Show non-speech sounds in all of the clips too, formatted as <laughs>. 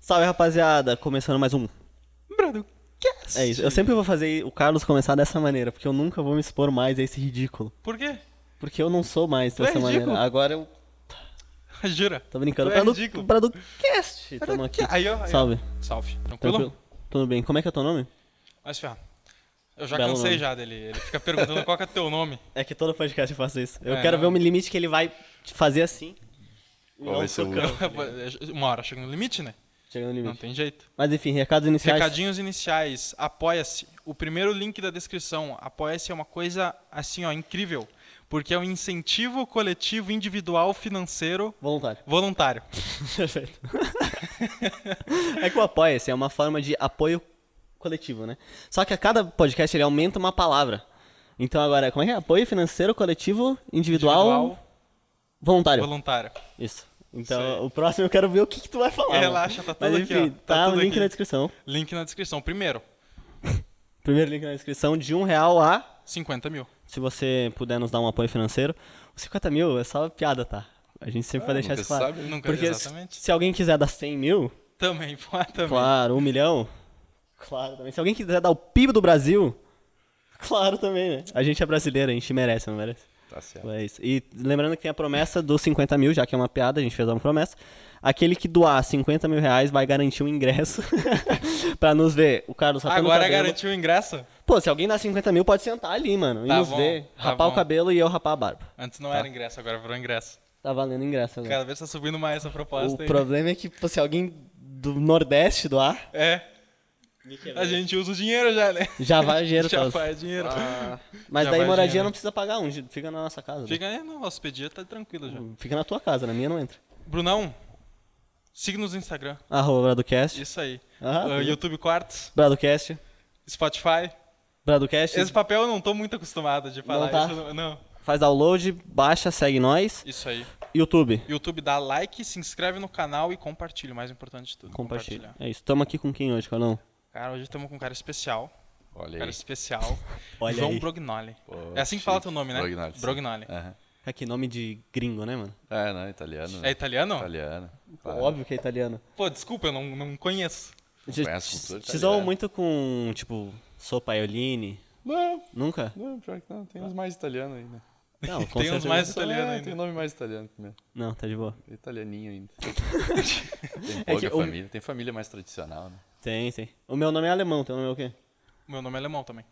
Salve, rapaziada! Começando mais um. Broadcast. É isso. Eu sempre vou fazer o Carlos começar dessa maneira, porque eu nunca vou me expor mais a esse ridículo. Por quê? Porque eu não sou mais é dessa maneira. ridículo. Agora eu <laughs> Jura? tô brincando. Tu é ridículo. pra do cast. Tamo aqui. Aí, ó, aí. Salve. Salve. Tranquilo? Tranquilo? Tudo bem. Como é que é teu nome? Mas, ferro. Eu já Belo cansei nome. já dele. Ele fica perguntando qual que é teu nome. <laughs> É que todo podcast eu faço isso. Eu É, quero não. ver o limite que ele vai fazer assim. Qual vai ser o-. <laughs> Uma hora chega no limite, né? Chega no Não limite. tem jeito. Mas enfim, recados iniciais. Recadinhos iniciais. Apoia-se. O primeiro link da descrição. Apoia-se é uma coisa, assim, ó, incrível. Porque é um incentivo coletivo individual financeiro Voluntário. voluntário. Perfeito. <laughs> é que o Apoia-se é uma forma de apoio coletivo, né? Só que a cada podcast ele aumenta uma palavra. Então agora, como é que é? Apoio financeiro coletivo individual, Individual voluntário. voluntário. Isso. Então, aí. o próximo eu quero ver o que, que tu vai falar. Relaxa, tá Mas tudo aqui, enfim, ó. Tá tá, o link aqui. na descrição. Link na descrição. Primeiro, <laughs> Primeiro link na descrição, de um real a... 50 mil. Se você puder nos dar um apoio financeiro. Os 50 mil é só piada, tá? A gente sempre vai deixar isso claro. sabe, Nunca, Porque exatamente. se alguém quiser dar 100 mil, Também, <laughs> pô, também. Claro, um milhão? Claro também. Se alguém quiser dar o PIB do Brasil, claro também, né? A gente é brasileiro, a gente merece, não merece? Tá certo. É isso. E lembrando que tem a promessa dos 50 mil, já que é uma piada, a gente fez uma promessa. Aquele que doar 50 mil reais vai garantir um ingresso <laughs> pra nos ver. O Carlos rapando o Agora cabelo. garantiu o ingresso? Pô, se alguém dá 50 mil, pode sentar ali, mano. E Tá nos bom, ver. tá rapar o bom. cabelo e eu rapar a barba. Antes não era ingresso, agora virou ingresso. Tá valendo ingresso agora. Cada vez tá subindo mais essa o proposta aí. problema é que pô, se alguém do Nordeste doar, É, a gente usa o dinheiro já, né? já vai o dinheiro já todo. faz dinheiro. <laughs> Mas Já daí vai moradia dinheiro. não precisa pagar, um, fica na nossa casa. né? Fica aí, no hospedia tá tranquilo já. Fica na tua casa, na minha não entra. Brunão, siga-nos no Instagram. Arroba Bradocast. Isso aí. Ah, Uh. YouTube Quartz, Bradocast. Spotify. Bradocast. Esse papel eu não tô muito acostumado de falar Não tá? isso. Não, não. Faz download, baixa, segue nós. Isso aí. YouTube. YouTube dá like, se inscreve no canal e compartilha. O mais importante de tudo. Compartilha. compartilhar. É isso. Tamo aqui com quem hoje, Carlão? Cara, hoje estamos com um cara especial. Olha Cara aí. especial. <laughs> Olha João aí. Brognoli. Pô, é assim que fala teu nome, né? Brognoli. Brognoli. Aham. Aqui, nome de gringo, né, mano? É, não, italiano. É né? italiano? Italiano. Pô, Claro. Óbvio que é italiano. Pô, desculpa, eu não, não conheço. Zoam italiana. muito com, tipo, sopa aioli. Não, Nunca? não, pior que não. Tem uns mais italianos ainda. Não, <laughs> com Tem uns mais italiano é, ainda. Tem nome mais italiano que meu. Não, tá de boa. Italianinho ainda. <laughs> tem É que pouca o- família. Tem família mais tradicional, né? Tem, tem. O meu nome é alemão, teu nome é o quê? Meu nome é alemão também.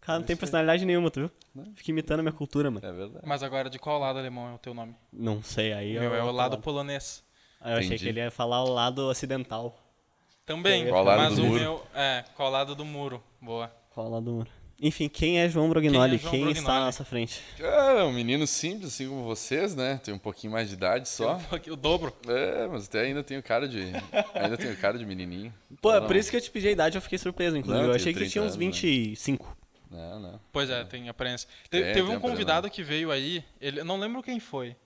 Cara, não tem personalidade nenhuma, tu viu? Fica imitando a minha cultura, mano. É verdade. Mas agora, de qual lado alemão é o teu nome? Não sei, aí O meu é o lado polonês. Aí eu achei Entendi. que ele ia falar o lado ocidental. Também, Qual lado mas do o muro? meu. É, qual lado do muro? Boa. Qual lado do muro? Enfim, quem é João Brognoli? Quem é Quem, João está à Brognoli? nossa frente? É um menino simples, assim como vocês, né? Tem um pouquinho mais de idade só. O dobro. É, mas até ainda tenho cara de. Ainda tenho cara de menininho. Pô, é Então, por isso que eu te pedi a idade, eu fiquei surpreso, inclusive. Não, eu eu achei que tinha uns 30 anos, né? 25. Não, não. Pois é, tem aparência. Te- Tem, teve tem um convidado que veio aí, ele, eu não lembro quem foi.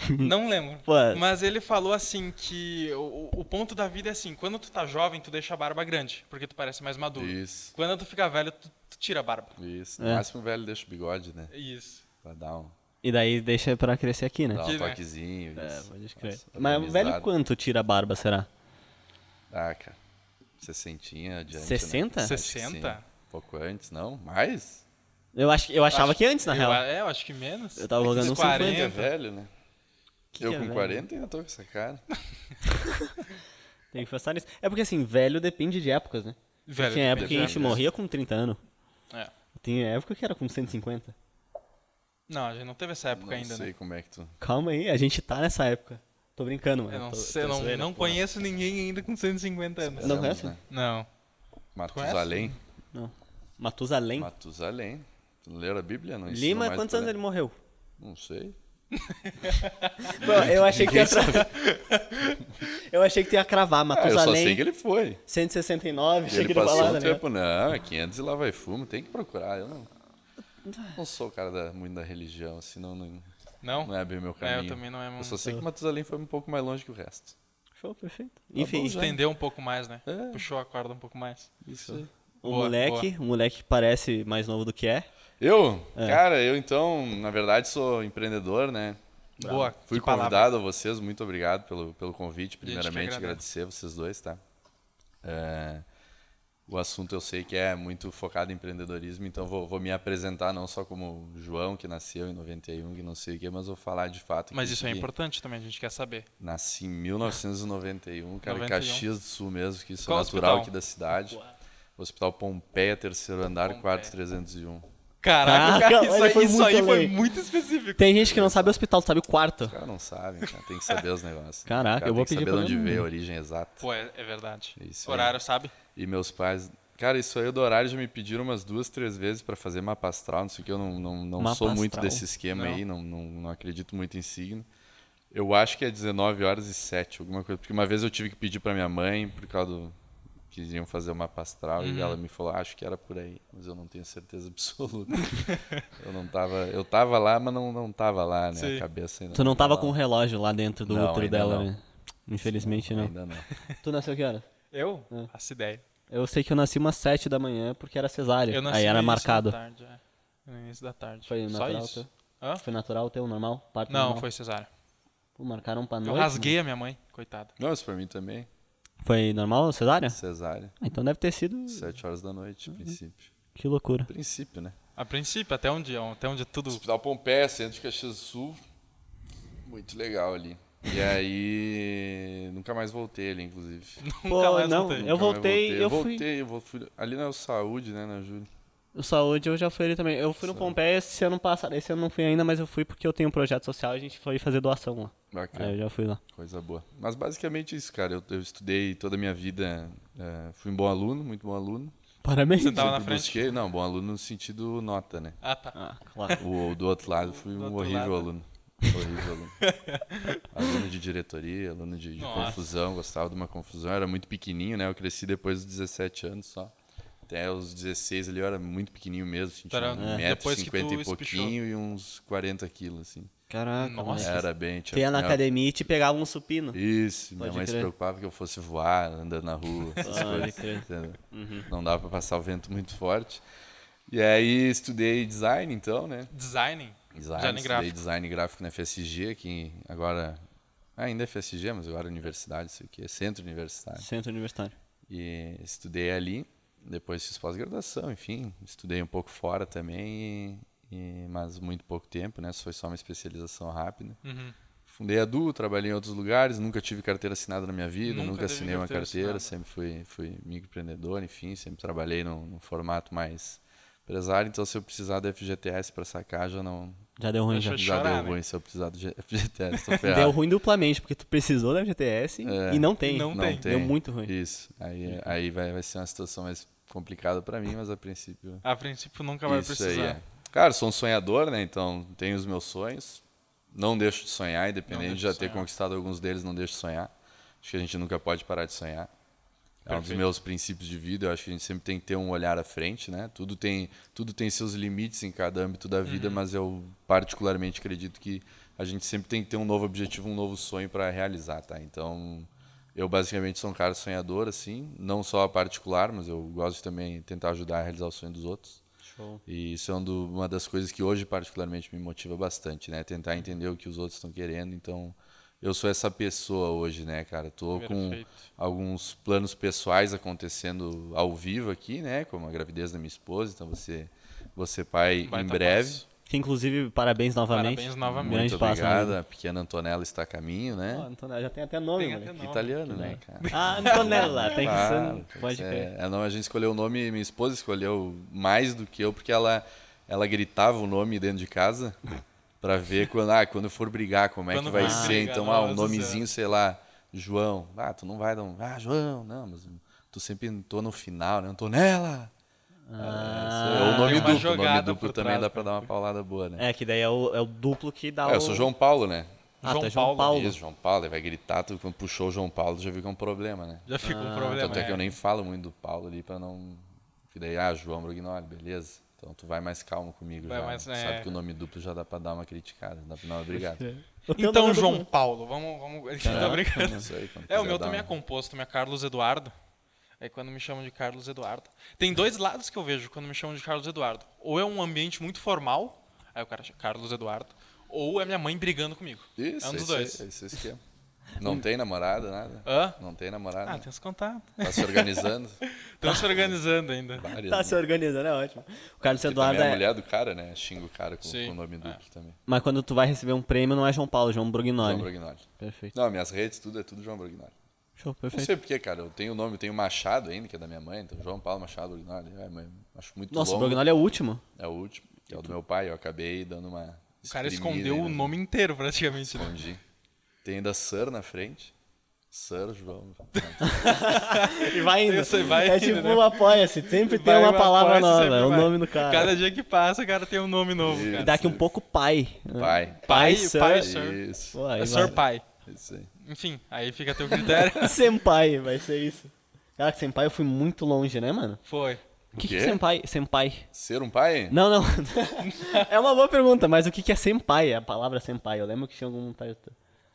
<laughs> não lembro. Pô. Mas ele falou assim que o, o ponto da vida é assim, quando tu tá jovem, tu deixa a barba grande, porque tu parece mais maduro. Isso, Quando tu fica velho, tu, tu tira a barba. isso. No É. máximo o velho deixa o bigode, né? Isso. Pra dar um, E daí deixa pra crescer aqui, né? Aqui, um né? toquezinho. É, pode crer. Nossa, Mas velho quanto tira a barba, será? Ah, cara. Sessentinha adiante. 60? Né? Acho que 60? Um pouco antes, não? Mais? Eu, acho, eu achava Acho- que antes, na eu, real. É, eu acho que menos. Eu tava É jogando uns uns 40. 50 é velho, né? Que eu que é com velho? 40 ainda tô com essa cara. <laughs> Tem que pensar nisso. É porque assim, velho depende de épocas, né? Velho, Tinha época que a gente morria com 30 anos. É. Tinha época que era com 150. Não, a gente não teve essa época não ainda, sei né? como é que tu. Calma aí, a gente tá nessa época. Tô brincando, mano. Eu não Tô- sei, tô não, zoeira, não conheço ninguém ainda com 150 anos. Não conhece? né? Não. Matusalém. Não. Matusalém. Matusalém. Tu não leram a Bíblia? Não ensina Lima, mais quantos pra anos ele morreu? Não sei. <laughs> Pô, eu achei que ia cra... <laughs> Eu achei que tu ia cravar Ah, eu só sei Matusalém que ele foi. 169, achei Ele que ele passou falar, um né? tempo, não, é 500 e lá vai fumo, tem que procurar. Eu não, não sou o cara da, muito da religião, assim, não, não, Não? não é bem o meu É, caminho. eu também não é Eu só sei que Matusalém foi um pouco mais longe que o resto. Show, perfeito. Tá Enfim, bom, já. Estendeu um pouco mais, né? É. Puxou a corda um pouco mais. Isso aí. O Boa, moleque, o moleque que parece mais novo do que é. Eu? É. Cara, eu então, na verdade, sou empreendedor, né? Boa. Fui que palavra. convidado a vocês, muito obrigado pelo, pelo convite. Primeiramente, agradece. agradecer vocês dois, tá? É, o assunto eu sei que é muito focado em empreendedorismo, então vou, vou me apresentar não só como João, que nasceu em 91, que não sei o quê, mas vou falar de fato. Mas que- isso é importante também, a gente quer saber. Nasci em 1991, cara, em 91. Caxias do Sul mesmo, que isso Qual é natural hospital? aqui da cidade. Hospital Pompeia, terceiro andar, Pompeia. quarto 301. Caraca, Caraca, cara, isso, aí, foi isso muito aí foi muito específico. Tem gente que não sabe o hospital, sabe o quarto. Os caras não sabem, cara, tem que saber os negócios. <laughs> Caraca, eu vou tem que pedir saber pra de onde veio a origem exata. Pô, é, é verdade. Isso aí. Horário, sabe? E meus pais. Cara, isso aí do horário já me pediram umas duas, três vezes pra fazer mapa astral. Não sei o que, eu não, não, não Mapa sou muito astral? desse esquema Não. aí, não, não, não acredito muito em signo. Eu acho que é 19 horas e 7, alguma coisa. Porque uma vez eu tive que pedir pra minha mãe, por causa do. Que iriam fazer o mapa astral, Uhum. e ela me falou, "Ah, acho que era por aí, mas eu não tenho certeza <laughs> absoluta. eu não tava. Eu tava lá, mas não, não tava lá, né? Sim. A cabeça ainda. Tu não tava lá. com o relógio lá dentro do Não, útero dela, não. né? Infelizmente não. Ainda não. Tu nasceu que hora? Eu? É. Faço ideia. Eu sei que eu nasci umas 7 da manhã porque era cesárea. Eu nasci Aí era marcado. Da tarde, é. No início da tarde. Foi Só natural isso. teu? Hã? Foi natural teu, normal? Parto Não, normal? foi cesárea. Pô, marcaram pra Eu rasguei a minha mãe, coitada. Não, isso pra mim também. Foi normal, cesárea? Cesárea. Ah, Então deve ter sido... 7 horas da noite, princípio. Que loucura. Princípio, né? A princípio, até onde, até onde tudo. Hospital Pompeia, centro de Caxias do Sul. Muito legal ali. E aí. Nunca mais voltei ali, inclusive. <laughs> Nunca Pô, mais não, voltei. eu Nunca mais voltei, eu fui- voltei, eu fui. Ali na Saúde, né, na Júlia. O saúde eu já fui ali também. Eu fui no Saúde. Pompeia esse ano passado. Esse ano não fui ainda, mas eu fui porque eu tenho um projeto social e a gente foi fazer doação lá. Bacana. Aí eu já fui lá. Coisa boa. Mas basicamente isso, cara. Eu, eu estudei toda a minha vida. eh, fui um bom aluno, muito bom aluno. Parabéns. Você tava na frente? busquei. Não, bom aluno no sentido nota, né? Ah, tá. Ah, claro. O do outro lado fui um horrível lado. aluno. Horrível aluno. <laughs> aluno de diretoria, aluno de, de confusão, gostava de uma confusão. Era muito pequenininho, né? Eu cresci depois dos 17 anos só. Até os 16 ali eu era muito pequenininho mesmo. Assim, tinha um é. metro cinquenta e espichou. pouquinho e uns 40 quilos, assim. Caraca, Nossa. Era bem... Tinha, Tu ia na minha- academia e te pegava um supino. Isso, minha Pode mãe se crer. preocupava que eu fosse voar, andando na rua, essas Pode coisas. Uhum. Não dava pra passar o vento muito forte. E aí estudei design, então, né? Designing. Design, Design estudei gráfico. design gráfico na FSG, que agora ainda é FSG, mas agora é universidade, isso aqui é centro universitário. Centro universitário. E estudei ali, depois fiz pós-graduação, enfim, estudei um pouco fora também, e, e- mas muito pouco tempo, né? Foi só uma especialização rápida. Uhum. Fundei a Du, trabalhei em outros lugares, nunca tive carteira assinada na minha vida, Nunca nunca, assinei uma carteira assinada. sempre fui, fui microempreendedor, enfim, sempre trabalhei num, num formato mais empresário, então se eu precisar do FGTS para sacar, já não Já deu ruim, já. já chorar, deu né? ruim se eu precisar do FGTS, <laughs> tô <laughs> ferrado. Deu ruim duplamente, porque tu precisou da FGTS É. e não tem. Não Não tem. Deu muito ruim. Isso, aí, aí vai, vai ser uma situação mais complicada para mim, mas a princípio A princípio nunca vai isso aí precisar. é. Cara, sou um sonhador, né, então tenho os meus sonhos, não deixo de sonhar, independente de já ter conquistado alguns deles, não deixo de sonhar. Acho que a gente nunca pode parar de sonhar. É um dos meus princípios de vida. Eu acho que a gente sempre tem que ter um olhar à frente, né? Tudo tem, tudo tem seus limites em cada âmbito da vida, Uhum. mas eu particularmente acredito que a gente sempre tem que ter um novo objetivo, um novo sonho para realizar, tá? Então, eu basicamente sou um cara sonhador, assim, não só particular, mas eu gosto de também tentar ajudar a realizar o sonho dos outros. Show. E isso é um uma das coisas que hoje particularmente me motiva bastante, né? Tentar entender o que os outros estão querendo. Então, eu sou essa pessoa hoje, né, cara? Tô com Perfeito. alguns planos pessoais acontecendo ao vivo aqui, né? Como a gravidez da minha esposa, então você você pai Baita em breve. passo. Que, inclusive, parabéns novamente. Parabéns novamente. Grande Muito né? A pequena Antonella está a caminho, né? Ó, Antonella, já tem até nome, Tem até nome. Italiano, né, cara? Ah, Antonella, <laughs> tem que Claro, ser. Pode crer. é, não, a gente escolheu o nome, minha esposa escolheu mais do que eu, porque ela, ela gritava o nome dentro de casa pra ver quando, ah, quando eu for brigar, como é Quando que vai for ser. brigar, Então, ah, um nomezinho, sei lá, João. Ah, tu não vai dar um. Ah, João, não, mas tu sempre tô no final, né? Antonella! Ah, é o nome uma duplo. O nome duplo também trás, dá pra dar uma paulada boa, né? É, que daí é o, é o duplo que dá É, o... eu sou João Paulo, né? Ah, João é João Paulo. Paulo. Isso, João Paulo, ele vai gritar, tu quando puxou o João Paulo, tu já é um problema, né? Já fica um Ah, problema. Tanto é que eu é. nem falo muito do Paulo ali pra não. Que daí, ah, João Brognoli, beleza. Então tu vai mais calmo comigo Vai já. mais- Sabe é. que o nome duplo já dá pra dar uma criticada, dá pra dar uma obrigado. O teu Então, é João. Paulo, vamos. vamos... A gente tá brincando. É, o meu também é um- composto, meu é Carlos Eduardo. É quando me chamam de Carlos Eduardo. Tem dois lados que eu vejo quando me chamam de Carlos Eduardo. Ou é um ambiente muito formal, aí o cara chama Carlos Eduardo, ou é minha mãe brigando comigo. Isso, é um dos esse, dois. Esse, esse esquema. Não tem namorada, nada? Hã? Não tem namorada? Ah, tem os contatos. Tá se organizando? <laughs> Estamos se organizando ainda. Várias, Tá né? se organizando, é ótimo. O Carlos Porque Eduardo também a é... mulher do cara, né? Xinga o cara com, com o nome é. Duque também. Mas quando tu vai receber um prêmio, não é João Paulo, é João Brugnoli. João Brognoli. Perfeito. Não, minhas redes, tudo é tudo João Brognoli. Show, Não perfeito. sei porquê, cara. Eu tenho o nome, eu tenho Machado ainda, que é da minha mãe, então João Paulo Machado Brognoli. É, mas acho muito Nossa, o longo. Brugnoli é o último. É o último, que é o do meu pai. Eu acabei dando uma. O cara escondeu aí, o nome inteiro, praticamente. né? Escondi. Tem ainda Sir na frente. Sir João. <laughs> E vai indo. Isso vai é indo, tipo né? um apoia-se. Sempre tem Vai, uma vai, palavra nova. É o vai. nome do cara. Cada dia que passa, o cara tem um nome novo, Isso. cara. E daqui um pouco pai. né? Pai. Pai, Sir. pai, Sir. Isso. Pô, É. Sir Pai. Isso aí. Enfim, aí fica a teu critério. <laughs> Senpai, vai ser isso. Cara, que senpai eu fui muito longe, né, mano? Foi. O que, que é senpai? Senpai. Ser um pai? Não, não. <laughs> é uma boa pergunta, mas o que, que é senpai? A palavra senpai. Eu lembro que tinha algum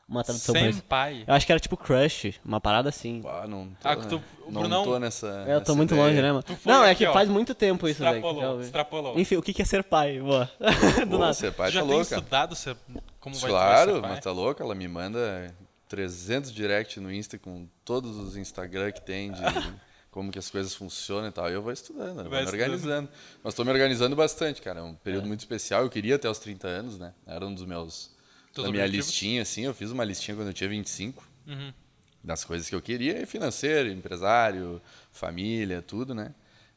uma tradução pra isso. Senpai. Eu acho que era tipo crush, uma parada assim. Ah, não tô, Ah, tu- não Brunão- tô nessa. É, eu tô nessa muito ideia. longe, né, mano? Não, é aqui, que ó. faz muito tempo isso, velho. Extrapolou, extrapolou. Enfim, o que, que é ser pai? Boa. <laughs> Do Pô, nada. ser pai Tu já tá tem louca. estudado se- como vai Claro, ser mas pai? tá louca. Ela me manda 300 direct no Insta com todos os Instagram que tem de <laughs> como que as coisas funcionam e tal. E eu vou estudando, eu vou me organizando. Mas tô me organizando bastante, cara. É um período muito especial. Eu queria até os 30 anos, né? Era um dos meus. Teus da minha objetivos? listinha, assim. Eu fiz uma listinha quando eu tinha 25 Uhum. das coisas que eu queria, financeiro, empresário, família, tudo, né?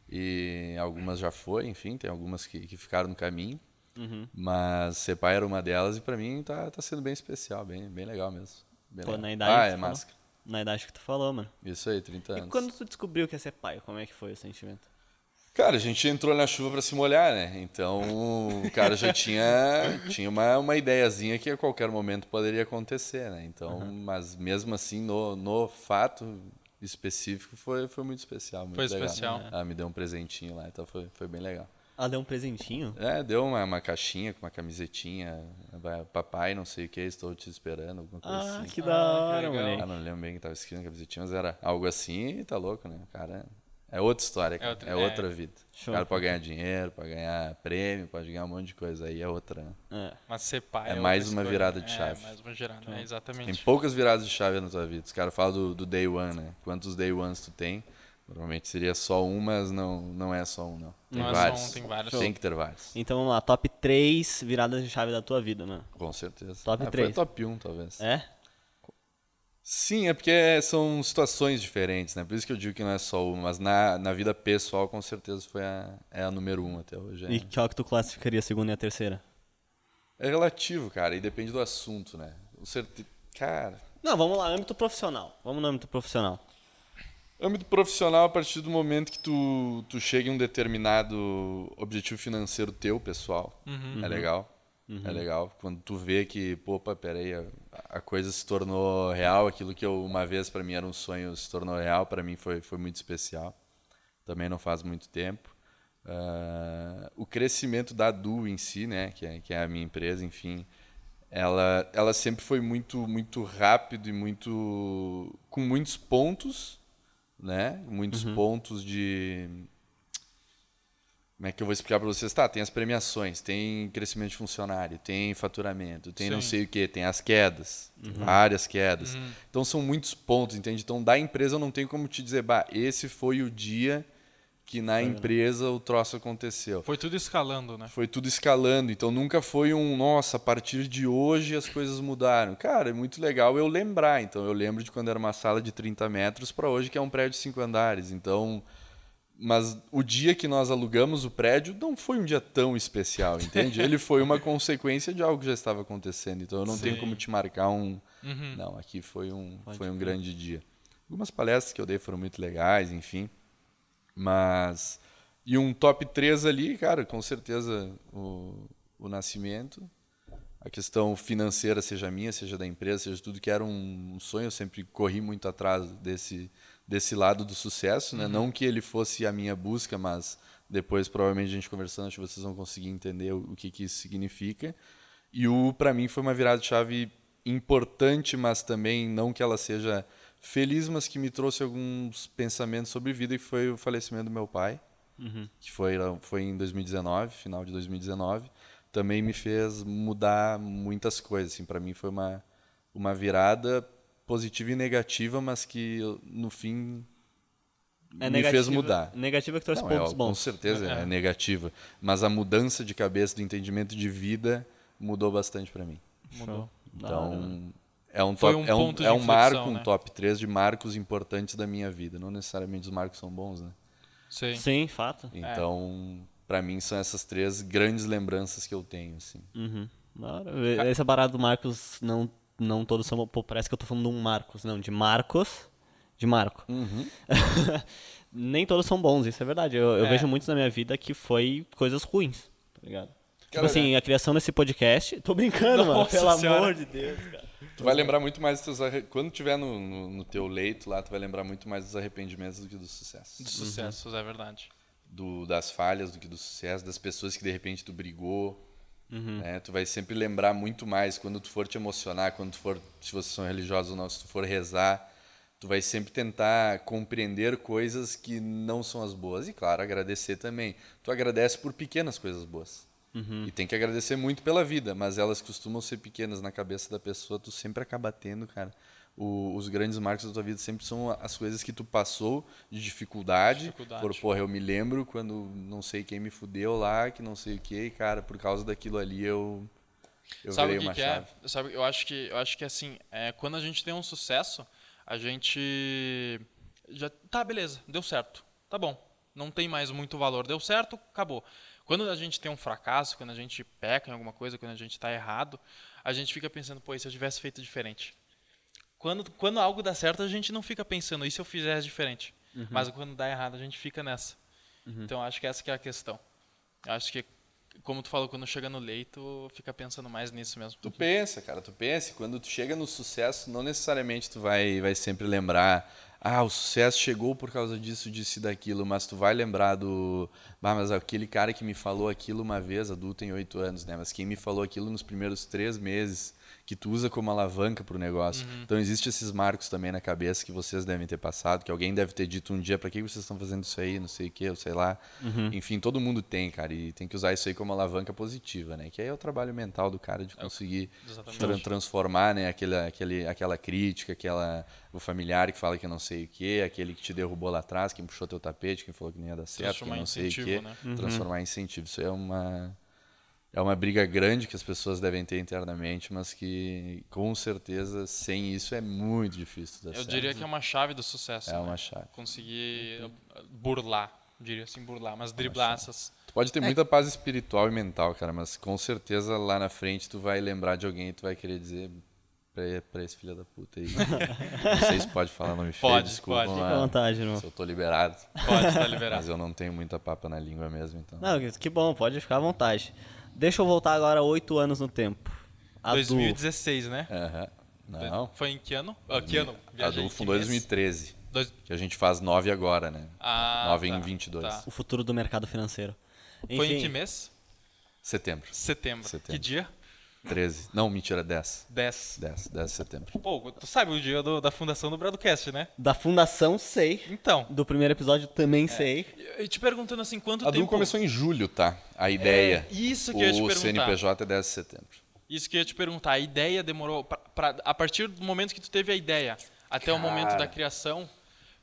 E algumas já foi, enfim, tem algumas que, que ficaram no caminho. Uhum. Mas ser pai era uma delas e pra mim tá, tá sendo bem especial, bem, bem legal mesmo. Bem Pô, na idade ah, que é tu falou. máscara. Na idade que tu falou, mano. Isso aí, 30 E anos. quando tu descobriu que ia ser pai, como é que foi o sentimento? Cara, a gente entrou na chuva pra se molhar, né? Então o cara já tinha, <laughs> tinha uma, uma ideiazinha que a qualquer momento poderia acontecer, né? Então, mas mesmo assim, no, no fato específico, foi, foi muito especial. Muito Foi legal. especial. Ah, me deu um presentinho lá, então foi, foi bem legal. Ela deu um presentinho? É, deu uma, uma caixinha com uma camisetinha. vai, Papai, não sei o que, estou te esperando, alguma coisa Ah, assim. que Ah, da hora, que legal. Ah, moleque. não lembro bem que tava escrito na camisetinha, mas era algo assim e tá louco, né? O cara é outra história, cara. outra- é, é. outra vida. Show. O cara pode ganhar dinheiro, pode ganhar prêmio, pode ganhar um monte de coisa. Aí é outra. É. Mas ser pai É outra mais uma escolha. virada de É, chave. mais uma virada, é, Tem exatamente. poucas viradas de chave na tua vida. Os caras falam do, do day one, né? Quantos day ones tu tem? Normalmente seria só um, mas não, não é só um, não. Tem Não é só vários. um, tem vários. Tem que ter vários. Então vamos lá, top 3 viradas de chave da tua vida, mano. Com certeza. Top Ah, três. Foi top 1, talvez. É? Sim, é porque são situações diferentes, né? Por isso que eu digo que não é só uma, mas na, na vida pessoal, com certeza, foi a, é a número um até hoje. É, E qual que tu classificaria a segunda e a terceira? é relativo, cara, e depende do assunto, né? O certe... Cara, Não, vamos lá, âmbito profissional. Vamos no âmbito profissional. Âmbito profissional, a partir do momento que tu, tu chega em um determinado objetivo financeiro teu, pessoal, Uhum. é legal. É legal. Quando tu vê que, pô, opa, peraí, a, a coisa se tornou real, aquilo que eu, uma vez para mim era um sonho se tornou real, para mim foi, foi muito especial. Também não faz muito tempo. Ah, o crescimento da Du em si, né, que é, que é a minha empresa, enfim, ela, ela sempre foi muito, muito rápido e muito com muitos pontos, né, muitos pontos de como é que eu vou explicar para vocês? Tá, tem as premiações, tem crescimento de funcionário, tem faturamento, tem não Sim. sei o que, tem as quedas, várias quedas. Então são muitos pontos, entende? Então da empresa eu não tenho como te dizer, bah, esse foi o dia que na empresa o troço aconteceu. Foi tudo escalando, né? Foi tudo escalando, então nunca foi um, nossa, a partir de hoje as coisas mudaram. Cara, é muito legal eu lembrar. Então eu lembro de quando era uma sala de 30 metros para hoje que é um prédio de 5 andares. Então, mas o dia que nós alugamos o prédio não foi um dia tão especial, entende? Ele foi uma <laughs> consequência de algo que já estava acontecendo. Então eu não tenho Sim. como te marcar um, Uhum. não, aqui foi um, Pode foi um grande dia. Algumas palestras que eu dei foram muito legais, enfim. Mas. E um top 3 ali, cara, com certeza o, o nascimento. A questão financeira, seja minha, seja da empresa, seja tudo que era um sonho, eu sempre corri muito atrás desse, desse lado do sucesso, né? Não que ele fosse a minha busca, mas depois, provavelmente, a gente conversando, acho que vocês vão conseguir entender o, o que, que isso significa. E o, para mim, foi uma virada de chave importante, mas também não que ela seja feliz, mas que me trouxe alguns pensamentos sobre vida, que foi o falecimento do meu pai, Uhum. que foi, foi em 2019, final de 2019. também me fez mudar muitas coisas. Assim, para mim foi uma, uma virada positiva e negativa, mas que no fim É me fez mudar. Negativa que trouxe Não, pontos é, bons. Com certeza é. É. negativa, mas a mudança de cabeça, do entendimento de vida mudou bastante para mim. Mudou. Então, é um, Foi top, um é um, é um marco, inflexão, um né? top 3 de marcos importantes da minha vida. Não necessariamente os marcos são bons, né? Sim. Sim, fato. Então, pra mim são essas três grandes lembranças que eu tenho, assim. Uhum. Essa parada do Marcos, não, não todos são. Pô, parece que eu tô falando de um Marcos. Não, de Marcos. De Marco. <laughs> Nem todos são bons, isso é verdade. Eu, eu É. vejo muitos na minha vida que foi coisas ruins, tá ligado? Tipo assim, a criação desse podcast. Tô brincando, mano. Nossa Pelo Senhora. amor de Deus, cara. Tu vai lembrar muito mais dos teus arre... quando tiver no, no, no teu leito lá, tu vai lembrar muito mais dos arrependimentos do que dos sucessos. De sucessos, é verdade. Do, das falhas do que do sucesso, das pessoas que de repente tu brigou. né? Tu vai sempre lembrar muito mais quando tu for te emocionar, quando tu for, se vocês são religiosos ou não, se tu for rezar, tu vai sempre tentar compreender coisas que não são as boas. E claro, agradecer também. Tu agradece por pequenas coisas boas. E tem que agradecer muito pela vida, mas elas costumam ser pequenas na cabeça da pessoa, tu sempre acaba tendo, cara. O- os grandes marcos da tua vida sempre são as coisas que tu passou de dificuldade. Dificuldade. Por, porra, eu me lembro quando não sei quem me fudeu lá, que não sei o que, cara, por causa daquilo ali eu, eu Sabe o que, que é? Sabe, eu acho que eu acho que assim, é, quando a gente tem um sucesso, a gente já tá beleza, deu certo, tá bom, não tem mais muito valor, deu certo, acabou. Quando a gente tem um fracasso, quando a gente peca em alguma coisa, quando a gente está errado, a gente fica pensando, pô, e se eu tivesse feito diferente? Quando, quando algo dá certo, a gente não fica pensando, e se eu fizesse diferente? Mas quando dá errado, a gente fica nessa. Então, acho que essa que é a questão. Acho que, como tu falou, quando chega no leito, fica pensando mais nisso mesmo. Tu pensa, cara, tu pensa. e Quando tu chega no sucesso, não necessariamente tu vai, vai sempre lembrar. Ah, o sucesso chegou por causa disso, disso e daquilo, mas tu vai lembrar do. Ah, mas aquele cara que me falou aquilo uma vez, adulto tem oito anos, né? Mas quem me falou aquilo nos primeiros três meses, que tu usa como alavanca pro negócio. Então, existem esses marcos também na cabeça que vocês devem ter passado, que alguém deve ter dito um dia, pra que vocês estão fazendo isso aí, não sei o que, ou sei lá. Enfim, todo mundo tem, cara, e tem que usar isso aí como alavanca positiva, né? Que aí é o trabalho mental do cara de conseguir Exatamente. tran- transformar, né, aquele, aquele, aquela crítica, aquela o familiar que fala que não sei o que, aquele que te derrubou lá atrás, quem puxou teu tapete, quem falou que não ia dar certo, que não sei o que, né? transformar em incentivo. Isso é uma é uma briga grande que as pessoas devem ter internamente, mas que com certeza sem isso é muito difícil dar Eu certo. diria que é uma chave do sucesso. É né? uma chave. Conseguir uh, burlar, diria assim, burlar, mas driblar essas. Tu pode ter muita paz espiritual e mental, cara, mas com certeza lá na frente tu vai lembrar de alguém e tu vai querer dizer pra, pra esse filho da puta aí. <laughs> não sei se pode falar nome feio, Pode, desculpa, pode. Fica à vontade, irmão. se eu tô liberado. Pode estar liberado. Mas eu não tenho muita papa na língua mesmo, então. Não, que bom, pode ficar à vontade. Deixa eu voltar agora oito anos no tempo. Adu. 2016, né? Aham. Não. Foi em que ano? Ah, que ano? A Viajei, Du que fundou em mês? 2013, Dois... que a gente faz nove agora, né? Ah, Nove tá, em 22. tá. O futuro do mercado financeiro. Foi em Enfim, que mês? Setembro. Setembro. Setembro. Que dia? 13. Não, mentira, 10. 10. 10, 10 de setembro. Pô, tu sabe o dia do- da fundação do Bradcast, né? Da fundação, sei. Então, Do primeiro episódio também sei. eu te perguntando assim, quanto A tempo... começou em julho, tá? A ideia. É, isso que eu ia te o perguntar. CNPJ é 10 de setembro. Isso que eu ia te perguntar. A ideia demorou... Pra, pra- a partir do momento que tu teve a ideia até o momento Cara. da criação,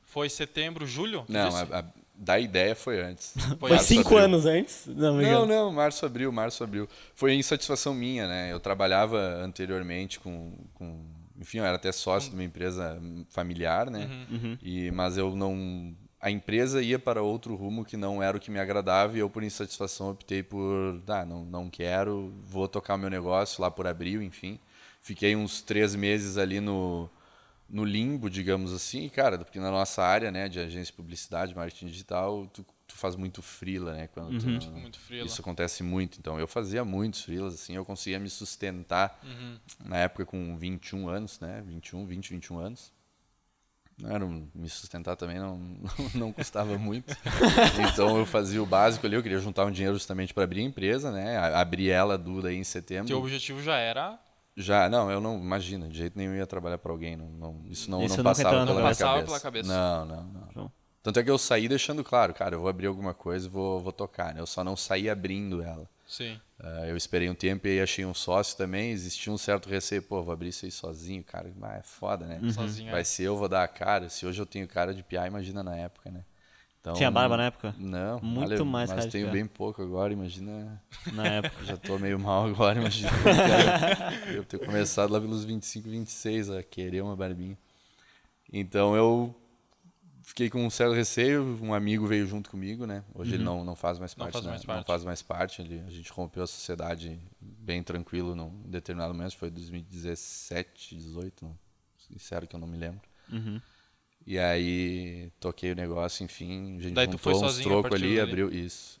foi setembro, julho? Não, a, a- da ideia foi antes. <laughs> Foi Março, cinco abril. anos antes? Não, Não, não, março, abril, março, abril. Foi insatisfação minha, né? Eu trabalhava anteriormente com, com enfim, eu era até sócio de uma empresa familiar, né? Uhum. E mas eu não a empresa ia para outro rumo que não era o que me agradava e eu por insatisfação optei por, ah, não, não quero, vou tocar o meu negócio lá por abril, enfim. Fiquei uns três meses ali no no limbo, digamos assim, e, cara, porque na nossa área, né, de agência de publicidade, marketing digital, tu, tu faz muito freela, né, quando tu- Tipo, muito freela. isso acontece muito, então eu fazia muitos freelas, assim, eu conseguia me sustentar Uhum. na época com 21 anos, né, 21, 20, 21 anos. Não era um- me sustentar também não, não, <laughs> não custava muito. então eu fazia o básico ali, eu queria juntar um dinheiro justamente para abrir a empresa, né, a- abri ela Duda aí em setembro. Teu objetivo já era... Já, não, eu não, imagina, de jeito nenhum eu ia trabalhar para alguém, não, não- isso não, Isso não passava pela minha cabeça. cabeça. Passava pela cabeça. Não, não, não. Tanto é que eu saí deixando claro, cara, eu vou abrir alguma coisa e vou, vou tocar, né? Eu só não saí abrindo ela. Sim. Uh, eu esperei um tempo e aí achei um sócio também, existia um certo receio, pô, vou abrir isso aí sozinho, cara, ah, é foda, né? Uhum. Sozinho, Vai é. ser eu, vou dar a cara, se hoje eu tenho cara de piá, imagina na época, né? Então, Tinha barba na época? Não, Muito olha, mais mas de tenho bem pouco agora, imagina, Na época. <laughs> já tô meio mal agora, imagina. <laughs> eu ter começado lá pelos 25, 26 a querer uma barbinha. Então eu fiquei com um certo receio, um amigo veio junto comigo, né? Hoje ele não, não faz mais Não parte, faz né? mais não parte. faz mais parte. Ele, a gente rompeu a sociedade bem tranquilo num determinado momento, foi 2017, 18, não, sincero que eu não me lembro. Uhum. E aí toquei o negócio, enfim, a gente Daí juntou uns trocos ali, dali? abriu isso.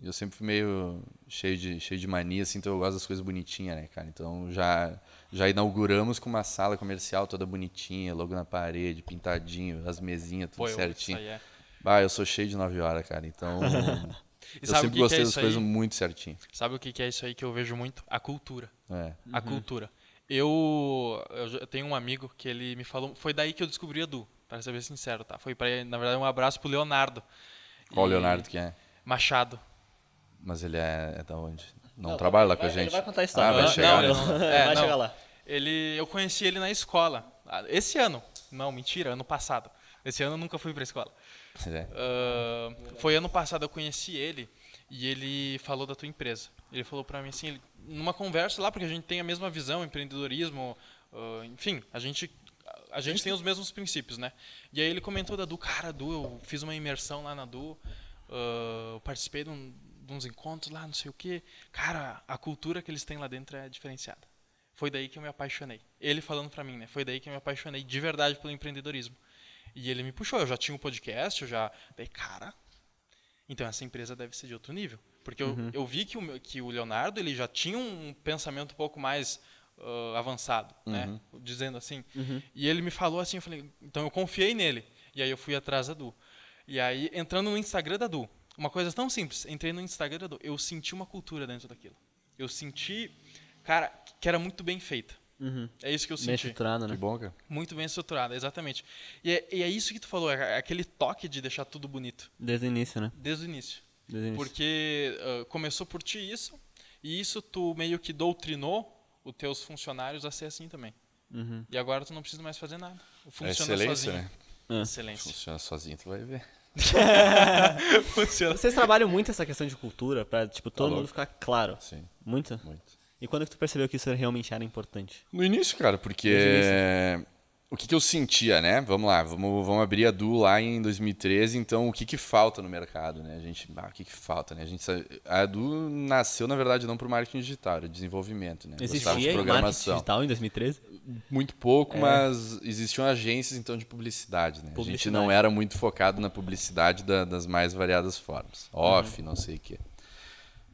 E Eu sempre fui meio cheio de, cheio de mania, assim, então eu gosto das coisas bonitinhas, né, cara? Então já, já inauguramos com uma sala comercial toda bonitinha, logo na parede, pintadinho, as mesinhas, tudo Pô, eu, certinho. Isso aí é. Ah, eu sou cheio de 9 horas, cara, então <laughs> E eu sempre que que gostei é das coisas aí? muito certinho. Sabe o que, que é isso aí que eu vejo muito? A cultura. É. A cultura. Eu, eu eu tenho um amigo que ele me falou. Foi daí que eu descobri a Du, pra ser bem sincero, tá? Foi pra, na verdade, um abraço pro Leonardo. Qual o E- Leonardo que é? Machado. Mas ele é, é da onde? Não, Não, trabalha lá com a gente. Ele vai contar a história. Ah, vai chegar, não, né? ele não- é, vai não. chegar lá. Ele, eu conheci ele na escola. Ah, Esse ano. Não, mentira, ano passado. Esse ano eu nunca fui pra escola. É. Ah, foi ano passado eu conheci ele e ele falou da tua empresa. Ele falou pra mim assim, ele- numa conversa lá, porque a gente tem a mesma visão, empreendedorismo, ah, enfim, a gente a gente tem os mesmos princípios, né? E aí ele comentou da Du, cara, Du, eu fiz uma imersão lá na Du, eu participei de, um- de uns encontros lá, não sei o quê. Cara, a cultura que eles têm lá dentro é diferenciada. Foi daí que eu me apaixonei. Ele falando pra mim, né? Foi daí que eu me apaixonei de verdade pelo empreendedorismo. E ele me puxou, eu já tinha um podcast, eu já. Daí, cara, então essa empresa deve ser de outro nível. Porque eu, eu vi que o, que o Leonardo ele já tinha um pensamento um pouco mais ah, avançado, né? Dizendo assim. E ele me falou assim, eu falei, então eu confiei nele. E aí eu fui atrás da Du. E aí, entrando no Instagram da Du, uma coisa tão simples, entrei no Instagram da Du, eu senti uma cultura dentro daquilo. Eu senti, cara, que era muito bem feita. Uhum. É isso que eu Bem senti. estruturado, né? Que bom, cara. Muito bem estruturada, exatamente. E é, e é isso que tu falou, é aquele toque de deixar tudo bonito, Desde o início, né? desde o início. Desde o início. Porque ah, começou por ti isso, e isso tu meio que doutrinou os teus funcionários a ser assim também. Uhum. E agora tu não precisa mais fazer nada. É Funciona excelência, sozinho. né? É. Excelência. Funciona sozinho, tu vai ver. <laughs> Funciona. Vocês trabalham muito essa questão de cultura pra, tipo, todo louco. mundo ficar claro. Sim, Muito? muito. E quando que tu percebeu que isso realmente era importante? No início, cara, porque Desde o que, que eu sentia, né? Vamos lá, vamos, vamos abrir a Du lá em 2013, então o que, que falta no mercado, né? A gente, ah, o que, que falta, né? A gente a Du nasceu, na verdade, não para o marketing digital, era desenvolvimento, né? Gostava de Existia marketing programação. digital em 2013? Muito pouco, mas existiam agências então de publicidade, né? A gente Publicidade. não era muito focado na publicidade da- das mais variadas formas. Off, não sei o quê.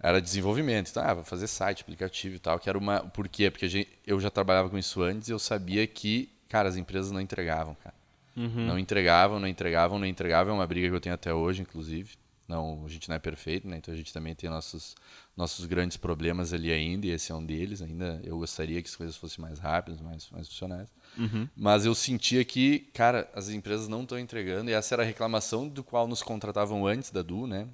Era desenvolvimento. Então, ah, vou fazer site, aplicativo e tal, que era uma... Por quê? Porque a gente- eu já trabalhava com isso antes e eu sabia que, cara, as empresas não entregavam, cara. Não entregavam, não entregavam, não entregavam. É uma briga que eu tenho até hoje, inclusive. Não, a gente não é perfeito, né? Então a gente também tem nossos, nossos grandes problemas ali ainda, e esse é um deles. Ainda eu gostaria que as coisas fossem mais rápidas, mais, mais funcionais. Mas eu sentia que, cara, as empresas não estão entregando, e essa era a reclamação do qual nos contratavam antes da Du, né?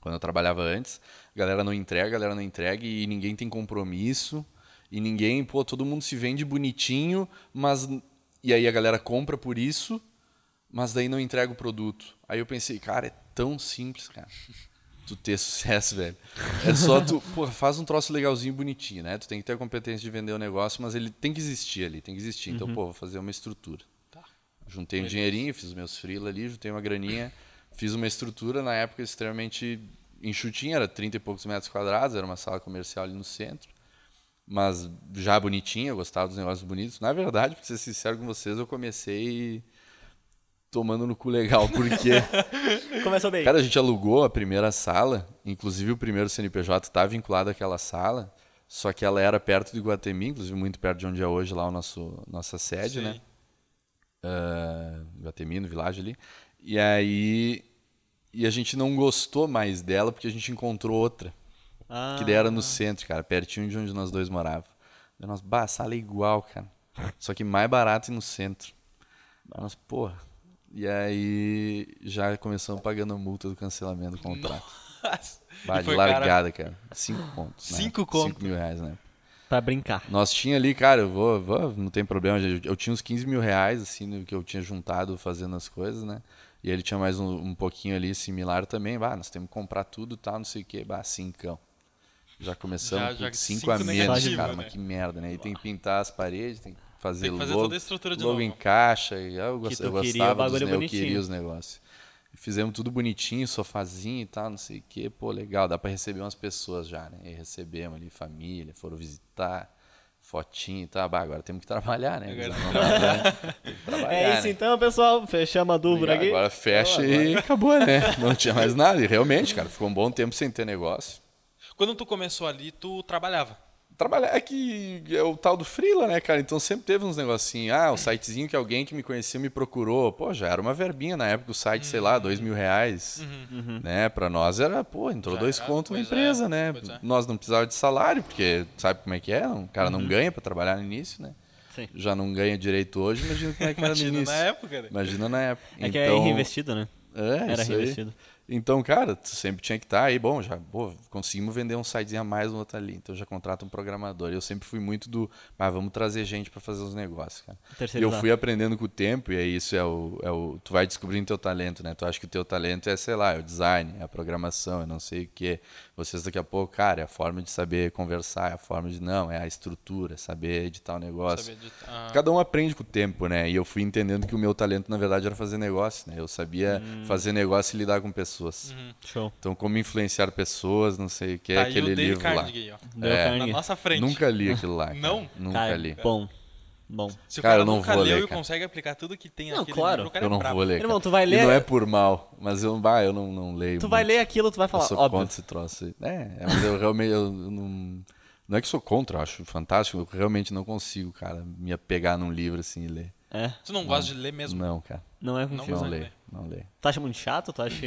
Quando eu trabalhava antes, a galera não entrega, a galera não entrega e ninguém tem compromisso. E ninguém, pô, todo mundo se vende bonitinho, mas. E aí a galera compra por isso, mas daí não entrega o produto. Aí eu pensei, cara, é tão simples, cara. Tu ter sucesso, <laughs> velho. É só tu, pô, faz um troço legalzinho, bonitinho, né? Tu tem que ter a competência de vender o negócio, mas ele tem que existir ali, tem que existir. Então, pô, vou fazer uma estrutura. Tá. Juntei um dinheirinho, fiz os meus freela ali, juntei uma graninha, fiz uma estrutura na época extremamente enxutinha, era 30 e poucos metros quadrados, era uma sala comercial ali no centro. Mas já bonitinha, eu gostava dos negócios bonitos. Na verdade, pra ser sincero com vocês, eu comecei tomando no cu legal, porque <laughs> Começou bem. Cara, a gente alugou a primeira sala, inclusive o primeiro CNPJ está vinculado àquela sala, só que ela era perto de Guatemi, inclusive muito perto de onde é hoje lá o nosso nossa sede, Sim. né? Uh, Guatemi, no Village ali. E aí e a gente não gostou mais dela porque a gente encontrou outra, Ah, que daí era no centro, cara, pertinho de onde nós dois morávamos. Daí nós, bah, a sala é igual, cara. Só que mais barato e no centro. Daí nós, porra, E aí já começamos pagando a multa do cancelamento do contrato. Nossa. Bah, E de foi cara- largada, cara. Cinco contos. né? Cinco conto. Cinco mil reais, né? Pra brincar. Nós tinha ali, cara, eu vou, vou, não tem problema. Eu, eu tinha uns 15 mil reais, assim, que eu tinha juntado fazendo as coisas, né? E ele tinha mais um, um pouquinho ali similar também. Bah, nós temos que comprar tudo e tal, não sei o quê. Bah, cincão. Já começamos Já- com já cinco, cinco a menos, cara. né? Mas que merda, né? E tem que pintar as paredes, tem que fazer, Tem que fazer logo, toda a estrutura de logo novo. em caixa. E eu, gost, eu gostava dos, né, eu queria os negócios. Fizemos tudo bonitinho, sofazinho e tal, não sei o quê. Pô, legal, dá pra receber umas pessoas já, né? E recebemos ali, família, foram visitar, fotinho e tal. Bah, agora temos que trabalhar, né? Agora- Não dá, né? <laughs> Tem que trabalhar, É isso né? então, pessoal. Fechamos a dúvida aqui. Agora fecha e acabou, né? Não tinha mais nada. E realmente, cara, ficou um bom tempo sem ter negócio. Quando tu começou ali, tu trabalhava. Trabalhar é que é o tal do freela, né, cara? Então sempre teve uns negocinhos. Ah, o sitezinho que alguém que me conhecia me procurou. Pô, já era uma verbinha na época, o site, sei lá, dois mil reais. Né? Pra nós era, pô, entrou Já dois contos na pois é, empresa, né? é. Nós não precisávamos de salário, porque sabe como é que é? O cara não ganha pra trabalhar no início, né? Sim. Já não ganha direito hoje, imagina como é que era no <laughs> Imagina início. na época, né? Imagina na época. É que é Então- reinvestido, né? é, Era isso aí. Então, cara, tu sempre tinha que estar aí, bom, já pô, conseguimos vender um sitezinho a mais no outro ali, então já contrata um programador. Eu sempre fui muito do, ah, vamos trazer gente para fazer os negócios, cara. E eu fui aprendendo com o tempo, e aí isso é o, é o. Tu vai descobrindo teu talento, né? Tu acha que o teu talento é, sei lá, é o design, é a programação, é não sei o quê. Vocês daqui a pouco, cara, é a forma de saber conversar, é a forma de. Não, é a estrutura, é saber editar o negócio. Saber editar. Ah. Cada um aprende com o tempo, né? E eu fui entendendo que o meu talento, na verdade, era fazer negócio, né? Eu sabia Hum. fazer negócio e lidar com pessoas. Show. Então, como influenciar pessoas, não sei o que, Tá aquele o Dale livro lá. Carnegie, ó. É. Carnegie. Na nossa frente. Nunca li aquilo lá. cara. Não? Nunca Cara, li. bom. Bom. Se o Cara, cara eu não nunca vou leu ler, e cara. consegue aplicar tudo que tem Não, naquele claro. livro, o cara Eu é não brabo. vou ler. Irmão, tu vai E ler- não é por mal, mas eu, bah, eu não, não leio. Tu vai muito. ler aquilo, tu vai Eu falar, sou óbvio. contra esse troço. É, é, mas eu realmente eu não. Não é que sou contra, eu acho fantástico. Eu realmente não consigo, cara, me apegar num livro assim e ler. É, Tu não gosta de ler mesmo? Não, cara. não é Não contigo. Não consegue leio. Não leio. Tu acha muito chato? Tu acha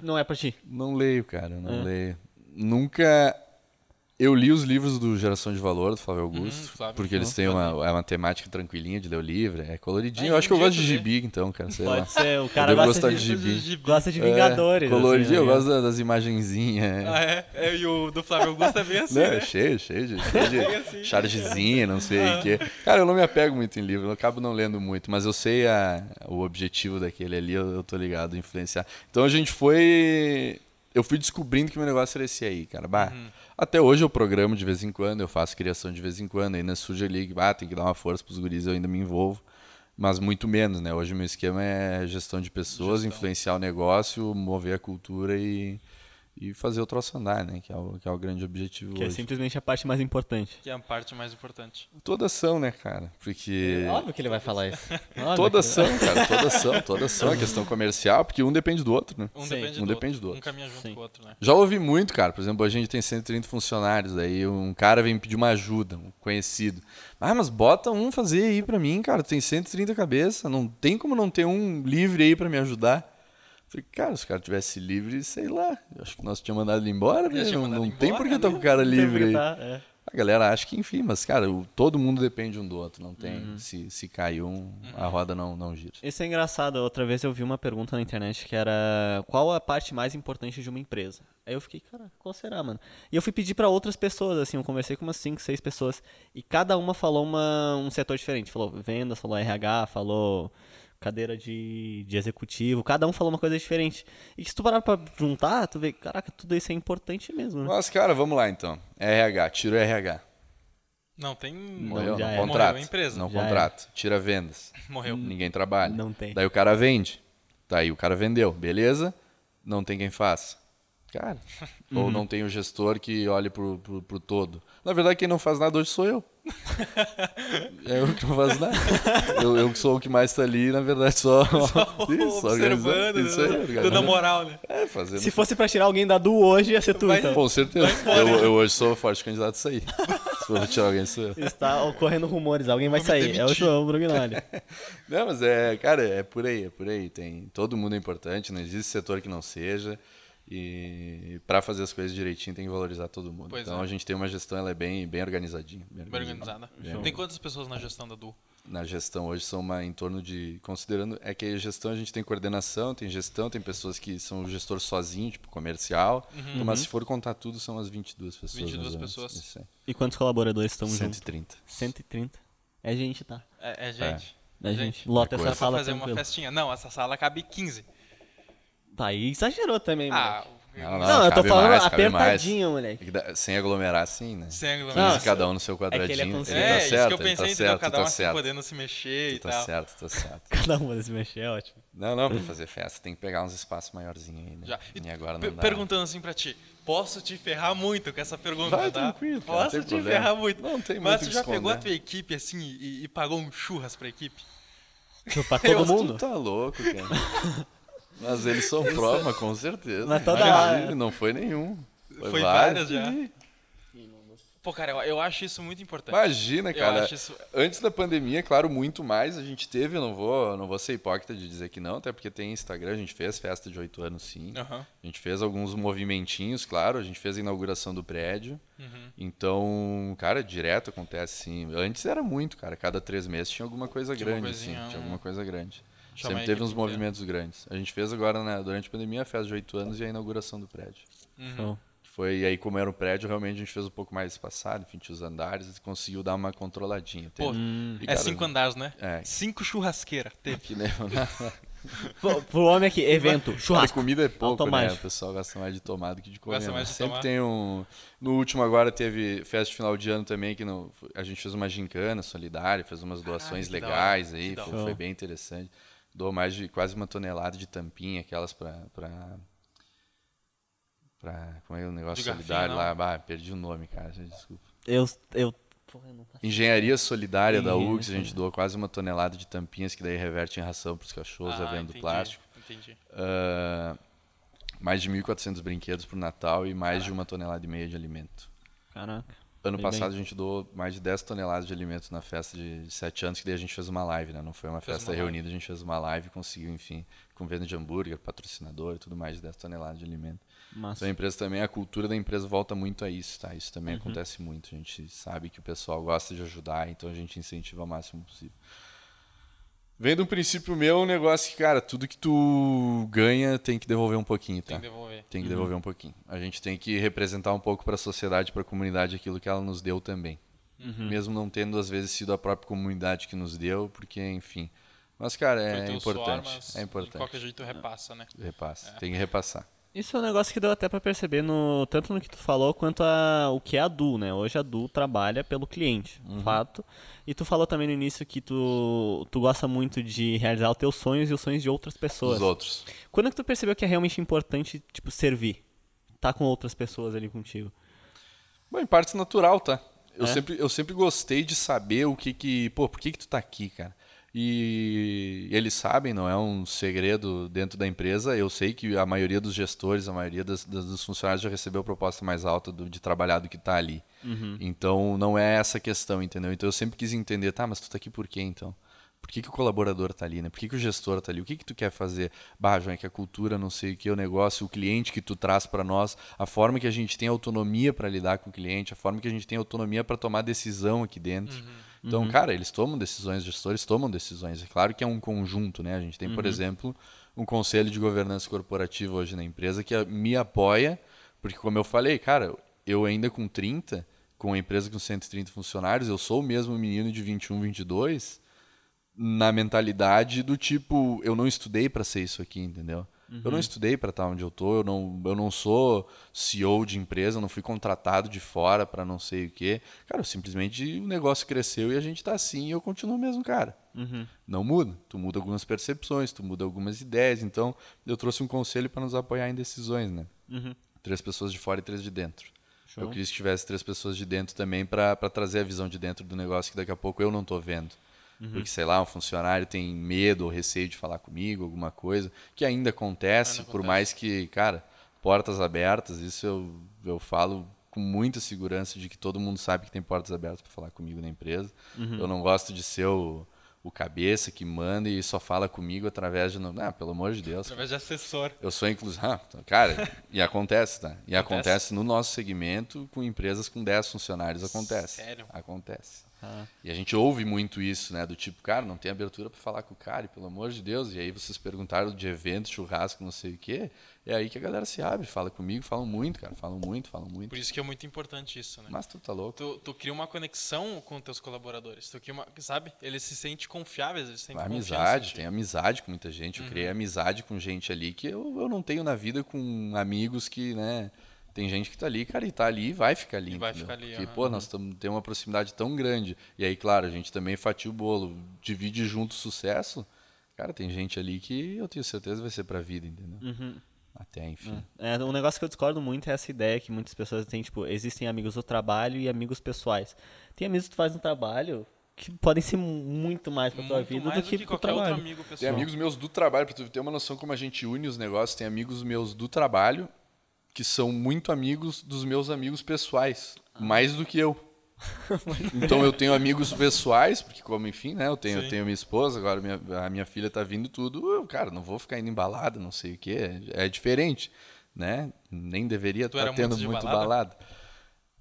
não é pra ti? Não leio, cara, não É. leio. Nunca. Eu li os livros do Geração de Valor, do Flávio Augusto, Uhum, Flávio. porque eles têm uma, é uma temática tranquilinha de ler o livro, é coloridinho. Ah, eu acho que eu gosto de gibi, então, cara, sei lá. Pode ser, o Eu cara devo gosta gostar de, de gibi. gosta de Vingadores. É, coloridinho, assim, eu gosto da- das imagenzinhas. Ah, é? é? E o do Flávio Augusto é bem assim, Não, né? é cheio, cheio de, cheio de <laughs> assim. chargezinha, não sei o quê. Cara, eu não me apego muito em livro, eu acabo não lendo muito, mas eu sei a- o objetivo daquele ali, eu, eu tô ligado, influenciar. Então a gente foi. Eu fui descobrindo que meu negócio era esse aí, cara. Bah, Até hoje eu programo de vez em quando, eu faço criação de vez em quando, ainda surge ali, que, ah, tem que dar uma força pros guris, eu ainda me envolvo. Mas muito menos, né? Hoje o meu esquema é gestão de pessoas, Gestão. influenciar o negócio, mover a cultura e, e fazer o troço andar, né? Que é o, que é o grande objetivo Que é hoje. simplesmente a parte mais importante. Que é a parte mais importante. Toda ação, né, cara? Porque. Óbvio que ele vai falar isso. <laughs> Óbvio Toda que- ação, cara, toda ação, toda ação é questão comercial, porque um depende do outro, né? Um Sim, depende um do depende outro. do outro. Um caminha junto Sim. com o outro, né? Já ouvi muito, cara. Por exemplo, a gente tem 130 funcionários, aí um cara vem pedir uma ajuda, um conhecido. Ah, mas bota um fazer aí pra mim, cara. Tu tem 130 cabeças, não tem como não ter um livre aí pra me ajudar. Falei, cara, se o cara tivesse livre, sei lá. Acho que nós tínhamos mandado ele embora, né? Não, mandado não embora, tem por que tá né? com o cara livre tá, é. A galera acha que, enfim, mas, cara, o- todo mundo depende um do outro. Não tem. Uhum. Se, se cai um, a roda não, não gira. Isso é engraçado. Outra vez eu vi uma pergunta na internet que era qual a parte mais importante de uma empresa? Aí eu fiquei, cara, qual será, mano? E eu fui pedir pra outras pessoas, assim, eu conversei com umas 5, 6 pessoas e cada uma falou uma, um setor diferente. Falou vendas, falou RH, falou cadeira de, de executivo, cada um falou uma coisa diferente. E se tu parar pra juntar, tu vê, caraca, tudo isso é importante mesmo, né? Mas, cara, vamos lá então. RH, tira o RH. Não tem. Morreu, já não é. contrata. Morreu a empresa. Não Já é. contrata. Tira vendas. Morreu. Ninguém trabalha. Não tem. Daí o cara vende. Daí o cara vendeu, beleza? Não tem quem faça. Cara. <laughs> Uhum. Ou não tem o gestor que olhe pro, pro, pro todo. Na verdade, quem não faz nada hoje sou eu. <laughs> é eu que não faço nada. Eu, eu que sou o que mais tá ali, na verdade, só. <laughs> <laughs> Isso, Observando, organizando. Isso aí, né? organizando. dando a moral, né? É, fazendo. Se fosse pra tirar alguém da Du hoje, ia ser tu, Vai- então. Com certeza. Eu, eu hoje sou forte candidato a sair. Se for tirar alguém, sou eu. Está ocorrendo rumores, alguém vai sair. É o. João Brugnoli. Não, mas é, cara, é por aí, é por aí. Tem, todo mundo é importante, não existe setor que não seja. E para fazer as coisas direitinho tem que valorizar todo mundo. Pois então é. a gente tem uma gestão, ela é bem, bem organizadinha. Bem Bem organizada. Bem Tem quantas pessoas na gestão da Du? na gestão hoje são uma, em torno de. Considerando. É que a gestão a gente tem coordenação, tem gestão, tem pessoas que são o gestor sozinho, tipo comercial. Uhum. Mas se for contar tudo, são as 22 pessoas. 22 mais ou menos. pessoas. Isso aí. E quantos colaboradores estão juntos? 130. 130. É gente, tá? É, é gente. É gente. Gente, Lota é essa sala fazer uma tranquilo. festinha. Não, essa sala cabe 15. Tá, aí exagerou também, Ah, moleque. Não, Não, eu tô falando mais, apertadinho, moleque. É Sem aglomerar assim, né? sem Não, aglomeração. 15 cada um no seu é que ele é quadradinho. consciente. É, tá isso certo, que eu pensei, ele tá entendeu? certo, Cada tá um assim certo. podendo se mexer e Tá tal. certo, tá certo. <laughs> Cada um desse mexer é ótimo. Não, não, pra fazer festa tem que pegar uns espaços maiorzinhos aí, né? Já. E agora Per- não dá. Perguntando assim pra ti, posso te ferrar muito com essa pergunta, Vai, tá? tranquilo, cara, não Posso te problema. ferrar muito. Não tem Mas muito tu o que já pegou a esconder. tua equipe assim e, e pagou um churras pra equipe? Pra todo Mas mundo. Tu tá louco, cara. <laughs> Mas eles são prova, com certeza. Mas toda Imagina, hora. Não foi nenhum. Foi, Foi vários. várias já. Pô, cara, eu, eu acho isso muito importante. Imagina, Eu cara. acho isso- Antes da pandemia, claro, muito mais a gente teve, eu não vou, não vou ser hipócrita de dizer que não, até porque tem Instagram, a gente fez festa de oito anos sim. Aham. A gente fez alguns movimentinhos, claro, a gente fez a inauguração do prédio. Uhum. Então, cara, direto acontece sim. Antes era muito, cara. Cada três meses tinha alguma coisa Tinha grande, assim. coisinha, Tinha um- alguma coisa grande. Sempre teve uns inteira. movimentos grandes. A gente fez agora, né, durante a pandemia, a festa de oito anos e a inauguração do prédio. Uhum. Foi e aí, como era um prédio, realmente a gente fez um pouco mais espaçado, enfim, tinha os andares e conseguiu dar uma controladinha. Pô, e, é cara, cinco andares, né? É. Cinco churrasqueiras. Teve. Que nem... <laughs> Pro, pro homem aqui, evento, Cara, churrasco. comida é pouco, né? O pessoal gosta mais de tomar do que de comer. Gosta mais mas de Sempre tomar. tem um... No último agora teve festa de final de ano também, que no... a gente fez uma gincana solidária, fez umas doações da legais aí, foi, foi bem interessante. Doou mais de quase uma tonelada de tampinha, aquelas pra... pra... pra como é o negócio De solidário não? lá? Bah, perdi o nome, cara, desculpa. Eu, eu... Engenharia Solidária da UX, a gente doou quase uma tonelada de tampinhas que daí reverte em ração para os cachorros, Ah, entendi, plástico. Entendi. Ah, mais de 1.400 brinquedos pro Natal e mais de uma tonelada e meia de alimento. Caraca. Ano Bem, passado bem. a gente doou mais de 10 toneladas de alimentos na festa de 7 anos, que daí a gente fez uma live, né? Não foi uma Fez festa uma live. reunida, a gente fez uma live e conseguiu, enfim, com venda de hambúrguer, patrocinador e tudo mais, de 10 toneladas de alimento. Massa. Então a empresa também, a cultura da empresa volta muito a isso, tá? Isso Uhum. também acontece muito. A gente sabe que o pessoal gosta de ajudar, então a gente incentiva o máximo possível. Vem de um princípio meu, um negócio que, cara, tudo que tu ganha tem que devolver um pouquinho, tá? Tem que devolver. Tem que devolver um pouquinho. A gente tem que representar um pouco para a sociedade, para a comunidade aquilo que ela nos deu também. Uhum. Mesmo não tendo às vezes sido a própria comunidade que nos deu, porque enfim. Mas cara, é importante. suor, mas é De importante. qualquer jeito repassa, né? Repassa. Tem que repassar. Isso é um negócio que deu até pra perceber no tanto no que tu falou quanto a o que é a Du, né? Hoje a Du trabalha pelo cliente, Uhum. fato. E tu falou também no início que tu, tu gosta muito de realizar os teus sonhos e os sonhos de outras pessoas. Os outros. Quando é que tu percebeu que é realmente importante, tipo, servir? Tá com outras pessoas ali contigo. Bom, em parte natural, tá? Eu, É? sempre, eu sempre gostei de saber o que que... Pô, por que que tu tá aqui, cara? E eles sabem, não é um segredo dentro da empresa. Eu sei que a maioria dos gestores, a maioria das, das- dos funcionários já recebeu a proposta mais alta do- de trabalhar do que tá ali. Então, não é essa questão, entendeu? Então, eu sempre quis entender, tá, mas tu tá aqui por quê, então? Por que, que o colaborador tá ali, né? Por que, que o gestor tá ali? O que, que tu quer fazer? Bah, João, é que a cultura, não sei o que, o negócio, o cliente que tu traz para nós, a forma que a gente tem autonomia para lidar com o cliente, a forma que a gente tem autonomia para tomar decisão aqui dentro. Então, cara, eles tomam decisões, os gestores tomam decisões. É claro que é um conjunto, né? A gente tem, por exemplo, um conselho de governança corporativa hoje na empresa que a- me apoia, porque como eu falei, cara, eu ainda com 30, com uma empresa com 130 funcionários, eu sou o mesmo menino de 21, 22, na mentalidade do tipo, eu não estudei para ser isso aqui, entendeu? Eu não estudei para estar onde eu tô, eu não, eu não sou CEO de empresa, eu não fui contratado de fora para não sei o quê. Cara, simplesmente o negócio cresceu e a gente tá assim e eu continuo o mesmo cara. Não muda. Tu muda algumas percepções, tu muda algumas ideias. Então, eu trouxe um conselho para nos apoiar em decisões, né? Três pessoas de fora e três de dentro. Eu quis que tivesse três pessoas de dentro também para trazer a visão de dentro do negócio que daqui a pouco eu não tô vendo. Porque, sei lá, um funcionário tem medo ou receio de falar comigo, alguma coisa, que ainda acontece, Ainda por acontece. mais que, cara, portas abertas, isso eu, eu falo com muita segurança de que todo mundo sabe que tem portas abertas para falar comigo na empresa. Eu não gosto de ser o, o cabeça que manda e só fala comigo através de. Ah, pelo amor de Deus. Através de assessor. Eu sou inclusive. Ah, tá, cara, e acontece, tá? E Acontece? acontece no nosso segmento com empresas com 10 funcionários. Acontece. Sério? Acontece. Ah. E a gente ouve muito isso, né? Do tipo, cara, não tem abertura pra falar com o cara, e pelo amor de Deus. E aí vocês perguntaram de evento, churrasco, não sei o quê. É aí que a galera se abre, fala comigo, falam muito, cara. Falam muito, falam muito. Por isso que é muito importante isso, né? Mas tu tá louco. Tu, tu cria uma conexão com teus colaboradores. Tu cria uma, sabe? Eles se sentem confiáveis, eles sentem Amizade, tem amizade com muita gente. Eu criei amizade com gente ali que eu, eu não tenho na vida com amigos que, né? Tem gente que tá ali, cara, e tá ali e vai ficar ali. E vai entendeu? ficar ali, Porque, aham. pô, nós tamo, temos uma proximidade tão grande. E aí, claro, a gente também fatia o bolo, divide junto o sucesso. Cara, tem gente ali que eu tenho certeza vai ser pra vida, entendeu? Uhum. Até, enfim. É, um negócio que eu discordo muito é essa ideia que muitas pessoas têm, tipo, existem amigos do trabalho e amigos pessoais. Tem amigos que tu faz no trabalho que podem ser muito mais pra tua Muito vida do que pro qualquer outro trabalho. amigo pessoal. Tem amigos meus do trabalho, pra tu ter uma noção como a gente une os negócios, tem amigos meus do trabalho que são muito amigos dos meus amigos pessoais, mais do que eu. <laughs> então eu tenho amigos pessoais, porque como enfim, né, eu tenho, eu tenho minha esposa, agora minha, a minha filha tá vindo tudo, eu, cara, não vou ficar indo embalada, não sei o que, é, é diferente, né? Nem deveria estar era tendo muito muito balada? balada.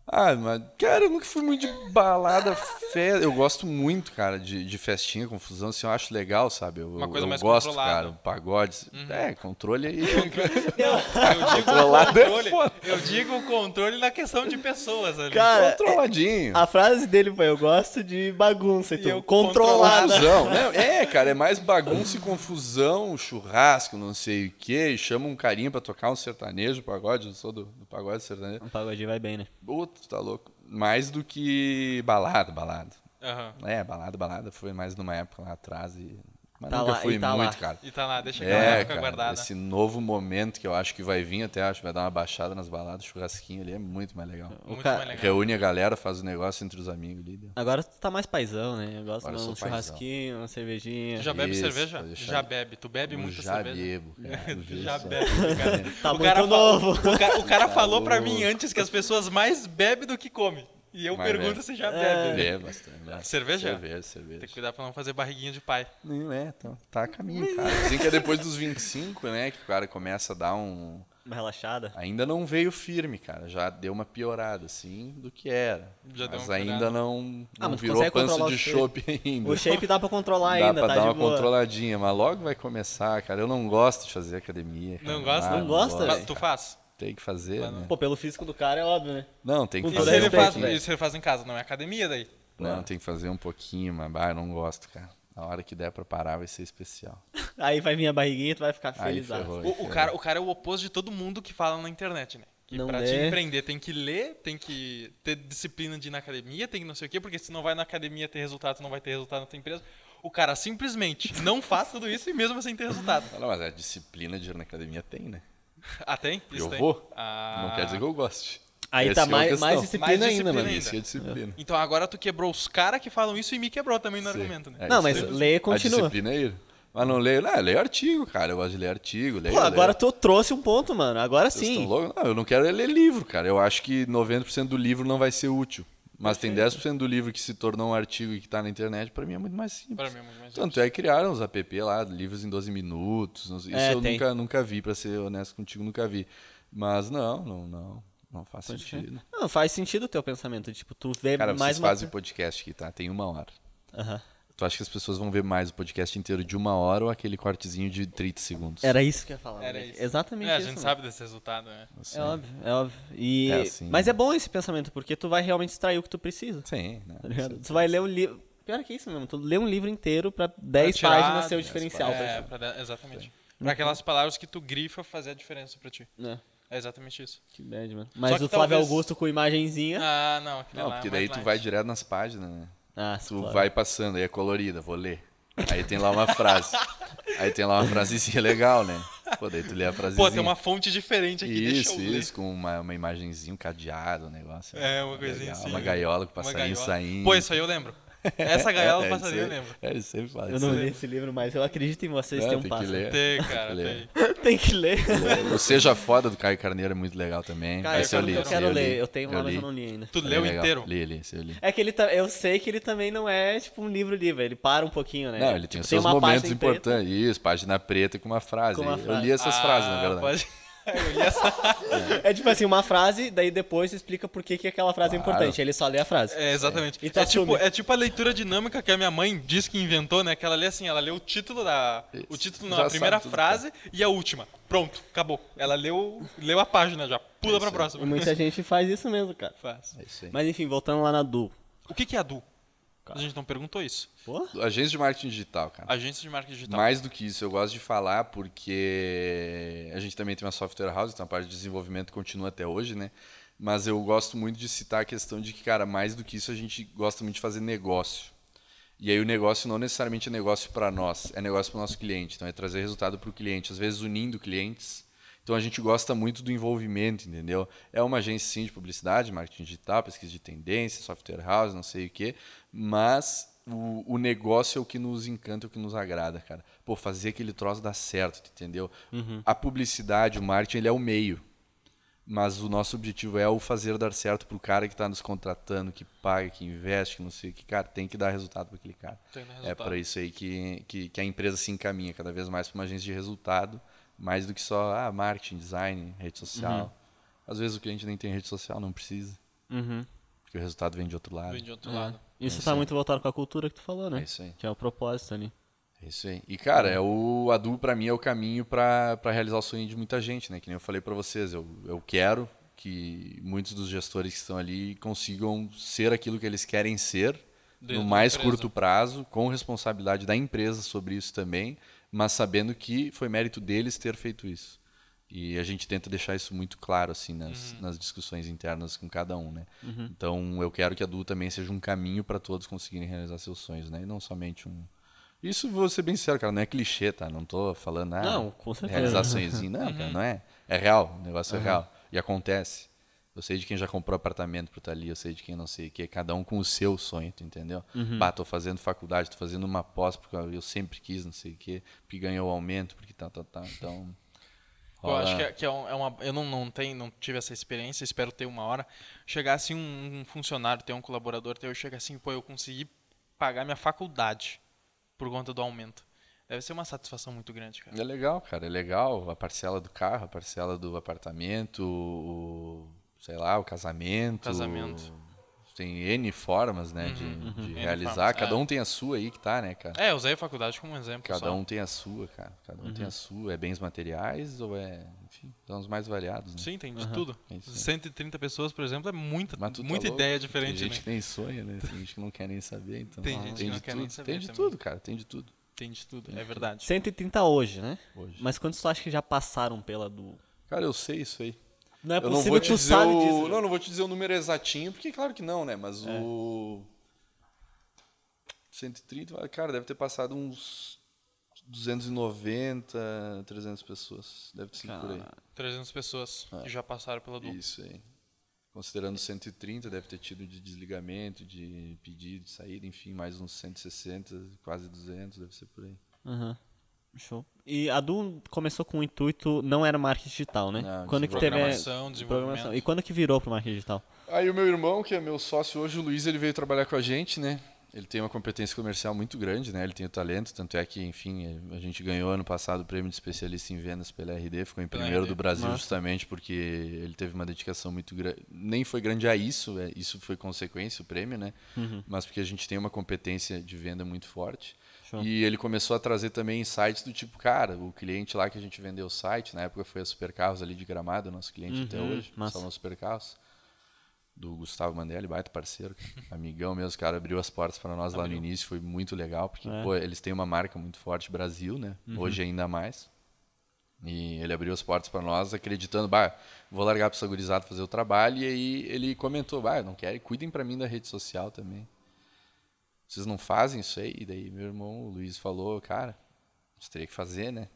Ah, mas, cara, eu nunca fui muito de balada, fe... eu gosto muito, cara, de, de festinha, confusão, assim, eu acho legal, sabe? Eu, Uma coisa eu mais gosto, controlada. cara, pagode, é, controle aí. <laughs> Eu digo, Controlado é controle, eu digo o controle na questão de pessoas ali. Cara, Controladinho. A frase dele foi: Eu gosto de bagunça, E então, eu controlada. Confusão. Não, é, cara, é mais bagunça e confusão, churrasco, não sei o quê. Chama um carinha pra tocar um sertanejo, pagode, eu sou do, do pagode sertanejo. Um pagodinho vai bem, né? Puta, tá louco. Mais do que balada, balada. Aham. É, balada, balada foi mais numa época lá atrás e... Mas Tá nunca lá, fui e tá muito, lá. cara. E tá lá, deixa aquela É, época cara, guardada. esse novo momento que eu acho que vai vir, até acho que vai dar uma baixada nas baladas, churrasquinho ali, é muito mais legal. Muito ca- mais legal. Reúne a galera, faz o negócio entre os amigos ali. Agora tu tá mais paizão, né? Eu gosto de um churrasquinho, uma cervejinha. Tu já bebe Isso, cerveja? Já bebe. Tu bebe Eu muita já cerveja? bebo, <laughs> cara. Tu já bebe, cara. Tá o muito cara novo. Falou, o cara, o cara falou pra mim antes que as pessoas mais bebem do que comem. E eu Mas pergunto bebe. se já É. bebe. Bebe bastante. bastante. Cerveja? Cerveja, Tem cerveja. que cuidar pra não fazer barriguinha de pai. Não é, então, tá a caminho, cara. <laughs> Dizem que é depois dos 25, né, que o cara começa a dar um... Uma relaxada. Ainda não veio firme, cara. Já deu uma piorada, assim, do que era. Já deu mas uma ainda piorada. não, não Ah, mas virou pança de chope <laughs> ainda. O shape dá pra controlar Dá ainda, pra tá dar de uma boa. controladinha, mas logo vai começar, cara. Eu não gosto de fazer academia. cara. Não gosta? Ah, Não gosta, gosto. velho? Mas tu faz? Tem que fazer, né? Pô, pelo físico do cara é óbvio, né? Não, tem que Com fazer ele um respeito, faz, pouquinho. se ele faz em casa? Não é academia daí? Não, tem que fazer um pouquinho, mas bah, eu não gosto, cara. Na hora que der pra parar vai ser especial. <laughs> Aí vai vir a barriguinha e tu vai ficar feliz. ferrou. O, o cara, o cara é o oposto de todo mundo que fala na internet, né? Que Não pra lê. te empreender tem que ler, tem que ter disciplina de ir na academia, tem que não sei o quê, porque se não vai na academia ter resultado, não vai ter resultado na tua empresa. O cara simplesmente não faz tudo isso e mesmo assim ter resultado. Não, mas a disciplina de ir na academia tem, né? <laughs> Ah, tem? Isso eu tem? vou. Ah. Não quer dizer que eu goste. Aí Essa tá é a mais, mais disciplina Mais ainda, disciplina mano. ainda. Isso é disciplina. Então agora tu quebrou os caras que falam isso e me quebrou também no Sim. argumento, né? É, Não, mas ler A continua. disciplina é ir. Mas não leio, não, eu leio artigo, cara. Eu gosto de ler artigo. Leio, Pô, agora leio. tu trouxe um ponto, mano. Agora Vocês sim. estão loucos? Não, eu não quero ler livro, cara. Eu acho que 90% do livro não vai ser útil. Mas tem 10% do livro que se tornou um artigo e que tá na internet, pra mim é muito mais simples. Pra mim é muito mais Tanto é que criaram os app lá, livros em 12 minutos. Isso É, eu tem. nunca, nunca vi, pra ser honesto contigo, nunca vi. Mas não, não, não. Não faz Pode sentido. Não, faz sentido o teu pensamento. Tipo, tu vê Cara, mais vocês uma... fazem podcast aqui, tá? Tem uma hora. Aham. Tu acha que as pessoas vão ver mais o podcast inteiro de uma hora ou aquele cortezinho de 30 segundos? Era isso que eu ia falar. Era isso. Exatamente É, a isso. gente mano. sabe desse resultado, né? Assim. É óbvio, é óbvio. E... É assim. Mas é bom esse pensamento, porque tu vai realmente extrair o que tu precisa. Sim, né? Tá? Tu vai ler um livro. Pior que isso mesmo, tu lê um livro inteiro pra 10 tirar páginas ser o diferencial pra É, pra exatamente. Pra aquelas palavras que tu grifa fazer a diferença pra ti. É, É exatamente isso. que bad, mano. Mas que o Flávio talvez- Augusto com imagenzinha. Ah, não, Não, lá é porque daí tu light. vai direto nas páginas, né? Ah, Tu claro. vai passando, aí é colorida, vou ler. Aí tem lá uma frase. Aí tem lá uma frasezinha legal, né? Pô, daí tu lê a frasezinha. Pô, tem uma fonte diferente aqui, Isso, isso, com uma, uma imagenzinha, um cadeado, um negócio. É, uma coisinha legal, assim. Uma gaiola com passarinho saindo. Pô, isso aí eu lembro. Essa gaiola É, do é, passarinho eu aí. lembro. É, ele sempre fala Eu não li esse livro, mas eu acredito em vocês, Não, tem um tem que passo. ler. Tem, cara, ler. tem. <laughs> tem que ler. O Seja Foda do Caio Carneiro é muito legal também. Cara, eu Esse eu quero, li. eu quero li. ler. Eu tenho lá, mas eu não li ainda. Tu É leu inteiro? Li, li, esse eu li. É que ele tá, eu sei que ele também não é tipo um livro livro, ele para um pouquinho, né? Não, ele tem Tipo, os seus momentos importantes. Isso, página preta com uma frase. Com uma Eu frase. li essas Ah, frases, na verdade. pode- Essa- <laughs> É tipo assim, uma frase, daí depois você explica por que, que aquela frase é Claro. importante. Ele só lê a frase. É, exatamente. E tu É tipo, é tipo a leitura dinâmica que a minha mãe disse que inventou, né? Que ela lê assim, ela lê o título da. O Isso. título não, Já a primeira frase e a última. Pronto, acabou. Ela leu, leu a página já. Pula pra isso aí. próxima. E muita <laughs> gente faz isso mesmo, cara. Faz. É isso aí. Mas enfim, voltando lá na Du. O que, que é a Du? A gente não perguntou isso. Pô? Agência de marketing digital, cara. Agência de marketing digital. Mais do que isso, eu gosto de falar porque a gente também tem uma software house, então a parte de desenvolvimento continua até hoje, né? Mas eu gosto muito de citar a questão de que, cara, mais do que isso, a gente gosta muito de fazer negócio. E aí o negócio não necessariamente é negócio para nós, é negócio para o nosso cliente. Então é trazer resultado para o cliente, às vezes unindo clientes. Então a gente gosta muito do envolvimento, entendeu? É uma agência sim de publicidade, marketing digital, pesquisa de tendência, software house, não sei o quê, mas o, o negócio é o que nos encanta, é o que nos agrada, cara. Pô, fazer aquele troço dar certo, entendeu? A publicidade, o marketing, ele é o meio. Mas o nosso objetivo é o fazer dar certo pro cara que está nos contratando, que paga, que investe, que não sei o que, cara, tem que dar resultado para aquele cara. Tem que dar É para isso aí que, que, que a empresa se encaminha cada vez mais para uma agência de resultado, mais do que só ah, marketing, design, rede social. Às vezes o cliente nem tem rede social, não precisa, Uhum. porque o resultado vem de outro lado. Vem de outro É. lado. Isso isso tá aí. muito voltado com a cultura que tu falou, né? É isso aí. Que é o propósito ali. É isso aí. E, cara, é o Adu, pra mim, é o caminho pra pra realizar o sonho de muita gente, né? Que nem eu falei pra vocês. Eu, eu quero que muitos dos gestores que estão ali consigam ser aquilo que eles querem ser Dentro no mais curto prazo, com responsabilidade da empresa sobre isso também, mas sabendo que foi mérito deles ter feito isso. E a gente tenta deixar isso muito claro assim nas, nas discussões internas com cada um, né? Então eu quero que a Du também seja um caminho para todos conseguirem realizar seus sonhos, né? E não somente um Isso vou ser bem sincero, cara, não é clichê, tá? Não tô falando ah, Não, com certeza. realizar sonhozinho, não, cara, não é. É real, o negócio é real e acontece. Eu sei de quem já comprou apartamento pra estar ali, eu sei de quem não sei o que, cada um com o seu sonho, tu entendeu? Bah, tô fazendo faculdade, tô fazendo uma pós porque eu sempre quis, não sei o que, porque ganhou aumento, porque tá, tá, tá. Então. Eu rola- acho que é, que é é uma. Eu não, não, tenho, não tive essa experiência, espero ter uma hora. Chegar assim, um, um funcionário, ter um colaborador, ter eu chegar assim, pô, eu consegui pagar minha faculdade por conta do aumento. Deve ser uma satisfação muito grande, cara. É legal, cara, é legal. A parcela do carro, a parcela do apartamento, o, sei lá, o casamento. Casamento. Tem N formas, né, de, de N realizar. formas, Cada é. um tem a sua aí que tá, né, cara? É, eu usei a faculdade como exemplo. Cada só. um tem a sua, cara. Cada um tem a sua. É bens materiais ou é. Enfim, são os mais variados, né? Sim, tem de tudo. É isso aí. 130 pessoas, por exemplo, é muita, tá muita louco. ideia Tem diferente, gente né? que nem sonha, né? Tem gente que não quer nem saber, então. Tem gente que não de quer nem tudo. saber Tem de também. tudo, cara. Tem de tudo. Tem de tudo, é verdade. 130 hoje, né? Hoje. Mas quantos tu acha que já passaram pela Du? Cara, eu sei isso aí. Não é eu não possível te tu dizer sabe o... disso. Não, não vou te dizer o número exatinho, porque claro que não, né? Mas É. o 130, cara, deve ter passado uns 290, 300 pessoas. Deve ter sido por aí. 300 pessoas É. que já passaram pela Du. Isso aí. Considerando 130, deve ter tido de desligamento, de pedido, de saída, enfim, mais uns 160, quase 200, deve ser por aí. Aham. Show. E a Du começou com o intuito, não era marketing digital, né? Não, quando que teve Programação, desenvolvimento. E quando que virou pro marketing digital? Aí o meu irmão, que é meu sócio hoje, o Luiz, ele veio trabalhar com a gente, né? Ele tem uma competência comercial muito grande, né? Ele tem o talento, tanto é que, enfim, a gente ganhou ano passado o prêmio de especialista em vendas pela RD, ficou em primeiro do Brasil Massa. justamente porque ele teve uma dedicação muito grande. Nem foi grande a isso, é, isso foi consequência, o prêmio, né? Mas porque a gente tem uma competência de venda muito forte. Show. E ele começou a trazer também insights do tipo, cara, o cliente lá que a gente vendeu o site, na época foi a Supercarros ali de Gramado, nosso cliente até Uhum, hoje, massa. salão Supercarros do Gustavo Mandelli, baita parceiro, <laughs> amigão mesmo, cara, abriu as portas para nós lá no início, foi muito legal, porque É. Uhum. pô, eles têm uma marca muito forte Brasil, né? Hoje ainda mais. E ele abriu as portas para nós, acreditando, bah, vou largar para gurizada fazer o trabalho, e aí ele comentou, bah, não querem, cuidem para mim da rede social também. Vocês não fazem isso aí? E daí meu irmão, o Luiz, falou, cara, você teria que fazer, né?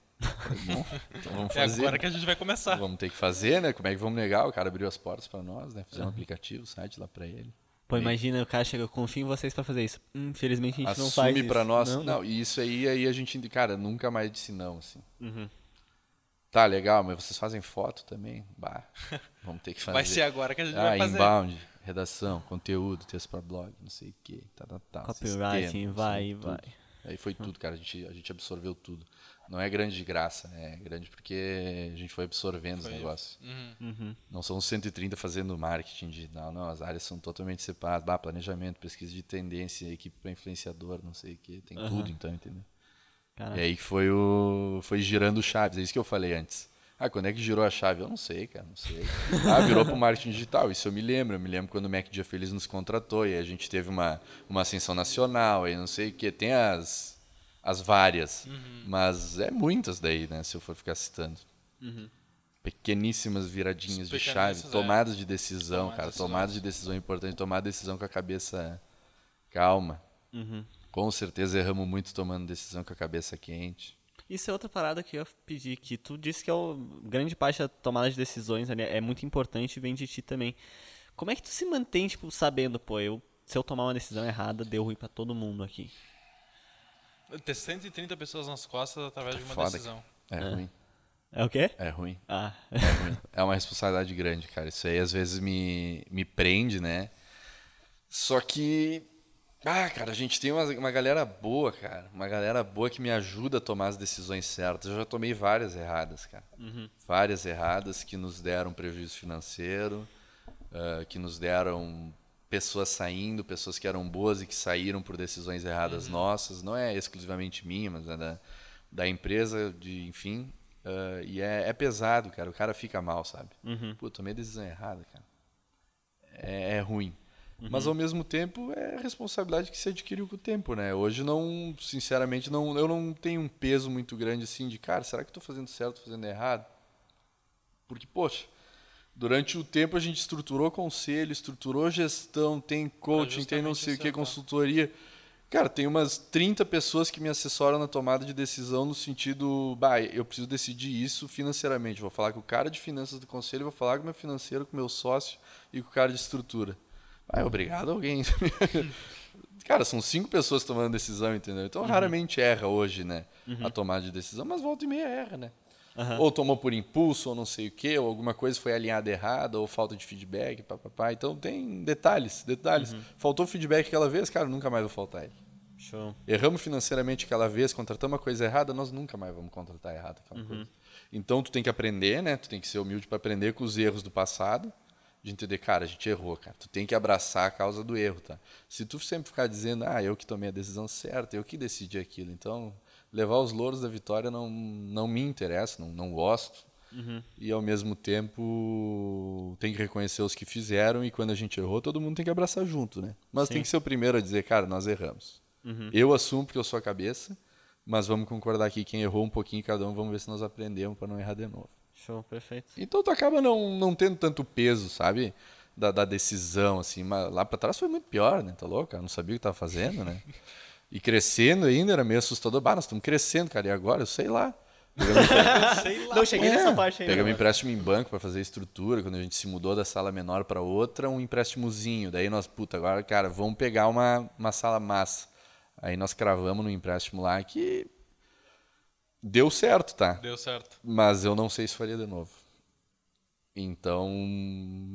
Bom, então vamos É fazer. agora que a gente vai começar. Vamos ter que fazer, né? Como é que vamos negar? O cara abriu as portas para nós, né? Fizemos um aplicativo, site lá para ele. Pô, imagina, o cara chega, confia em vocês pra fazer isso. Hum, Infelizmente a gente não faz Assume isso. para nós. Não, Não, e isso aí, aí a gente, cara, nunca mais disse não, assim. Uhum. Tá, legal, mas vocês fazem foto também? Bah, vamos ter que fazer. Vai ser agora que a gente ah, vai fazer. inbound, redação, conteúdo, texto para blog, não sei o que, tá, tá, tá. Copywriting, sistema, vai, vai. Aí foi tudo, cara. A gente, a gente absorveu tudo. Não é grande de graça, né? É grande porque a gente foi absorvendo Foi- os negócios. Uhum. Não são os 130 fazendo marketing digital, não. As áreas são totalmente separadas. Bah, planejamento, pesquisa de tendência, equipe para influenciador, não sei o que. Tem Aham. tudo, então, entendeu? Caraca. E aí foi o. Foi girando chaves, é isso que eu falei antes. Ah, quando é que girou a chave? Eu não sei, cara, não sei. Ah, virou pro marketing digital, isso eu me lembro. Eu me lembro quando o Mac Dia Feliz nos contratou e a gente teve uma, uma ascensão nacional e não sei o que. Tem as, as várias, mas é muitas daí, né, se eu for ficar citando. Pequeníssimas viradinhas de chave, é. tomadas de decisão, cara. Tomadas de decisão é importante, tomar decisão com a cabeça calma. Uhum. Com certeza erramos muito tomando decisão com a cabeça quente. Isso é outra parada que eu ia pedir, que tu disse que é o, grande parte da tomada de decisões ali é muito importante e vem de ti também. Como é que tu se mantém, tipo, sabendo, pô, eu, se eu tomar uma decisão errada, deu ruim pra todo mundo aqui? Ter 130 pessoas nas costas através de uma Foda, decisão. É ruim, É o quê? é ruim. Ah, É ruim. É uma responsabilidade grande, cara. Isso aí às vezes me, me prende, né? Só que. Ah, cara, a gente tem uma, uma galera boa, cara. Uma galera boa que me ajuda a tomar as decisões certas. Eu já tomei várias erradas, cara. Várias erradas que nos deram prejuízo financeiro, ah, que nos deram pessoas saindo, pessoas que eram boas e que saíram por decisões erradas nossas. Não é exclusivamente minha, mas é da, da empresa, de, enfim. Ah, e é, é pesado, cara. O cara fica mal, sabe? Pô, tomei decisão errada, cara. É, é ruim. Mas ao mesmo tempo é responsabilidade que se adquiriu com o tempo, né? Hoje não, sinceramente, não, eu não tenho um peso muito grande assim de, cara, será que tô fazendo certo, fazendo errado? Porque, poxa, durante o tempo a gente estruturou conselho, estruturou gestão, tem coaching, tem não sei o que, aí, tá? consultoria. Cara, tem umas 30 pessoas que me assessoram na tomada de decisão no sentido, bah, eu preciso decidir isso financeiramente. Vou falar com o cara de finanças do conselho, vou falar com o meu financeiro, com o meu sócio e com o cara de estrutura. Ah, obrigado alguém. <laughs> cara, são cinco pessoas tomando decisão, entendeu? Então raramente erra hoje, né? A tomada de decisão, mas volta e meia erra, né? Aham. Ou tomou por impulso, ou não sei o quê, ou alguma coisa foi alinhada errada, ou falta de feedback, papapá. Então tem detalhes, detalhes. Faltou feedback aquela vez, cara, nunca mais vou faltar ele. show. Erramos financeiramente aquela vez, contratamos uma coisa errada, nós nunca mais vamos contratar errado aquela coisa. Então tu tem que aprender, né? Tu tem que ser humilde para aprender com os erros do passado, de entender, cara, a gente errou, cara. Tu tem que abraçar a causa do erro, tá? Se tu sempre ficar dizendo, ah, eu que tomei a decisão certa, eu que decidi aquilo, então levar os louros da vitória não, não me interessa, não, não gosto. E ao mesmo tempo tem que reconhecer os que fizeram e quando a gente errou, todo mundo tem que abraçar junto, né? Mas tem Sim. que ser o primeiro a dizer, cara, nós erramos. Eu assumo porque eu sou a cabeça, mas vamos concordar aqui quem errou um pouquinho cada um, vamos ver se nós aprendemos para não errar de novo. Show, perfeito. Então tu acaba não, não tendo tanto peso, sabe? Da, da decisão, assim. Mas lá pra trás foi muito pior, né? Tá louco? Eu não sabia o que tava fazendo, né? <laughs> E crescendo ainda era meio assustador. Bah, nós estamos crescendo, cara. E agora? Eu sei lá. <laughs> Sei lá. Não, cheguei É, nessa parte ainda. pegamos mano. empréstimo em banco para fazer estrutura. Quando a gente se mudou da sala menor para outra, um empréstimozinho. Daí nós, puta, agora, cara, vamos pegar uma, uma sala massa. Aí nós cravamos no empréstimo lá que deu certo, tá? Deu certo. Mas eu não sei se faria de novo. Então,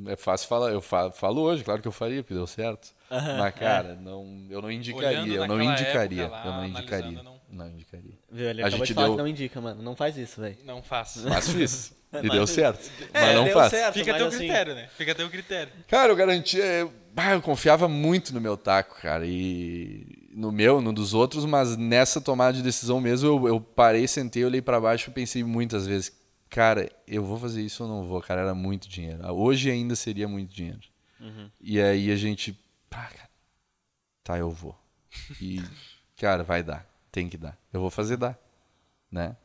é fácil falar. Eu fa- falo hoje, claro que eu faria, porque deu certo. Mas, cara, não, eu não indicaria. Eu não indicaria. lá, eu não indicaria. analisando, Não indicaria. Viu, ele A acabou de gente falar deu- que não indica, mano. Não faz isso, velho. Não faço. <laughs> Mas fiz. E deu certo. É, Mas não deu faço. certo. Fica teu assim- critério, né? Fica a teu critério. Cara, eu garantia. Eu, eu confiava muito no meu taco, cara. E no meu, no dos outros, mas nessa tomada de decisão mesmo, eu, eu parei, sentei, olhei pra baixo e pensei muitas vezes, cara, eu vou fazer isso ou não vou? Cara, era muito dinheiro. Hoje ainda seria muito dinheiro. E aí a gente, pá, cara, tá, eu vou. E, cara, vai dar. Tem que dar. Eu vou fazer dar. Né?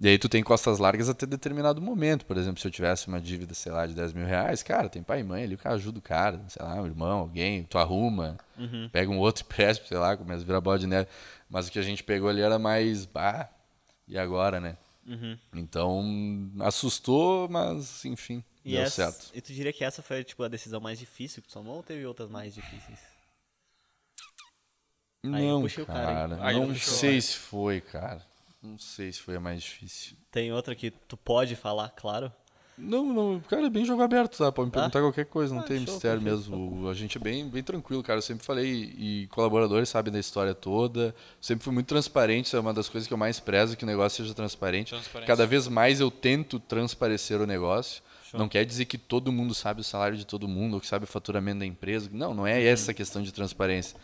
E aí tu tem costas largas até determinado momento. Por exemplo, se eu tivesse uma dívida, sei lá, de 10 mil reais, cara, tem pai e mãe ali, o cara ajuda o cara, sei lá, um irmão, alguém, tu arruma, pega um outro <laughs> empréstimo, sei lá, começa a virar bola de neve. Mas o que a gente pegou ali era mais, bah, e agora, né? Então, assustou, mas enfim, E, deu essa, certo. e tu diria que essa foi tipo, a decisão mais difícil que tu tomou ou teve outras mais difíceis? Aí eu Não, o cara, hein? cara, Aí não puxou, sei se foi, cara. Não sei se foi a mais difícil. Tem outra que tu pode falar, claro? Não, não, cara, é bem jogo aberto, tá? Pode me Tá? perguntar qualquer coisa, não Ah, tem show, mistério perfeito. mesmo. A gente é bem, bem tranquilo, cara. Eu sempre falei, e colaboradores sabem da história toda. Sempre fui muito transparente, isso é uma das coisas que eu mais prezo, que o negócio seja transparente. Cada vez mais eu tento transparecer o negócio. Show. Não quer dizer que todo mundo sabe o salário de todo mundo, ou que sabe o faturamento da empresa. Não, não Uhum. é essa a questão de transparência.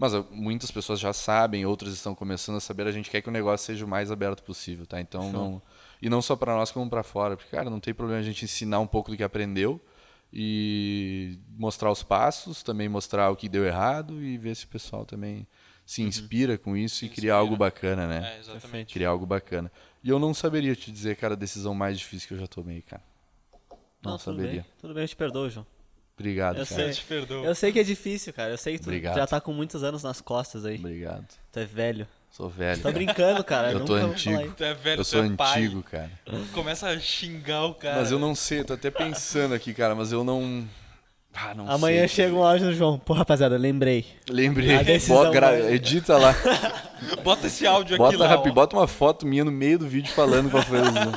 Mas ó, muitas pessoas já sabem, outras estão começando a saber. A gente quer que o negócio seja o mais aberto possível, tá? Então Show. não e não só para nós como para fora, porque cara, não tem problema a gente ensinar um pouco do que aprendeu e mostrar os passos, também mostrar o que deu errado e ver se o pessoal também se inspira com isso Se e criar inspira. algo bacana, né? É, exatamente. Criar algo bacana. E eu não saberia te dizer, cara, a decisão mais difícil que eu já tomei, cara. Não, tudo saberia. bem. Tudo bem, eu te perdoo, João. Obrigado, Eu cara. sei. Eu te perdoo. Eu sei que é difícil, cara. Eu sei que tu Obrigado. já tá com muitos anos nas costas aí. Obrigado. Tu é velho. Sou velho. Tô cara. brincando, cara. Eu tô nunca vou antigo. Tu é velho, eu sou é pai. antigo, cara. Começa a xingar o cara. Mas eu não sei, tô até pensando aqui, cara, mas eu não. Ah, não Amanhã sei. chega um áudio do João. Pô, rapaziada, lembrei. Lembrei. Bota, gra- Edita lá. <laughs> Bota esse áudio aqui Bota, lá. rapi- ó. bota uma foto minha no meio do vídeo falando foi a decisão.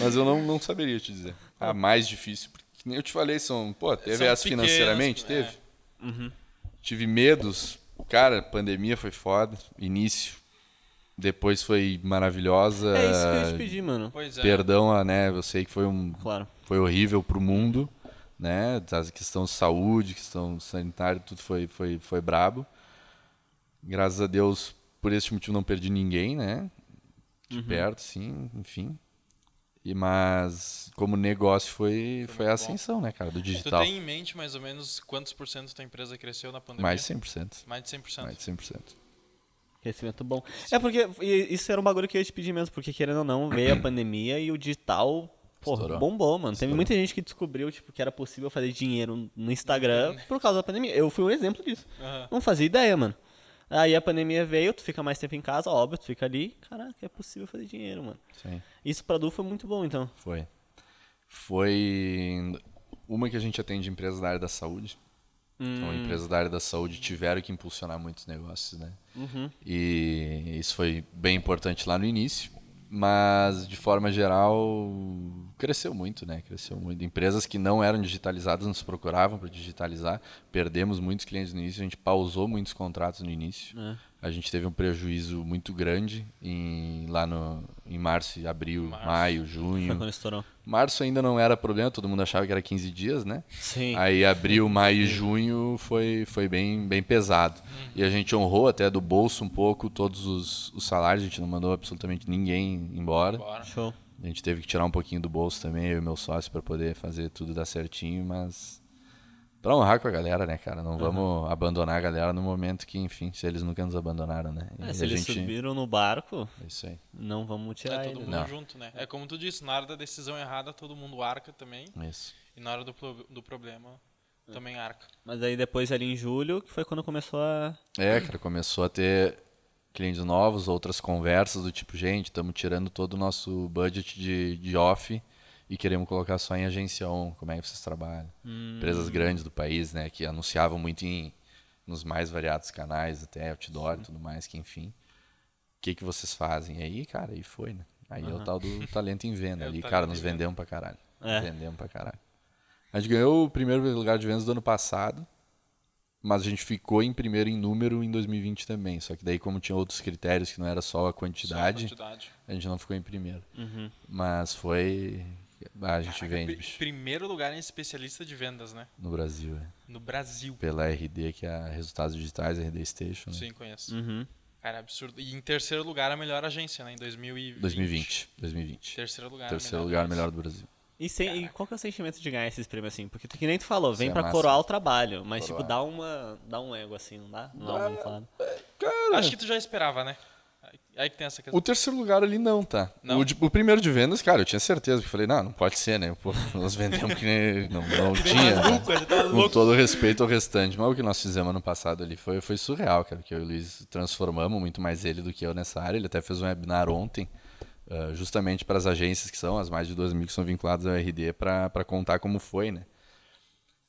Mas eu não, não saberia te dizer. A mais difícil. Porque eu te falei, são. Pô, teve São essa pequenas, financeiramente? é. Teve. Tive medos. Cara, pandemia foi foda. Início. Depois foi maravilhosa. É isso que eu te pedir, mano. Pois é. Perdão, a, né? Eu sei que foi um, Claro. foi horrível pro mundo, né? A questão de saúde, questão sanitária, tudo foi, foi, foi brabo. Graças a Deus, por esse motivo não perdi ninguém, né? De perto, sim, enfim. E, mas como negócio foi, foi, a muito bom. ascensão, né, cara, do Tu digital. tem em mente mais ou menos quantos por cento tua empresa cresceu na pandemia? Mais de 100%. Mais de 100%. Mais de 100%. Crescimento bom. É porque isso era um bagulho que eu ia te pedir mesmo, porque querendo ou não, veio a <coughs> pandemia e o digital, porra, Estourou. bombou, mano. Teve Estourou. muita gente que descobriu, tipo, que era possível fazer dinheiro no Instagram <laughs> por causa da pandemia. Eu fui um exemplo disso. Aham. Não fazia ideia, mano. Aí a pandemia veio, tu fica mais tempo em casa, óbvio, tu fica ali, caraca, é possível fazer dinheiro, mano. Sim. Isso pra Du foi muito bom, então. Foi. Foi uma que a gente atende empresas da área da saúde. Então, empresas da área da saúde tiveram que impulsionar muitos negócios, né? E isso foi bem importante lá no início, mas de forma geral cresceu muito, né? Cresceu muito. Empresas que não eram digitalizadas nos procuravam para digitalizar. Perdemos muitos clientes no início, a gente pausou muitos contratos no início. É. A gente teve um prejuízo muito grande em, lá no, em março, abril, Março. maio, Foi junho. quando estourou. Março ainda não era problema, todo mundo achava que era 15 dias, né? Sim. Aí abril, maio e junho foi, foi bem, bem pesado. E a gente honrou até do bolso um pouco todos os, os salários, a gente não mandou absolutamente ninguém embora. Bora. Show. A gente teve que tirar um pouquinho do bolso também, eu e meu sócio, para poder fazer tudo dar certinho, mas pra honrar com a galera, né, cara? Não vamos abandonar a galera no momento que, enfim, se eles nunca nos abandonaram, né? É, E se a eles gente... subiram no barco, É isso aí, não vamos É tirar todo eles. mundo Não. junto, né? É como tu disse, na hora da decisão errada, todo mundo arca também. é isso. E na hora do, pro- do problema, também arca. Mas aí depois ali em julho, que foi quando começou a... É, cara, começou a ter clientes novos, outras conversas do tipo, gente, estamos tirando todo o nosso budget de, de off e queremos colocar só em agência on, como é que vocês trabalham? Empresas grandes do país, né, que anunciavam muito em nos mais variados canais, até outdoor e tudo mais, que enfim. O que que vocês fazem? E aí, cara, aí foi, né? Aí é o tal do talento em venda <laughs> É ali, cara, nos vendemos pra caralho. É. Vendemos pra caralho. A gente ganhou o primeiro lugar de vendas do ano passado, mas a gente ficou em primeiro em número em 2020 também. Só que daí, como tinha outros critérios que não era só a Só a quantidade, quantidade. a gente não ficou em primeiro. Uhum. Mas foi. Ah, a gente Caraca, vende, bicho, Primeiro lugar em especialista de vendas, né? no Brasil. É. No Brasil. Pela RD, que é a Resultados Digitais, RD Station. Né? Sim, conheço. Uhum. Cara, absurdo. E em terceiro lugar, a melhor agência, né? Em 2020. 2020. 2020. Terceiro lugar. Terceiro melhor lugar, melhor do Brasil. E, sem, e qual que é o sentimento de ganhar esses prêmios assim? Porque tu- que nem tu falou, vem Isso é pra massa. coroar o trabalho, mas tipo, Coroar. dá uma. dá um ego assim, não dá? Não dá uma inflada. Acho que tu já esperava, né? Aí- que tem essa questão. O terceiro lugar ali não, tá? Não? O, de- o primeiro de vendas, cara, eu tinha certeza. Porque eu falei, não, não pode ser, né? Pô, <laughs> nós vendemos que nem. Não, <laughs> não tinha. né? Com todo respeito ao restante. Mas o que nós fizemos ano passado ali foi, foi surreal, cara. Que eu e o Luiz transformamos muito mais ele do que eu nessa área. Ele até fez um webinar ontem, ah, justamente para as agências que são, as mais de 2 mil que são vinculadas ao RD, para contar como foi, né?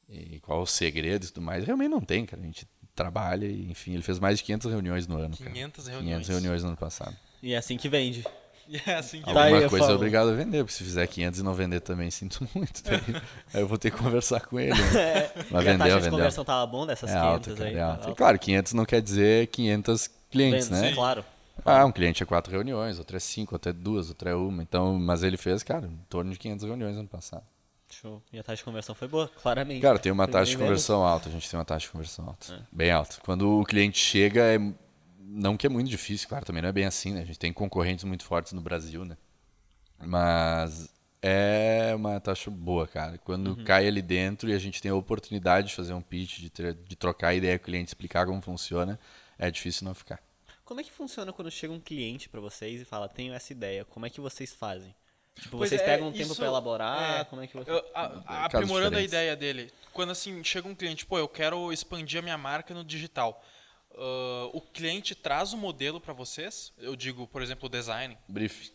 E qual o segredo e tudo mais. Realmente não tem, cara. A gente trabalha e, enfim, ele fez mais de 500 reuniões no ano, cara. 500 reuniões. 500 reuniões no ano passado. E é assim que vende. <laughs> E é assim que Tá Alguma aí a coisa é obrigado a vender, porque se fizer 500 e não vender também, sinto <laughs> muito. Daí, aí eu vou ter que conversar com ele. Né? <laughs> Mas e a taxa vendeu, de vendeu. conversão tava bom dessas É 500 alta, cara, aí? é tá alta. E claro, 500 não quer dizer 500 clientes, Vendas, né? Claro. Ah, um cliente é quatro reuniões, outro é cinco, outro é duas, outro é uma. Então, mas ele fez, cara, em torno de 500 reuniões ano passado. Show. E a taxa de conversão foi boa, claramente. Cara, tem uma Foi taxa de conversão alta, a gente tem uma taxa de conversão alta. É. Bem alta. Quando o cliente chega, é... não que é muito difícil, claro, também não é bem assim, né? A gente tem concorrentes muito fortes no Brasil, né? Mas é uma taxa boa, cara. Quando Uhum. cai ali dentro e a gente tem a oportunidade de fazer um pitch, de, ter- de trocar ideia com o cliente, explicar como funciona, é difícil não ficar. Como é que funciona quando chega um cliente pra vocês e fala, tenho essa ideia, como é que vocês fazem? Tipo, Pois vocês é, pegam um tempo pra elaborar, é. como é que vocês... Eu- a- a- aprimorando a diferentes. ideia dele, quando assim chega um cliente, pô, eu quero expandir a minha marca no digital. Ah, o cliente traz o modelo para vocês? Eu digo, por exemplo, o design. Brief.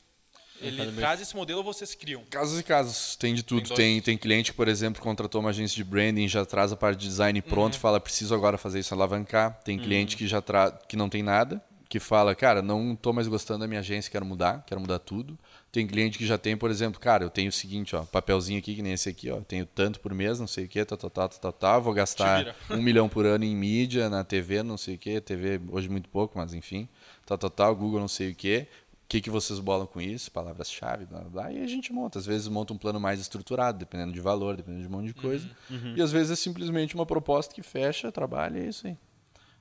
Ele traz esse modelo, vocês criam. Casos e casos, tem de tudo. Tem Tem, tem, cliente que, por exemplo, contratou uma agência de branding, já traz a parte de design Uhum. pronto, fala, preciso agora fazer isso alavancar. Tem cliente que já tra... que não tem nada, que fala, cara, não tô mais gostando da minha agência, quero mudar, quero mudar tudo. Tem cliente que já tem, por exemplo, cara, eu tenho o seguinte, ó, papelzinho aqui, que nem esse aqui, ó, tenho tanto por mês, não sei o que, tá, tá, tá, tá, tá, tá, vou gastar um milhão por ano em mídia, na TV, não sei o que, TV hoje muito pouco, mas enfim, tá, tá, tá, Google não sei o que, o que, que vocês bolam com isso, palavras-chave, blá, blá, blá, e a gente monta. Às vezes monta um plano mais estruturado, dependendo de valor, dependendo de um monte de coisa. Uhum. E às vezes é simplesmente uma proposta que fecha, trabalha é isso aí.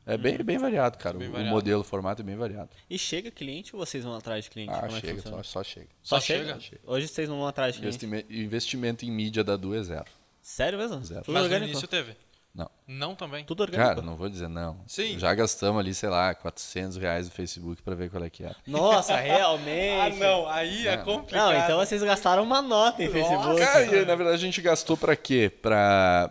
É bem, bem variado, cara. Bem o, variado. o modelo, o formato é bem variado. E chega cliente ou vocês vão atrás de cliente? Ah, como é chega, funciona? só, só chega. Só, Só chega? chega? Hoje vocês não vão atrás de cliente? Investimento, investimento em mídia da Du é zero. Sério mesmo? Zero. Tudo Mas no orgânico? início teve. Não. Não também. Tudo orgânico? Cara, não vou dizer não. Sim. Já gastamos ali, sei lá, 400 reais no Facebook pra ver qual é que é. Nossa, <laughs> realmente? Ah, não, aí é complicado. Não, então vocês gastaram uma nota em Facebook. Cara, e, na verdade a gente gastou pra quê? Pra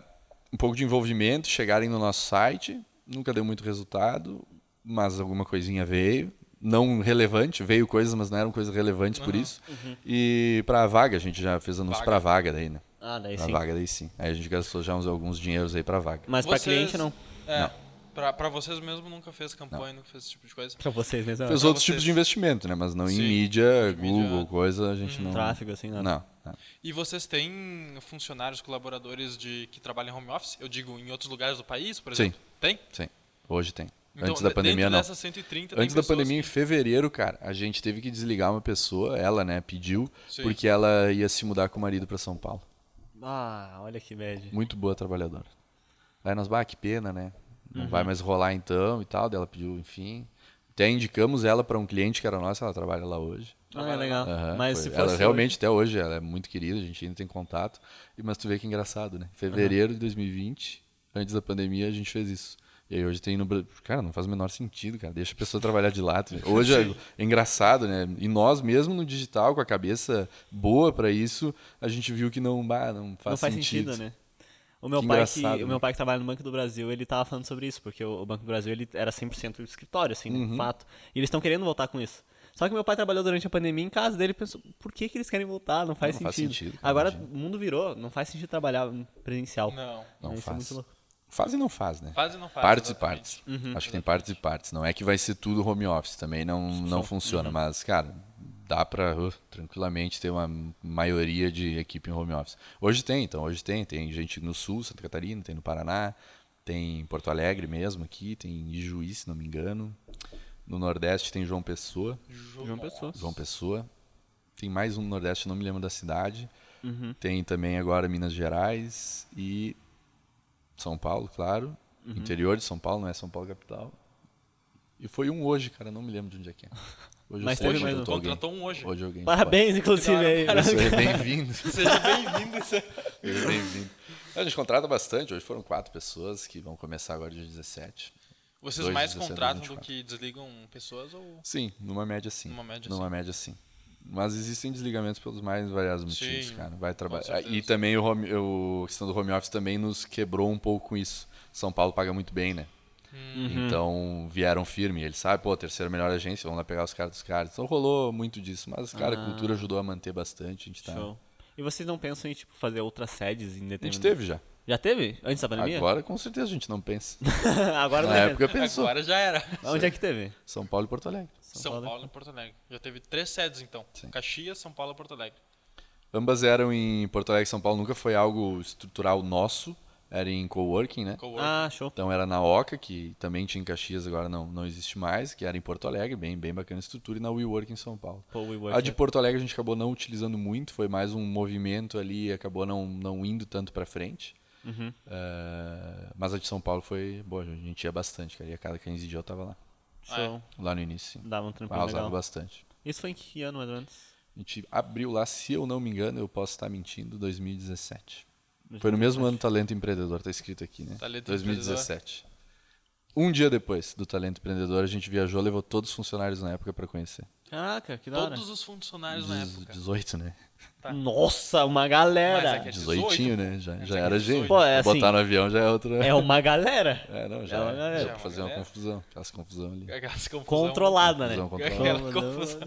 um pouco de envolvimento, chegarem no nosso site, nunca deu muito resultado, mas alguma coisinha veio. Não relevante, veio coisas, mas não eram coisas relevantes por isso. E pra vaga, a gente já fez anúncio Vaga. pra vaga daí, né? Ah, daí Pra sim. vaga daí sim. Aí a gente gastou já uns, alguns dinheiros aí pra vaga. Mas pra Vocês- cliente não. É, Não. pra, pra vocês mesmo nunca fez campanha, nunca fez esse tipo de coisa. Pra vocês mesmo. Fez pra outros vocês. tipos de investimento, né? Mas não em Sim. mídia, Em mídia. Google, coisa, a gente não. Tráfego, assim, nada. Não. não. E vocês têm funcionários, colaboradores de que trabalham em home office? Eu digo, em outros lugares do país, por Sim. Tem? Sim. Hoje tem. Então, Antes da de- pandemia, não. dessas 130 tem Antes da pandemia, em que- fevereiro, cara, a gente teve que desligar uma pessoa, ela, né, pediu, Sim. porque ela ia se mudar com o marido pra São Paulo. Ah, olha que bad. Muito boa trabalhadora. Aí nós, bah, que pena, né? Não Uhum. vai mais rolar então e tal. Daí ela pediu, enfim. Até indicamos ela pra um cliente que era nosso, ela trabalha lá hoje. Ah, é legal. Aham, Mas foi. se fosse ela realmente até hoje ela é muito querida, a gente ainda tem contato. E mas tu vê que engraçado, né? Fevereiro de 2020, antes da pandemia, a gente fez isso. E aí hoje tem no Brasil. Cara, não faz o menor sentido, cara. Deixa a pessoa trabalhar de lá. Hoje é, é engraçado, né? E nós mesmo no digital, com a cabeça boa pra isso, a gente viu que não, bah, não faz, não faz sentido. sentido, né? O meu, Que pai que, o né? meu pai que trabalha no Banco do Brasil, ele tava falando sobre isso, porque o, Banco do Brasil ele era 100% escritório, assim, Uhum. né? Fato. E eles estão querendo voltar com isso. Só que meu pai trabalhou durante a pandemia em casa dele e pensou, por que, que eles querem voltar? Não faz Não faz sentido. sentido, cara, Agora o mundo virou, não faz sentido trabalhar presencial. Não. Não Isso é faz. muito louco. Faz e não faz, né? Faz e não faz. partes e exatamente. partes. Uhum. Acho que tem partes e partes. Não é que vai ser tudo home office, também não, não funciona. Uhum. Mas, cara, dá pra uh, tranquilamente ter uma maioria de equipe em home office. Hoje tem, então, hoje tem. Tem gente no Sul, Santa Catarina, tem no Paraná, tem em Porto Alegre mesmo aqui, tem em Ijuí, se não me engano. No Nordeste tem João Pessoa. João Pessoa. João Pessoa. Tem mais um no Nordeste, não me lembro da cidade. Uhum. Tem também agora Minas Gerais e São Paulo, claro. Uhum. Interior de São Paulo, não é São Paulo capital. E foi um hoje, cara, não me lembro de onde é que é. Hoje Mas teve mais um. contratou um hoje. Hoje alguém. Parabéns, inclusive, aí. É bem-vindo. Seja bem-vindo. <laughs> Seja bem-vindo. A gente contrata bastante, hoje foram quatro pessoas que vão começar agora dia 17. Vocês Dois, mais 17, contratam do 24. que desligam pessoas ou... Sim, numa média sim. Numa média, Numa sim. média sim. Mas existem desligamentos pelos mais variados motivos, Sim, cara. Vai trabalhar. certeza. E também o home, o a questão do home office também nos quebrou um pouco com isso. São Paulo paga muito bem, né? Hum. Então vieram firme. Eles sabem, pô, terceira melhor agência, vamos lá pegar os caras dos caras. Então rolou muito disso. Mas, cara, a cultura ajudou a manter bastante. A gente tá. Show. E vocês não pensam em tipo, fazer outras sedes em A determinado... gente teve já. Já teve? Antes da pandemia? Agora, com certeza, a gente não pensa. <laughs> Agora Na não época pensou. Agora já era. Onde é que teve? São Paulo e Porto Alegre. São, Paulo. Paulo. e Porto Alegre. Já teve três sedes, então. Sim. Caxias, São Paulo e Porto Alegre. Ambas eram em Porto Alegre e São Paulo, nunca foi algo estrutural nosso, era em coworking, né? Coworking. Ah, show. Então era na Oca, que também tinha em Caxias, agora não, não existe mais, que era em Porto Alegre, bem, bem bacana a estrutura, e na WeWork em São Paulo. Pô, WeWork A de é- Porto Alegre a gente acabou não utilizando muito, foi mais um movimento ali, acabou não, não indo tanto pra frente. Uhum. Eh, mas a de São Paulo foi boa, a gente ia bastante, cara. E a cada 15 dias eu tava lá. Show. Lá no início, sim. Dava um trampinho usava legal. bastante. Isso foi em que ano, mais ou menos? A gente abriu lá, se eu não me engano, eu posso estar mentindo, 2017. Foi no mesmo ano do Talento Empreendedor, tá escrito aqui, né? Talento 2017. Um dia depois do Talento Empreendedor, a gente viajou, levou todos os funcionários na época pra conhecer. Caraca, que da hora. Todos os funcionários na Dez- época. 18, né? Tá. Nossa, uma Mas galera. é que é 18, 18, né? Já, Mas já é era é gente. 18. Pô, é assim- Botar no avião já é outra. É uma galera. <laughs> É, não, já É uma é, galera. já É fazer uma confusão. Aquelas confusão ali. Aquelas confusão- Controlada, né? Confusão controlada. Aquela <laughs> Como confusão.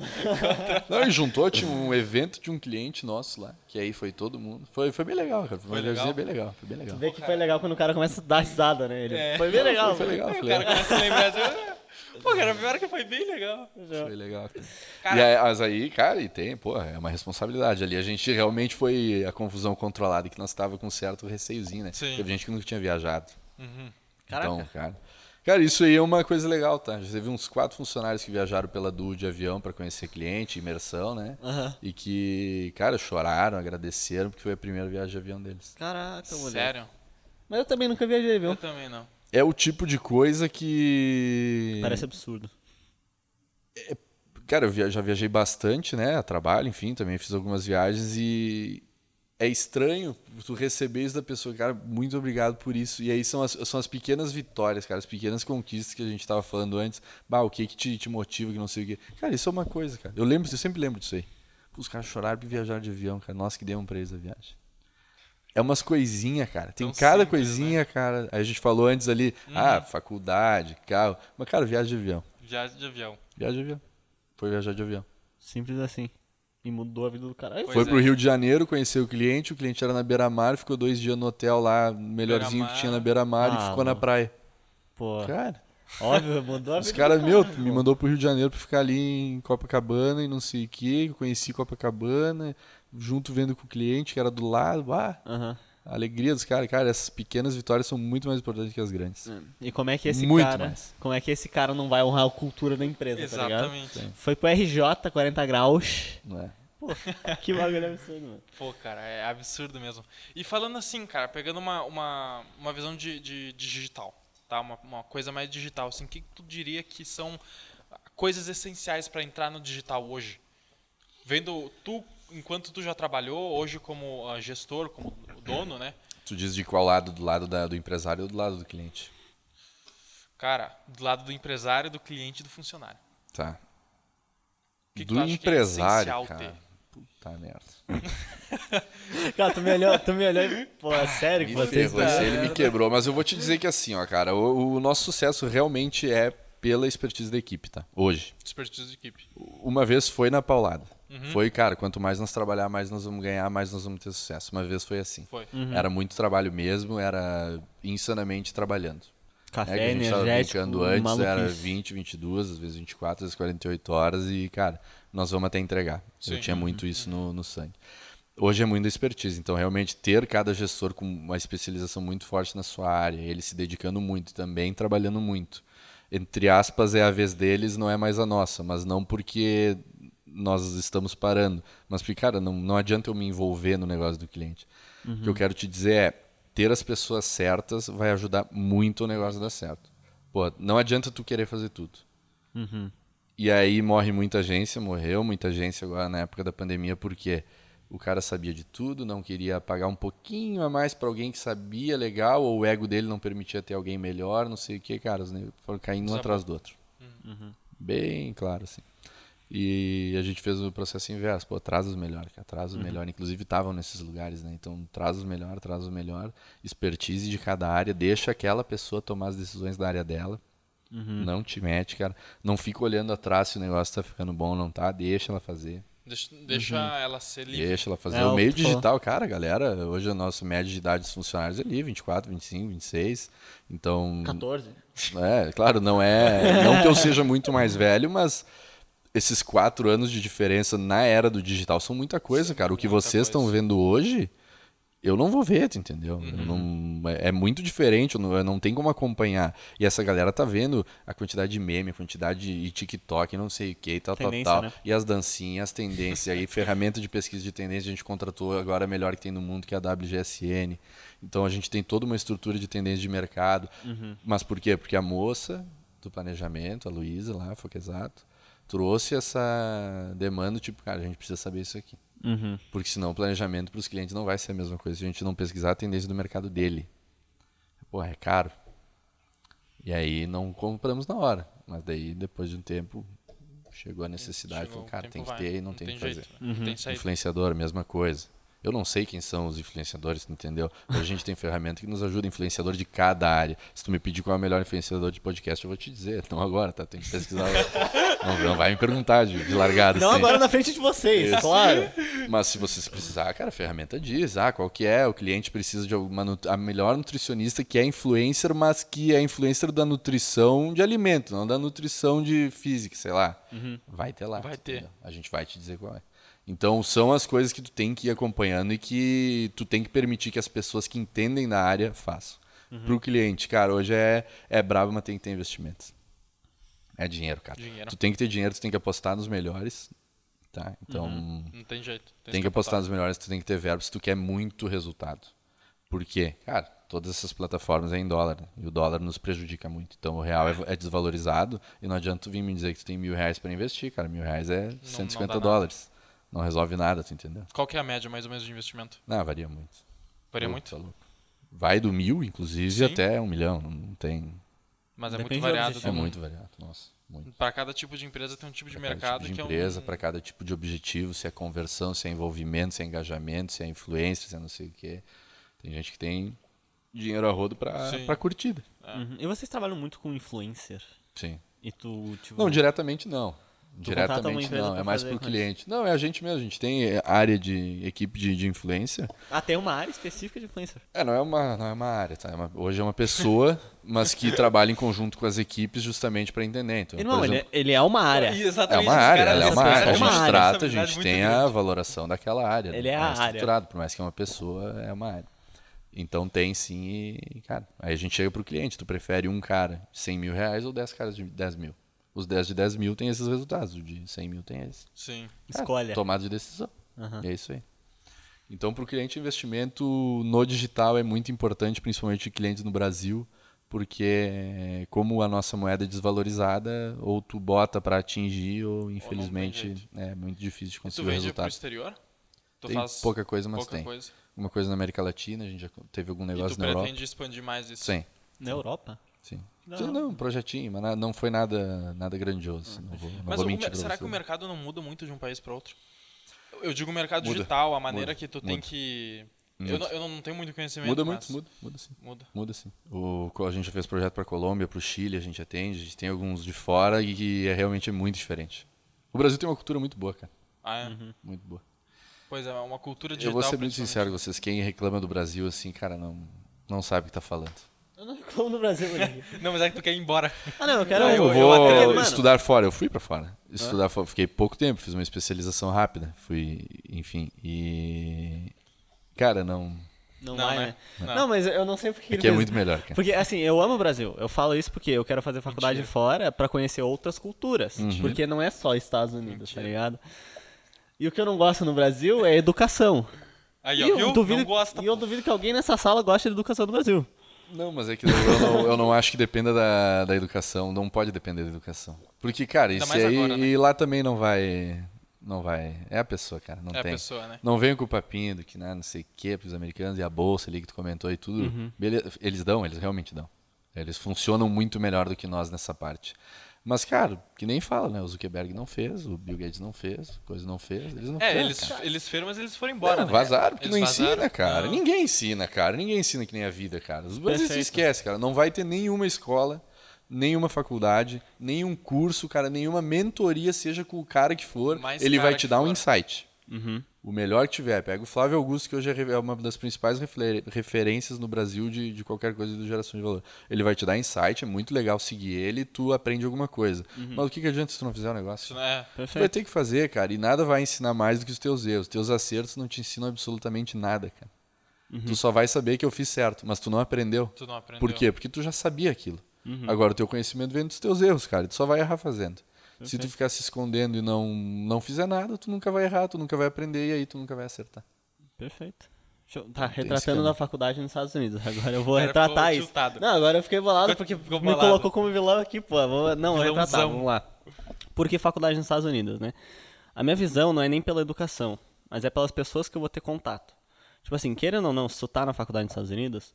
Não, e juntou, tinha um evento de um cliente nosso lá, que aí foi todo mundo. Foi, foi bem legal, cara. Foi uma Foi legal? energia bem legal. Foi bem legal. Vê que foi legal quando o cara começa a dar risada, né? Ele, É. Foi bem legal. Foi legal, Aí foi o cara legal. começa a lembrar <laughs> Pô, cara, pior que foi bem legal. Foi legal. Cara. Cara- E aí, mas aí, cara, e tem, pô, é uma responsabilidade ali. A gente realmente foi a confusão controlada, que nós estava com um certo receiozinho, né? Sim. Teve gente que nunca tinha viajado. Uhum. Caraca. Então, cara. Cara, isso aí é uma coisa legal, tá? Já teve uns quatro funcionários que viajaram pela Du de avião para conhecer cliente, imersão, né? Aham. E que, cara, choraram, agradeceram, porque foi a primeira viagem de avião deles. Caraca, mulher. Sério? Mas eu também nunca viajei, viu? Eu também não. É o tipo de coisa que. Parece absurdo. Cara, eu via- já viajei bastante, né? A trabalho, enfim, também fiz algumas viagens e é estranho tu receber isso da pessoa, cara, muito obrigado por isso. E aí são as, são as pequenas vitórias, cara, as pequenas conquistas que a gente tava falando antes. Bah, o que que te, te motiva, que não sei o quê. Cara, isso é uma coisa, cara. Eu lembro, eu sempre lembro disso aí. Os caras choraram por viajar de avião, cara. Nossa, que demos pra eles a viagem. É umas coisinhas, cara. Tem Tão cada simples, coisinha, cara. Aí a gente falou antes ali, ah, faculdade, carro. Mas, cara, viagem de avião. Viagem de avião. Viagem de avião. Foi viajar de avião. Simples assim. E mudou a vida do cara. Aí Pois Foi é. pro Rio de Janeiro, conheceu o cliente, o cliente era na beira-mar, ficou dois dias no hotel lá, melhorzinho que tinha na beira-mar Ah, e ficou na mano. praia. Pô, Cara, óbvio, mudou a os caras, meu, cara, me mandou pro Rio de Janeiro pra ficar ali em Copacabana e não sei o que, conheci Copacabana, junto vendo com o cliente que era do lado, ah, Aham. a alegria dos caras, cara, essas pequenas vitórias são muito mais importantes que as grandes. E como é que esse Muito cara. mais. Como é que esse cara não vai honrar a cultura da empresa, tá ligado? Exatamente. Foi pro RJ 40 graus. Não é? Pô, <laughs> que bagulho absurdo, mano. Pô, cara, é absurdo mesmo. E falando assim, cara, pegando uma, uma, uma visão de, de digital, tá? Uma, uma coisa mais digital, assim, o que que tu diria que são coisas essenciais para entrar no digital hoje? Vendo tu, enquanto tu já trabalhou, hoje como ah, gestor, como dono, né? Tu diz de qual lado? Do lado da- do empresário ou do lado do cliente? Cara, do lado do empresário, do cliente e do funcionário. Tá. O que que do tu acha que é empresário, cara. ter? Puta merda. <laughs> Cara, tu me olhou, tu me olhou e, pô, é sério que esse aí ele me quebrou. Mas eu vou te dizer que assim, ó, cara, o, o nosso sucesso realmente é pela expertise da equipe, tá? Hoje. Expertise de equipe. Uma vez foi na paulada. Uhum. Foi, cara, quanto mais nós trabalhar, mais nós vamos ganhar, mais nós vamos ter sucesso. Uma vez foi assim. Foi. Era muito trabalho mesmo, era insanamente trabalhando. É, que Café a gente tava energético, antes, era maluquice. 20, 22, às vezes 24, às vezes 48 horas e, cara, nós vamos até entregar. Eu Sim. tinha muito isso no, no sangue. Hoje é muita expertise, então realmente ter cada gestor com uma especialização muito forte na sua área, ele se dedicando muito e também trabalhando muito. Entre aspas, é a vez deles, não é mais a nossa, mas não porque nós estamos parando, mas porque, cara, não, não adianta eu me envolver no negócio do cliente. O que eu quero te dizer é, ter as pessoas certas vai ajudar muito o negócio a dar certo. Pô, não adianta tu querer fazer tudo. Uhum. E aí morre muita agência, morreu muita agência agora na época da pandemia, porque o cara sabia de tudo, não queria pagar um pouquinho a mais para alguém que sabia legal, ou o ego dele não permitia ter alguém melhor, não sei o que, cara, foram caindo um atrás do outro. Bem claro, assim. E a gente fez o processo inverso, pô, traz os melhores, cara, traz os melhores. Inclusive estavam nesses lugares, né? Então traz os melhores, traz o melhor, expertise de cada área, deixa aquela pessoa tomar as decisões da área dela. Não te mete, cara. Não fica olhando atrás se o negócio tá ficando bom ou não tá, deixa ela fazer. Deixa, deixa ela ser livre. Deixa ela fazer É, o o meio que digital, cara, galera. Hoje a nossa média de idade dos funcionários é ali, 24, 25, 26. Então, 14. é, claro, não é. Não que eu seja muito mais velho, mas esses quatro anos de diferença na era do digital são muita coisa, cara. O que vocês estão vendo hoje, eu não vou ver, entendeu? Uhum. Não- é é muito diferente, eu não, eu não tem como acompanhar. E essa galera tá vendo a quantidade de meme, a quantidade de TikTok, não sei o que, tal, tal, Tendência, tal. né? E as dancinhas, as tendências. aí, ferramenta de pesquisa de tendência, a gente contratou agora a melhor que tem no mundo, que é a WGSN. Então a gente tem toda uma estrutura de tendência de mercado. Mas por quê? Porque a moça do planejamento, a Luísa lá, Foco Exato, trouxe essa demanda, tipo, cara, a gente precisa saber isso aqui. Uhum. Porque senão o planejamento para os clientes não vai ser a mesma coisa se a gente não pesquisar a tendência do mercado dele. Porra, é caro. E aí não compramos na hora. Mas daí, depois de um tempo, chegou a necessidade. Chegou, Falou, cara, tem que vai, ter e não, tem o que fazer. jeito, né? Não tem saída. Influenciador, mesma coisa. Eu não sei quem são os influenciadores, entendeu? A gente tem ferramenta que nos ajuda, influenciador de cada área. Se tu me pedir qual é o melhor influenciador de podcast, eu vou te dizer. Não agora, tá? Tem que pesquisar. <laughs> não, não vai me perguntar de, de largada. Não assim. agora na frente de vocês, Isso. claro. Mas se vocês precisar, cara, a ferramenta diz, ah, qual que é, o cliente precisa de a melhor nutricionista que é influencer, mas que é influencer da nutrição de alimento, não da nutrição de física, sei lá. Vai ter lá. Vai ter. entendeu? A gente vai te dizer qual é. Então são as coisas que tu tem que ir acompanhando e que tu tem que permitir que as pessoas que entendem da área façam. Pro cliente, cara, hoje é, é brabo, mas tem que ter investimentos. É dinheiro, cara. Dinheiro. Tu tem que ter dinheiro, tu tem que apostar nos melhores. Tá? Então, Não tem jeito. tem que apostar nos melhores, tu tem que ter verbo se tu quer muito resultado. Por quê? Cara, todas essas plataformas é em dólar, né? e o dólar nos prejudica muito. Então o real é, é desvalorizado, e não adianta tu vir me dizer que tu tem mil reais para investir, cara. Mil reais é 150 dá nada. Não resolve nada, tu entendeu? Qual que é a média, mais ou menos, de investimento? Não, varia muito. Varia muito? tá louco. Vai do mil, inclusive, Sim. até um milhão. Não tem. Mas é Depende muito do variado. É do- muito variado. Nossa, muito. Para cada tipo de empresa tem um tipo de Pra cada mercado tipo de que é empresa, um... para cada tipo de objetivo, se é conversão, se é envolvimento, se é engajamento, se é influência, se é não sei o quê. Tem gente que tem dinheiro a rodo para curtida. Uhum. E vocês trabalham muito com influencer? Sim. E tu, tipo... Não, diretamente não. Diretamente não, é mais pro cliente. Não, é a gente mesmo, a gente tem é, área de equipe de, de influência. Ah, tem uma área específica de influencer. É, não é uma, não é uma área, tá? É uma- hoje é uma pessoa, <laughs> mas que trabalha em conjunto com as equipes justamente para entender. Então, Não, por ele, exemplo, é, ele é uma área. é Exatamente. uma área, é uma dessa- área. A é gente trata, a gente tem a valoração daquela área. né? Ele é a área. estruturado, por mais que é uma pessoa, é uma área. Então tem sim e, cara, aí a gente chega pro cliente, tu prefere um cara de 100 mil reais ou 10 caras de 10 mil? Os 10 de 10 mil tem esses resultados, o de 100 mil tem esse. Sim. Escolha. Tomada de decisão. E é isso aí. Então, para o cliente, investimento no digital é muito importante, principalmente clientes no Brasil, porque como a nossa moeda é desvalorizada, ou tu bota para atingir, ou infelizmente jeito. é muito difícil de Tu conseguir o vende pro resultado. exterior? Tu Tem faz pouca coisa, mas pouca tem. coisa. Uma coisa na América Latina, a gente já teve algum E negócio tu na Europa. pretende expandir mais isso? Sim, Na Europa? Sim. Não. Não, não, um projetinho, mas não foi nada, nada grandioso. Não vou, não Mas vou o mentir pra será você. que o mercado não muda muito de um país para outro? Eu digo o mercado Muda, digital, a maneira muda, que tu tem muda. que... Muda. Eu não, eu não tenho muito conhecimento, Muda mas muito, muda, muda sim. muda. Muda sim. O, a gente já fez projeto para Colômbia, para o Chile, a gente atende, a gente tem alguns de fora e que é realmente muito diferente. O Brasil tem uma cultura muito boa, cara. Ah, é? Muito boa. Pois é, uma cultura Eu digital. vou ser muito sincero com vocês, quem reclama do Brasil assim, cara, não, não sabe o que tá falando. <laughs> Eu não reclamo no Brasil. Não, mas é que tu quer ir embora. Ah, não, eu quero... Não, eu, eu- vou eu até- estudar fora, eu fui para fora. Estudar fora, fiquei pouco tempo, fiz uma especialização rápida, fui, enfim, e cara, não, Não, Não, vai, né? né? Não. Não. mas eu não sei porque aqui é fez- muito melhor, cara. Porque, assim, eu amo o Brasil. Eu falo isso porque eu quero fazer faculdade Mentira. fora pra conhecer outras culturas. Uhum. Porque não é só Estados Unidos, tá Mentira. ligado? E o que eu não gosto no Brasil é educação. Aí, e ó, eu viu? duvido, não gosta. e eu duvido que alguém nessa sala goste de educação do Brasil. Não, mas é que eu não, eu não acho que dependa da, da educação, não pode depender da educação. Porque, cara, isso aí agora, né? e lá também não vai. Não vai. É a pessoa, cara. Não É a tem. pessoa, né? Não vem com o papinho do que né, não sei o que pros americanos e a bolsa ali que tu comentou e tudo. Uhum. Beleza, eles dão, eles realmente dão. Eles funcionam muito melhor do que nós nessa parte. Mas, cara, que nem fala, né? O Zuckerberg não fez, o Bill Gates não fez, coisa não fez, eles não É, fizeram, eles, eles foram, mas eles foram embora, Não, né? vazaram, porque Eles não vazaram. ensina, cara. Não. Ninguém ensina, cara. Ninguém ensina que nem a vida, cara. Os brasileiros se Perfeito. esquece, cara. Não vai ter nenhuma escola nenhuma faculdade, nenhum curso, cara, nenhuma mentoria, seja com o cara que for, Mais ele vai te dar um for. insight. Uhum. O melhor que tiver. Pega o Flávio Augusto, que hoje é é uma das principais referências no Brasil de, de qualquer coisa do geração de valor. Ele vai te dar insight, é muito legal seguir ele e tu aprende alguma coisa. Mas o que, que adianta se tu não fizer o negócio? Isso, né? Tu vai ter que fazer, cara, e nada vai ensinar mais do que os teus erros. Teus acertos não te ensinam absolutamente nada, cara. Tu só vai saber que eu fiz certo, mas tu não aprendeu. Tu não aprendeu. Por quê? Porque tu já sabia aquilo. Agora o teu conhecimento vem dos teus erros, cara. e Tu só vai errar fazendo. Se tu ficar se escondendo e não, não fizer nada, tu nunca vai errar, tu nunca vai aprender e aí tu nunca vai acertar. Perfeito. Eu- tá, retratando na faculdade nos Estados Unidos. Agora eu vou cara retratar isso. tiltado. Não, agora eu fiquei bolado porque Ficou me bolado. colocou como vilão aqui, pô. Vou, não, vou retratar, vamos lá. Por que faculdade nos Estados Unidos, né? A minha visão não é nem pela educação, mas é pelas pessoas que eu vou ter contato. Tipo assim, querendo ou não, se tu tá na faculdade nos Estados Unidos,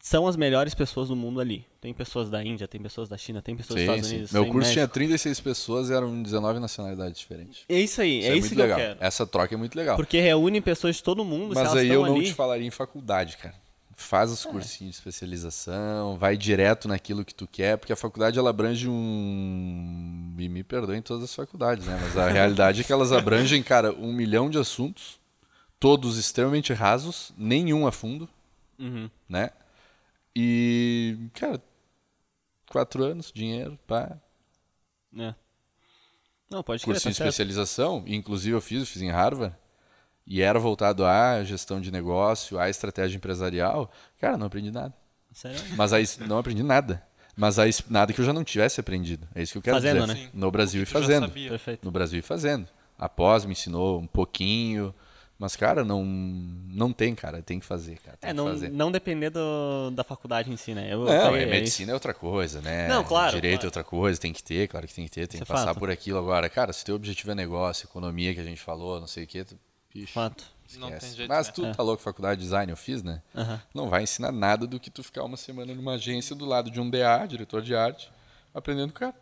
são as melhores pessoas do mundo ali. Tem pessoas da Índia, tem pessoas da China, tem pessoas dos Estados Unidos. Meu curso tinha México. 36 pessoas e eram 19 nacionalidades diferentes. É isso aí, Isso é, isso muito que legal. eu quero. Essa troca é muito legal. Porque reúne pessoas de todo mundo, Mas aí eu não ali... te falaria em faculdade, cara. Faz os cursinhos de especialização, vai direto naquilo que tu quer, porque a faculdade ela abrange um. E me perdoem todas as faculdades, né? Mas a <laughs> realidade é que elas abrangem, cara, um milhão de assuntos, todos extremamente rasos, nenhum a fundo, Uhum. né? E, cara, quatro anos, dinheiro, pá. É. Não, pode crer, Cursinho tá de certo. especialização, inclusive eu fiz, eu fiz em Harvard, e era voltado à gestão de negócio, à estratégia empresarial. Cara, não aprendi nada. Sério? Mas aí não aprendi nada. Mas aí nada que eu já não tivesse aprendido. É isso que eu quero Fazendo, dizer. né? Sim. No Brasil e fazendo. No Brasil e fazendo. Após me ensinou um pouquinho. Mas, cara, não, não tem, cara. Tem que fazer, cara. Tem É, que não, fazer. não depender do, da faculdade em si, né? Eu, Não, eu é, medicina é outra coisa, né? Não, claro, Direito claro. é outra coisa, tem que ter, claro que tem que ter, tem Isso que é passar fato. por aquilo agora. Cara, se teu objetivo é negócio, economia que a gente falou, não sei o quê, tu, bicho, Fato. Não tem jeito, Mas né? tu É. tá louco, faculdade de design eu fiz, né? Aham. Não vai ensinar nada do que tu ficar uma semana numa agência do lado de um DA, diretor de arte, aprendendo com o cara.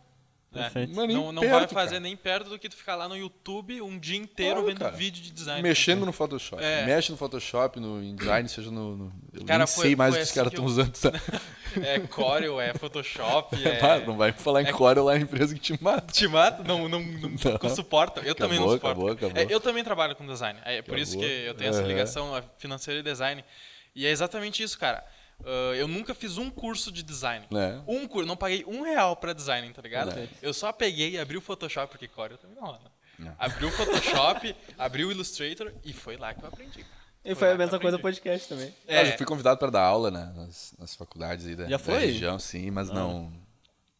É. Nem Não, não perto, vai fazer cara. nem perto do que tu ficar lá no YouTube um dia inteiro Claro, vendo cara. vídeo de design. Mexendo no Photoshop. É. Mexe no Photoshop, no InDesign, seja no. no eu Cara, nem foi- sei mais o foi que os assim caras estão eu- usando. Tá? <laughs> É Corel, é Photoshop, <laughs> é... Pá, não vai falar em Corel lá, a empresa que te mata. Te mata? Não, não, não, Não. suporta. Eu também não Acabou, suporto. acabou, acabou. É, eu também trabalho com design. É por isso que Acabou. eu tenho essa ligação financeira e design. E é exatamente isso, cara. Ah, eu nunca fiz um curso de design. Né? Um curso, não paguei um real pra design, tá ligado? Né. Eu só peguei, abri o Photoshop, porque Corel também não rola. Não. Abri o Photoshop, <laughs> abri o Illustrator e foi lá que eu aprendi. E foi lá a eu mesma coisa podcast também. Ah, É, já fui convidado para dar aula né, nas, nas faculdades aí da, Já da foi? região, sim, mas não.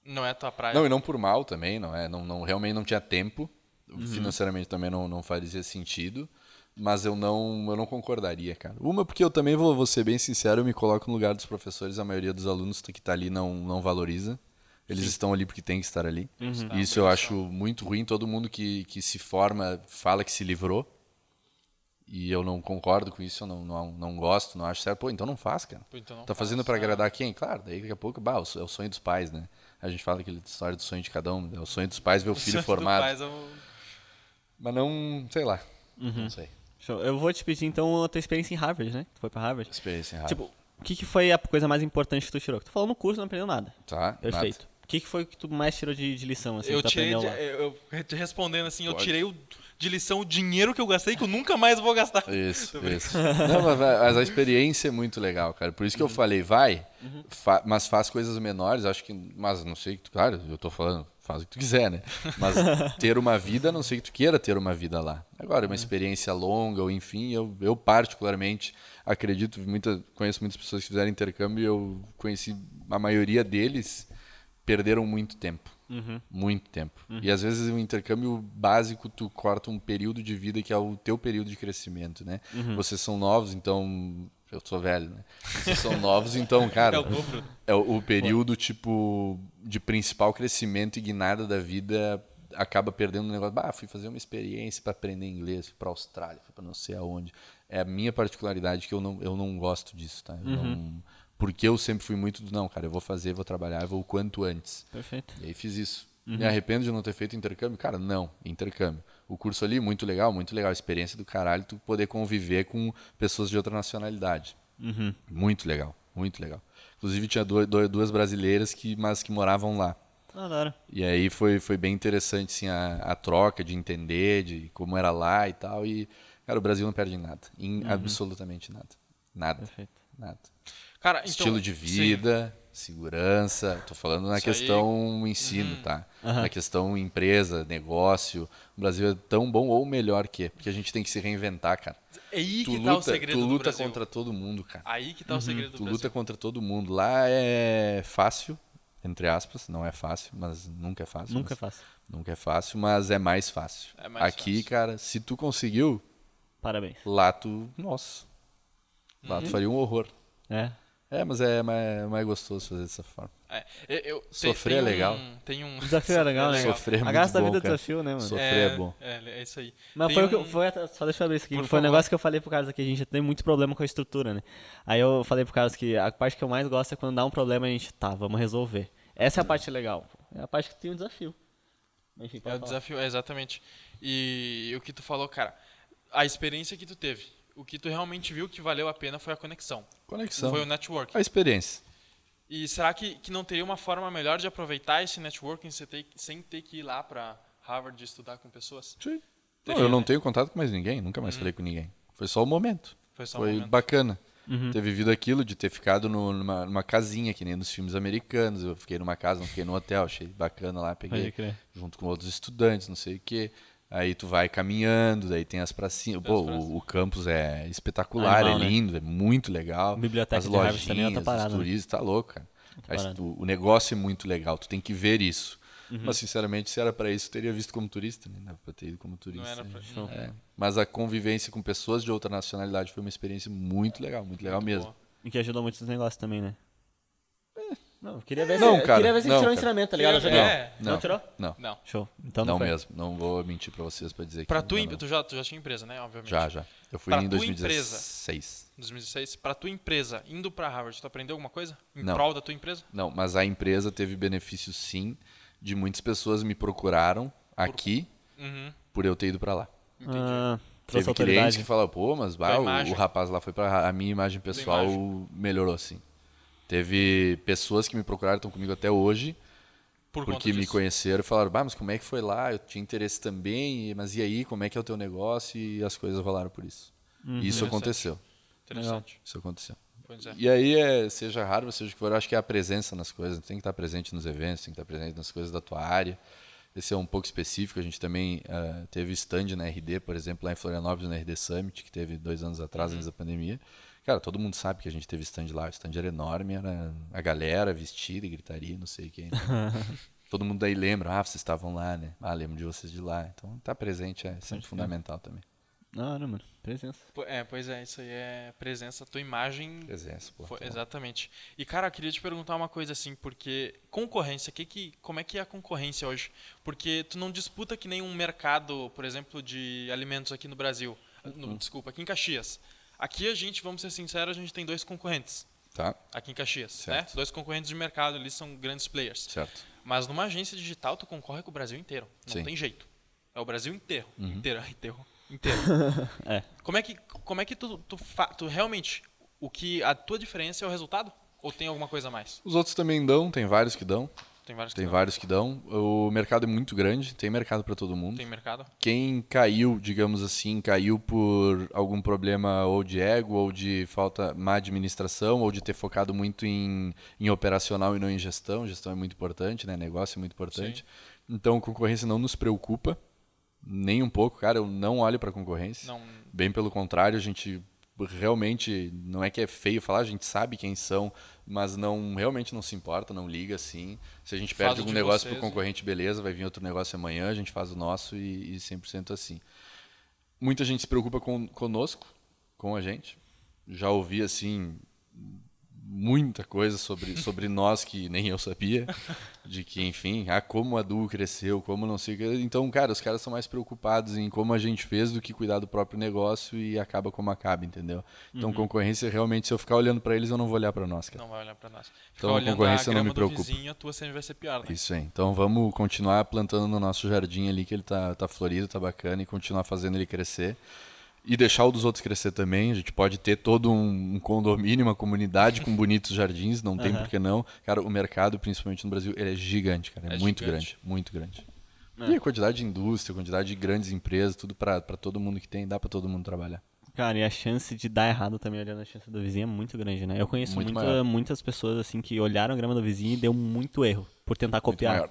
não é tua praia. Não, e não por mal também, não é? Não, não, realmente não tinha tempo. Uhum. Financeiramente também não, não fazia sentido. Mas eu não, eu não concordaria, cara. Uma, porque eu também vou, vou ser bem sincero, eu me coloco no lugar dos professores, a maioria dos alunos que está ali não, não valoriza. Eles estão ali porque tem que estar ali. Uhum. Isso eu acho muito ruim. Todo mundo que, que se forma fala que se livrou. E eu não concordo com isso, eu não, não, não gosto, não acho certo. Pô, então não faz, cara. Pô, então não tá fazendo faz, para ah. agradar quem? Claro, daí daqui a pouco, bah, o é o sonho dos pais, né? A gente fala aquela história do sonho de cada um, é o sonho dos pais ver o filho Do formado. pais, eu- Mas não, sei lá. Uhum. Não sei. Show. Eu vou te pedir então a tua experiência em Harvard, né? Tu foi pra Harvard. Experiência errada. Tipo, o que, que foi a coisa mais importante que tu tirou? Tu falou no curso, não aprendeu nada. tá? Perfeito. O que, que foi que tu mais tirou de, de lição, assim, eu que tu tirei, aprendeu lá? eu, eu te respondendo assim, eu Pode. tirei o- de lição o dinheiro que eu gastei que eu nunca mais vou gastar. Nada. Isso, isso. Não, mas, mas a experiência é muito legal, cara. Por isso que eu falei, vai, fa- mas faz coisas menores, acho que. Mas não sei, claro, eu tô falando, faz o que tu quiser, né? Mas <laughs> ter uma vida, a não sei que tu queira ter uma vida lá. Agora, uma experiência longa, ou enfim, eu, eu particularmente acredito, muita, conheço muitas pessoas que fizeram intercâmbio e eu conheci a maioria deles perderam muito tempo. Muito tempo. E às vezes o intercâmbio básico tu corta um período de vida que é o teu período de crescimento, né? Vocês são novos, então eu sou velho, né? Vocês são novos, então, <laughs> cara, É o dobro. é o, o período tipo de principal crescimento e guinada da vida acaba perdendo um negócio. Bah, fui fazer uma experiência para aprender inglês, fui para Austrália, fui para não sei aonde. É a minha particularidade que eu não, eu não gosto disso, tá? Eu não- porque eu sempre fui muito do não, cara, eu vou fazer, vou trabalhar, eu vou o quanto antes. Perfeito. E aí fiz isso. Me arrependo de não ter feito intercâmbio? Cara, não, intercâmbio. O curso ali, muito legal, muito legal. A experiência do caralho, tu poder conviver com pessoas de outra nacionalidade. Uhum. Muito legal, muito legal. Inclusive tinha duas, duas brasileiras que, mas que moravam lá. Da hora. E aí foi, foi bem interessante assim, a, a troca de entender, de como era lá e tal. E, cara, o Brasil não perde em nada. Em absolutamente nada. Nada. Perfeito. Nada. Cara, então, Estilo de sim. Segurança. Tô falando na Isso aí. questão ensino, tá? Na questão empresa, negócio. O Brasil é tão bom ou melhor que. Porque a gente tem que se reinventar, cara. É aí Tu que tá o luta, segredo tu luta contra todo mundo, cara. Aí que tá o segredo do Tu Brasil. luta contra todo mundo. Lá é fácil, entre aspas. Não é fácil, mas nunca é fácil. Nunca mas- faço. Nunca é fácil, mas é mais fácil. É mais Aqui, fácil. cara, se tu conseguiu, Parabéns. lá tu. Nossa. Lá Uhum. tu faria um horror. É. É, mas é mais, mais gostoso fazer dessa forma. É, eu, eu- tem- Sofrer tem é legal. Um, tem um... O desafio é <laughs> legal, né? Sofrer é A muito graça da bom, vida é desafio, né, mano? Sofrer é bom. É, é isso aí. Mas Tem foi o que eu- um- foi só deixa eu abrir isso aqui. Por foi um negócio que eu falei pro Carlos aqui, a gente tem muito problema com a estrutura, né? Aí eu falei pro Carlos que a parte que eu mais gosto é quando dá um problema a gente, tá, vamos resolver. Essa é a parte legal. pô. É a parte que tem um desafio. Enfim, É pode o falar. desafio, é exatamente. E, o que tu falou, cara, a experiência que tu teve, o que tu realmente viu que valeu a pena foi a conexão. Conexão. Foi o network. A experiência. E será que, que não teria uma forma melhor de aproveitar esse networking sem ter, sem ter que ir lá pra Harvard estudar com pessoas? Sim. Não, Teria, eu não né? tenho contato com mais ninguém, nunca mais falei com ninguém. Foi só o momento. Foi só um Foi momento. bacana. Uhum. Ter vivido aquilo, de ter ficado no- numa, numa casinha, que nem nos filmes americanos. Eu fiquei numa casa, não fiquei no hotel, achei bacana lá, peguei junto com outros estudantes, não sei o quê. Aí tu vai caminhando, daí tem as pracinhas. Pô, o, o campus é espetacular, Animal, é né? lindo, é muito legal. Biblioteca as de Harvard também é lojinhas, parada, os né? turistas, tá louco, cara. Mas parada. o, negócio é muito legal, tu tem que ver isso. Uhum. Mas, sinceramente, se era pra isso, eu teria visto como turista, né? Dava pra ter ido como turista. Não era pra... Show. É. Mas a convivência com pessoas de outra nacionalidade foi uma experiência muito legal, muito legal Muito mesmo. boa. E que ajudou muito nos negócios também, né? Não, eu queria ver Não, se, eu cara, queria ver se não, tirou o cara. ensinamento, tá ligado? Eu joguei. É. Não, Não, tirou? Não, Não. Show. Então não, não, foi. mesmo. Não vou mentir pra vocês pra dizer Pra que tu, não, em- não. tu, já, tu já tinha empresa, né? Obviamente. Já, já. Eu fui Pra em tua 2016. 2016. Pra tua empresa, indo pra Harvard, tu aprendeu alguma coisa? Em Não. prol da tua empresa? Não, mas a empresa teve benefício sim, de muitas pessoas me procuraram aqui Uhum. por eu ter ido pra lá. Entendi. Ah, Teve clientes que falaram, pô, mas bah, o, o rapaz lá foi pra. A minha imagem pessoal imagem. melhorou assim. Teve pessoas que me procuraram, estão comigo até hoje, Por porque me conheceram e falaram, bah, mas como é que foi lá? Eu tinha interesse também, mas e aí, como é que é o teu negócio? E as coisas rolaram por isso. Uhum. E isso Interessante. aconteceu. Interessante. Isso aconteceu. Pois é. E aí, é, seja raro, seja o que for, eu acho que é a presença nas coisas. Tem que estar presente nos eventos, tem que estar presente nas coisas da tua área. Esse é um pouco específico. A gente também ah, teve stand na RD, por exemplo, lá em Florianópolis, na RD Summit, que teve dois anos atrás, Uhum. antes da pandemia. Cara, todo mundo sabe que a gente teve stand lá. O stand era enorme, era a galera vestida e gritaria, não sei quem. <laughs> todo mundo daí lembra, ah, vocês estavam lá, né? Ah, lembro de vocês de lá. Então, estar presente é sempre fundamental também. Da hora, mano. Presença. É, pois é, isso aí é presença, tua imagem. Presença, pô. Foi- tá exatamente. E cara, eu queria te perguntar uma coisa assim, porque concorrência, que que, como é que é a concorrência hoje? Porque tu não disputa que nem um mercado, por exemplo, de alimentos aqui no Brasil. No- Uhum. desculpa, aqui em Caxias. Aqui a gente, vamos ser sinceros, a gente tem dois concorrentes. Tá, Aqui em Caxias, Certo. né? Dois concorrentes de mercado, eles são grandes players. certo. Mas numa agência digital tu concorre com o Brasil inteiro. Não Sim. tem jeito. É o Brasil inteiro. Uhum. Inteiro, <laughs> inteiro. Inteiro. <laughs> É. Como é que, como é que tu, tu, fa- tu realmente. O que. A tua diferença é o resultado? Ou tem alguma coisa a mais? Os outros também dão, tem vários que dão. Tem vários que Tem não. vários que dão. O mercado é muito grande, tem mercado para todo mundo. Tem mercado? Quem caiu, digamos assim, caiu por algum problema ou de ego, ou de falta má administração, ou de ter focado muito em, em operacional e não em gestão. Gestão é muito importante, né? Negócio é muito importante. Então, concorrência não nos preocupa, nem um pouco, cara. Eu não olho para concorrência. Não. Bem pelo contrário, a gente realmente não é que é feio falar, a gente sabe quem são, mas não realmente não se importa, não liga assim. Se a gente perde o algum negócio vocês, pro concorrente, beleza, vai vir outro negócio amanhã, a gente faz o nosso e, e 100% assim. Muita gente se preocupa com, conosco, com a gente. Já ouvi assim muita coisa sobre, sobre nós que nem eu sabia, de que, enfim, ah, como a Du cresceu, como não sei o que. Então, cara, os caras são mais preocupados em como a gente fez do que cuidar do próprio negócio e acaba como acaba, entendeu? Então, concorrência, realmente, se eu ficar olhando pra eles, eu não vou olhar pra nós, cara. Não vai olhar pra nós. Ficar Então, concorrência não me preocupa. vizinho, a tua sempre vai ser pior, né? Isso aí. Então, vamos continuar plantando no nosso jardim ali, que ele tá, tá florido, tá bacana, e continuar fazendo ele crescer. E deixar o dos outros crescer também. A gente pode ter todo um, condomínio, uma comunidade com bonitos jardins, não tem Aham. por que não. Cara, o mercado, principalmente no Brasil, ele é gigante, cara. É, É muito gigante. grande, muito grande. É. E a quantidade de indústria, a quantidade de grandes empresas, tudo pra pra todo mundo que tem, dá pra todo mundo trabalhar. Cara, e a chance de dar errado também olhando a chance do vizinho é muito grande, né? Eu conheço Muito muita- muitas pessoas assim que olharam a grama do vizinho e deu muito erro por tentar copiar.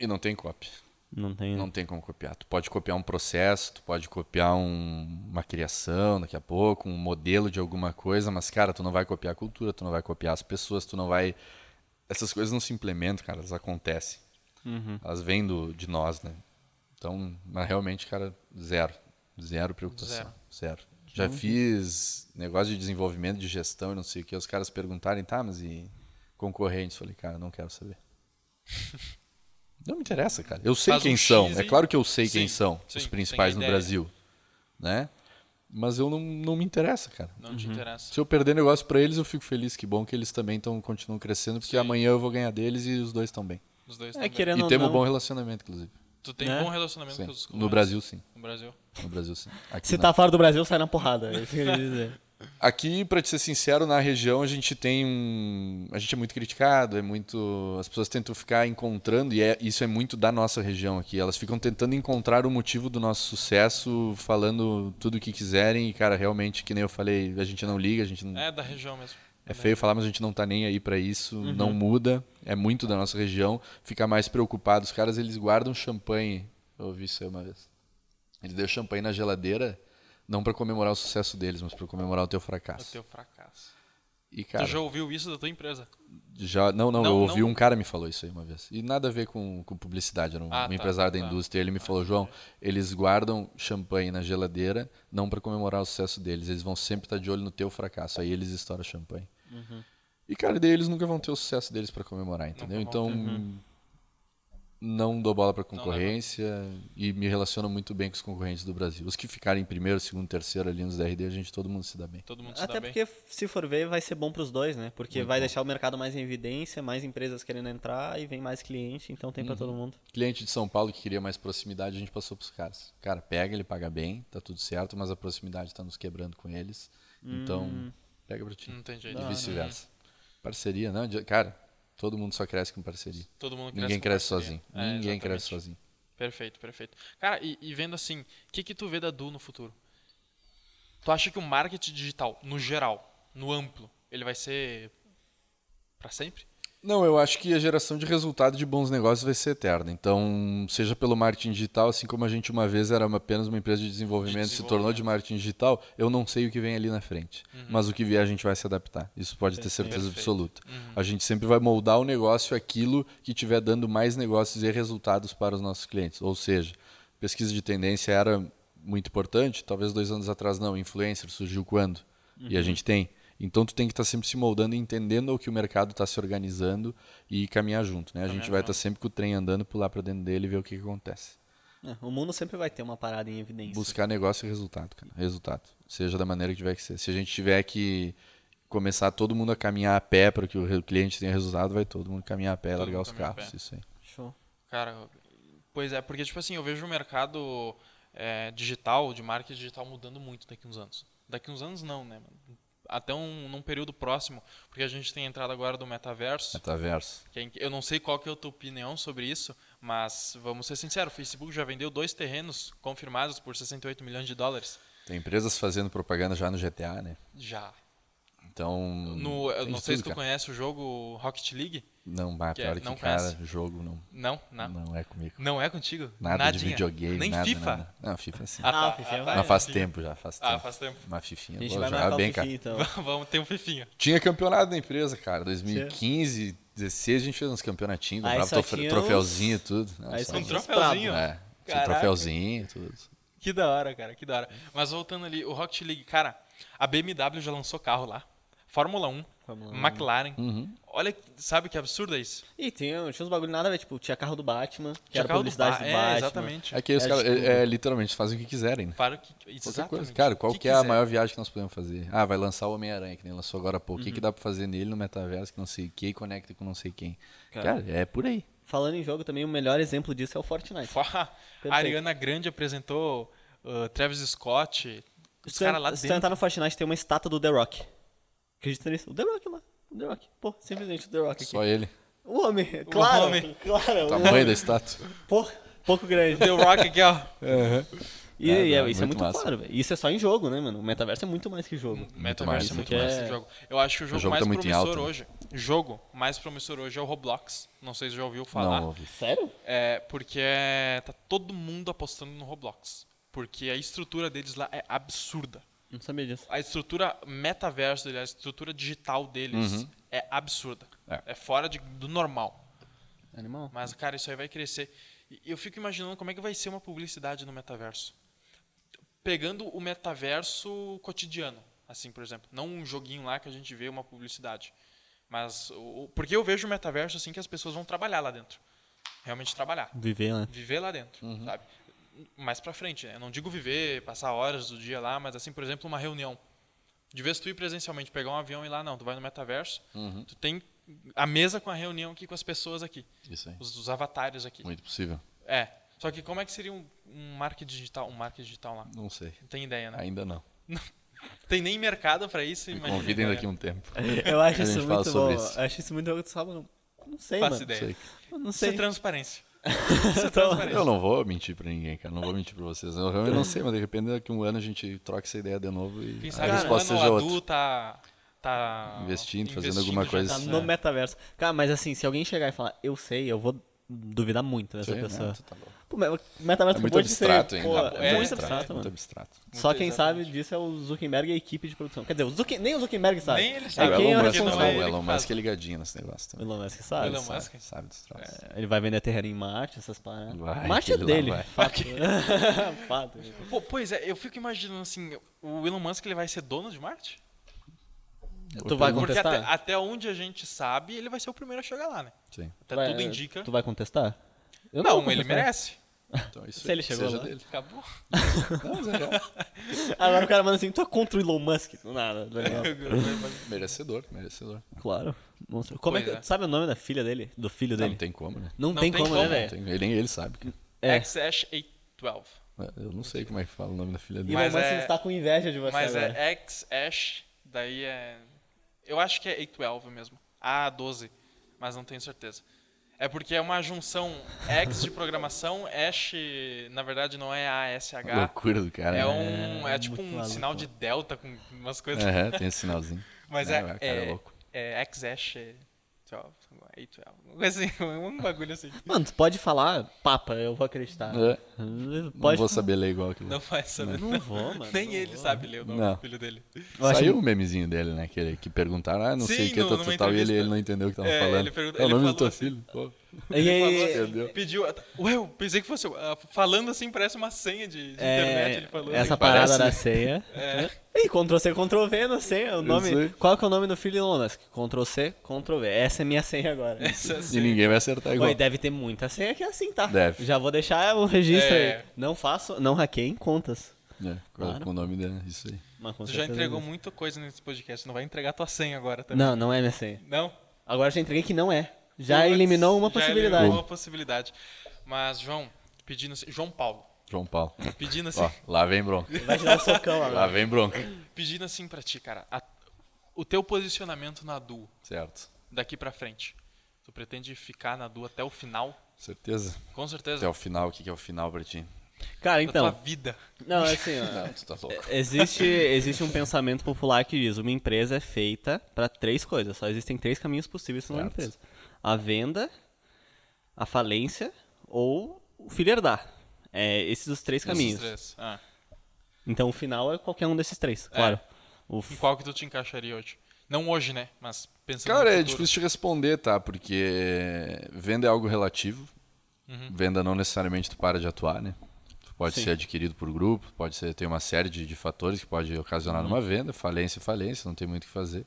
E não tem cópia. Não tem. Não tem como copiar. Tu pode copiar um processo, tu pode copiar um- uma criação daqui a pouco, um modelo de alguma coisa, mas, cara, tu não vai copiar a cultura, tu não vai copiar as pessoas, tu não vai. Essas coisas não se implementam, cara, elas acontecem. Uhum. Elas vêm do, de nós, né? Então, mas realmente, cara, zero. Zero preocupação. Zero. Já fiz negócio de desenvolvimento, de gestão e não sei o que. Os caras perguntarem, tá, mas e concorrentes? Falei, cara, não quero saber. <laughs> Não me interessa, cara. Eu sei Faz um quem são. X É e- claro que eu sei quem Sim, são sim, os principais no ideia. Brasil, né? Mas eu não, não me interessa, cara. Não te interessa. Se eu perder negócio pra eles, eu fico feliz. Que bom que eles também tão, continuam crescendo, porque Sim. amanhã eu vou ganhar deles e os dois estão bem. Os dois É, querendo E temos um bom relacionamento, inclusive. Tu tem Né? bom relacionamento Sim. com os No? Brasil, sim. No Brasil. No Brasil, sim. Aqui Se não. tá fora do Brasil, sai na porrada. É isso que eu queria dizer. <laughs> Aqui, pra te ser sincero, na região a gente tem um. A gente é muito criticado, é muito. As pessoas tentam ficar encontrando, e é... isso é muito da nossa região aqui. Elas ficam tentando encontrar o motivo do nosso sucesso, falando tudo o que quiserem, e, cara, realmente, que nem eu falei, a gente não liga, a gente não. É da região mesmo. É feio falar, mas a gente não tá nem aí pra isso, não muda, é muito da nossa região, fica mais preocupado. Os caras, eles guardam champanhe, eu ouvi isso aí uma vez. Eles deixam champanhe na geladeira, não pra comemorar o sucesso deles, mas pra comemorar o teu O fracasso. teu fracasso. E cara, Tu já ouviu isso da tua empresa? já não, não, Não, eu ouvi não. um cara me falou isso aí uma vez. E nada a ver com, com publicidade, era um, Ah, um tá, empresário da tá. indústria. Ele me falou, João, eles guardam champanhe na geladeira, não pra comemorar o sucesso deles, eles vão sempre estar de olho no teu fracasso. Aí eles estouram champanhe. E cara, daí eles nunca vão ter o sucesso deles pra comemorar, entendeu? Então não dou bola pra concorrência e me relaciono muito bem com os concorrentes do Brasil. Os que ficarem em primeiro, segundo, terceiro ali nos DRD, a gente todo mundo se dá bem. Todo mundo se Até dá bem. porque, se for ver, vai ser bom pros dois, né? Porque vai deixar o mercado mais em evidência, mais empresas querendo entrar e vem mais cliente, então tem pra todo mundo. Cliente de São Paulo que queria mais proximidade, a gente passou pros caras. Cara, pega, ele paga bem, tá tudo certo, mas a proximidade tá nos quebrando com eles. Então, pega pra ti. Não tem jeito. E Uhum. vice-versa. Parceria, não, cara, todo mundo só cresce com parceria. Todo mundo cresce Ninguém cresce parceria. sozinho. É, Ninguém exatamente. cresce sozinho. Perfeito, perfeito. Cara, e, e vendo assim, o que, que tu vê da Du no futuro? Tu acha que o marketing digital, no geral, no amplo, ele vai ser pra sempre? Não, eu acho que a geração de resultado de bons negócios vai ser eterna. Então, seja pelo marketing digital, assim como a gente uma vez era apenas uma empresa de desenvolvimento, De se tornou de marketing digital, eu não sei o que vem ali na frente. Mas o que vier a gente vai se adaptar. Isso pode ter certeza Perfeito. absoluta. A gente sempre vai moldar o negócio aquilo que estiver dando mais negócios e resultados para os nossos clientes. Ou seja, pesquisa de tendência era muito importante, talvez dois anos atrás não. Influencer surgiu quando? E a gente tem. Então tu tem que estar sempre se moldando e entendendo o que o mercado está se organizando e caminhar junto, né? A gente vai estar junto. sempre com o trem andando, pular para dentro dele e ver o que, que acontece. É, o mundo sempre vai ter uma parada em evidência. Buscar negócio e resultado, cara. Resultado. Seja da maneira que tiver que ser. Se a gente tiver que começar todo mundo a caminhar a pé para que o cliente tenha resultado, vai todo mundo caminhar a pé e Todo largar os carros. Isso aí. Show. Cara, pois é, porque tipo assim, eu vejo o mercado é, digital, de marketing digital mudando muito daqui uns anos. Daqui uns anos não, né? mano? Até um, num período próximo, porque a gente tem entrado agora do metaverso. Metaverso. que é inc- eu não sei qual que é a tua opinião sobre isso, mas vamos ser sinceros, o Facebook já vendeu dois terrenos confirmados por 68 milhões de dólares. Tem empresas fazendo propaganda já no GTA, né? Já. Então. No, eu não sei tudo, se tu cara. conhece o jogo Rocket League. Não, que é- pior que, não cara, conhece? jogo não. Não, não. Não é comigo. Não é contigo? Nada Nadinha. de videogame, Nem nada, FIFA? nada. Não, FIFA sim. Ah, tá, Ah, FIFA é ah, tá. Mas faz FIFA. tempo já, faz Ah, tempo. faz tempo. Uma fifinha. A gente vai bem, cara. então. <laughs> Vamos ter um fifinha. Tinha campeonato da empresa, cara. 2015, 16 a gente fez uns campeonatinhos, Aí comprava tinha troféuzinho e tudo. Não, Aí só- só Um troféuzinho. É, tinha Caraca. troféuzinho e tudo. Que da hora, cara, que da hora. Mas voltando ali, o Rocket League, cara, a BMW já lançou carro lá. Fórmula 1, Fórmula 1. McLaren. Uhum. Olha, sabe que absurdo é isso? E tinha, tinha uns bagulho nada a ver, tipo, tinha carro do Batman, que Tinha era carro do publicidade Ba- do, é, Batman. exatamente. É que os É, caras tipo- é, é, literalmente fazem o que quiserem, né? Para o que, Qualquer exatamente. coisa. Cara, qual que que, é a quiser. maior viagem que nós podemos fazer? Ah, vai lançar o Homem-Aranha, que nem lançou agora há pouco. O que, que dá pra fazer nele no metaverso que não sei o que e conecta com não sei quem? Cara. Cara, é por aí. Falando em jogo também, o melhor exemplo disso é o Fortnite. A. Ariana Grande apresentou uh, Travis Scott, Os caras lá se tu dentro. entrar no Fortnite tem uma estátua do The Rock. Acredita nisso? O The Rock lá. O The Rock. Pô, simplesmente o The Rock aqui. Só ele. O homem, claro. homem. Claro. o Tamanho homem. da estátua. Pô, pouco grande. The Rock aqui, ó. E, É, e é- isso é muito muito massa. claro, velho. Isso é só em jogo, né, mano? O metaverso é muito mais que jogo. mais, Metaverso é muito muito mais mais. esse jogo. Eu acho que o jogo, jogo mais tá muito em promissor alta, né? hoje. Jogo mais promissor hoje é o Roblox. Não sei se já ouviu falar. Não, ouvi. Sério? É, porque é, tá todo mundo apostando no Roblox. Porque a estrutura deles lá é absurda. Não sabia disso. A estrutura metaverso deles, a estrutura digital deles é absurda. É. É, fora de- do normal. Animal. Mas, cara, isso aí vai crescer. E eu fico imaginando como é que vai ser uma publicidade no metaverso. Pegando o metaverso cotidiano, assim, por exemplo. Não um joguinho lá que a gente vê uma publicidade. Mas, o, porque eu vejo o metaverso assim que as pessoas vão trabalhar lá dentro. Realmente trabalhar. Viver, né? Viver lá dentro, sabe? Mais pra frente, né? Eu não digo viver, passar horas do dia lá, mas assim, por exemplo, uma reunião. De vez tu ir presencialmente, pegar um avião e ir lá, não, tu vai no metaverso, tu tem a mesa com a reunião aqui com as pessoas aqui, Isso aí. os, os avatares aqui. Muito possível. É. Só que como é que seria um, um marketing digital, um marketing digital lá? Não sei. Não tem ideia, né? Ainda não. <laughs> Tem nem mercado pra isso, Me imagina. convidem daqui a um tempo. <laughs> Eu acho isso muito bom. isso. Acho isso muito bom. Sabe, não, não sei, Faço mano. ideia. Sei. Não Isso é sei. transparência. <laughs> Então, Eu não vou mentir pra ninguém, cara. Não vou mentir pra vocês. Eu realmente não sei, mas de repente daqui a um ano a gente troca essa ideia de novo e Quem a sabe resposta um seja ano o outra. Adu tá, tá Investindo, fazendo alguma já coisa tá no é. metaverso. Cara, mas assim, se alguém chegar e falar, eu sei, eu vou duvidar muito dessa Sei, pessoa. né? Tá. Pô, o metaverso É muito acabou de ser, abstrato ainda. pô, É, é muito abstrato, abstrato, Muito mano. abstrato. Só quem exatamente. sabe disso é o Zuckerberg e a equipe de produção. Quer dizer, o Zucker- nem o Zuckerberg sabe. Nem ele É sabe. o é o Elon Musk, não é o Elon Musk é ligadinho nesse negócio. O também. Elon Musk sabe. Elon Sabe, Musk? sabe dos troços. Ele vai vender terreno em Marte, essas paradas. Vai, Marte é dele. Fato. <laughs> Fato. Pô, pois é, eu fico imaginando assim, o Elon Musk ele vai ser dono de Marte? Tu vai Porque contestar? até, até onde a gente sabe, ele vai ser o primeiro a chegar lá, né? Sim. Até Vai- tudo indica. Tu vai contestar? Eu Não, vou ele merece. Então, isso Se ele chegou seja lá. dele. Acabou. Não, é. <laughs> Agora o cara manda assim, tu é contra o Elon Musk? Do nada, tá <laughs> merecedor, merecedor. Claro. Monstro. Como é que, é. Sabe o nome da filha dele? Do filho Não, dele? não tem como, né? Não, Não tem, tem como, como. né, velho? Tem- ele, nem ele sabe. cara. É. XAsh 812. Eu não sei como é que fala o nome da filha E o dele. Mas Elon Musk é- está com inveja de você Mas agora. é XAsh, daí é. Eu acho que é 812 mesmo. A12, mas não tenho certeza. É porque é uma junção X de programação, Ash, na verdade não é ASH. Loucura do cara. É né? um. É tipo muito um maluco. sinal de delta com umas coisas. Aham, tem esse sinalzinho. Mas É, é. o cara é, é louco. É XAsh 12, 812. Uma coisa assim, <laughs> um bagulho assim. Mano, tu pode falar, papa, eu vou acreditar. É, Não não vou saber ler igual aquilo. Não faz saber. Não vou, mano. <laughs> Nem não ele vou. sabe ler o nome Não. do filho dele. Eu acho- Saiu o memezinho dele, né? Que, ele- que perguntaram, ah, não sei Sim, o que, no- tal, e ele, ele não entendeu o que tava É, falando. ele pergunta- é o ele nome do teu assim, filho? Pô. E Ele aí, falou assim? Pediu. Ué, eu pensei que fosse. ah, falando assim, parece uma senha de, de é, internet. Ele falou. essa assim, parada parece- da senha. <laughs> É. E Ctrl C, Ctrl V na senha. O nome, sei. qual que é o nome do filho do Elon Musk? Ctrl C, Ctrl V. Essa é minha senha agora. <laughs> Essa E senha. ninguém vai acertar igual. Oi, deve ter muita senha que é assim, tá? Deve. Já vou deixar o registro É. aí. Não faço, não hackeiem contas. É, com, Claro. com o nome dele, isso aí. Mas Tu já entregou muita coisa nesse podcast. Não vai entregar tua senha agora também. Não, não é minha senha. Não? Agora já entreguei que não é. Já Putz, eliminou uma já possibilidade. eliminou uma possibilidade. Mas, João, pedindo assim. João Paulo, João Paulo. pedindo assim. Ó, lá vem bronca. Vai dar um socão Lá agora. vem bronca. Pedindo assim pra ti, cara. a- o teu posicionamento na Duo, Certo. daqui pra frente. Tu pretende ficar na Duo até o final? Certeza? Com certeza. Até o final, o que é o final pra ti? Cara, da tua então. vida. Não, é assim, ó. <laughs> Não, tu tá louco. Existe, existe um pensamento popular que diz: uma empresa é feita para três coisas. Só existem três caminhos possíveis para uma empresa: a venda, a falência ou o filho herdar. É, esses os três caminhos. Esses três. Ah. Então o final é qualquer um desses três, claro. O Em qual que tu te encaixaria hoje? Não hoje, né? Mas pensando Cara, no é difícil de responder, tá? Porque venda é algo relativo. Uhum. Venda não necessariamente tu para de atuar, né? Tu pode Sim. ser adquirido por grupo, pode ser tem uma série de, de fatores que pode ocasionar Uhum. uma venda, falência, falência, não tem muito o que fazer.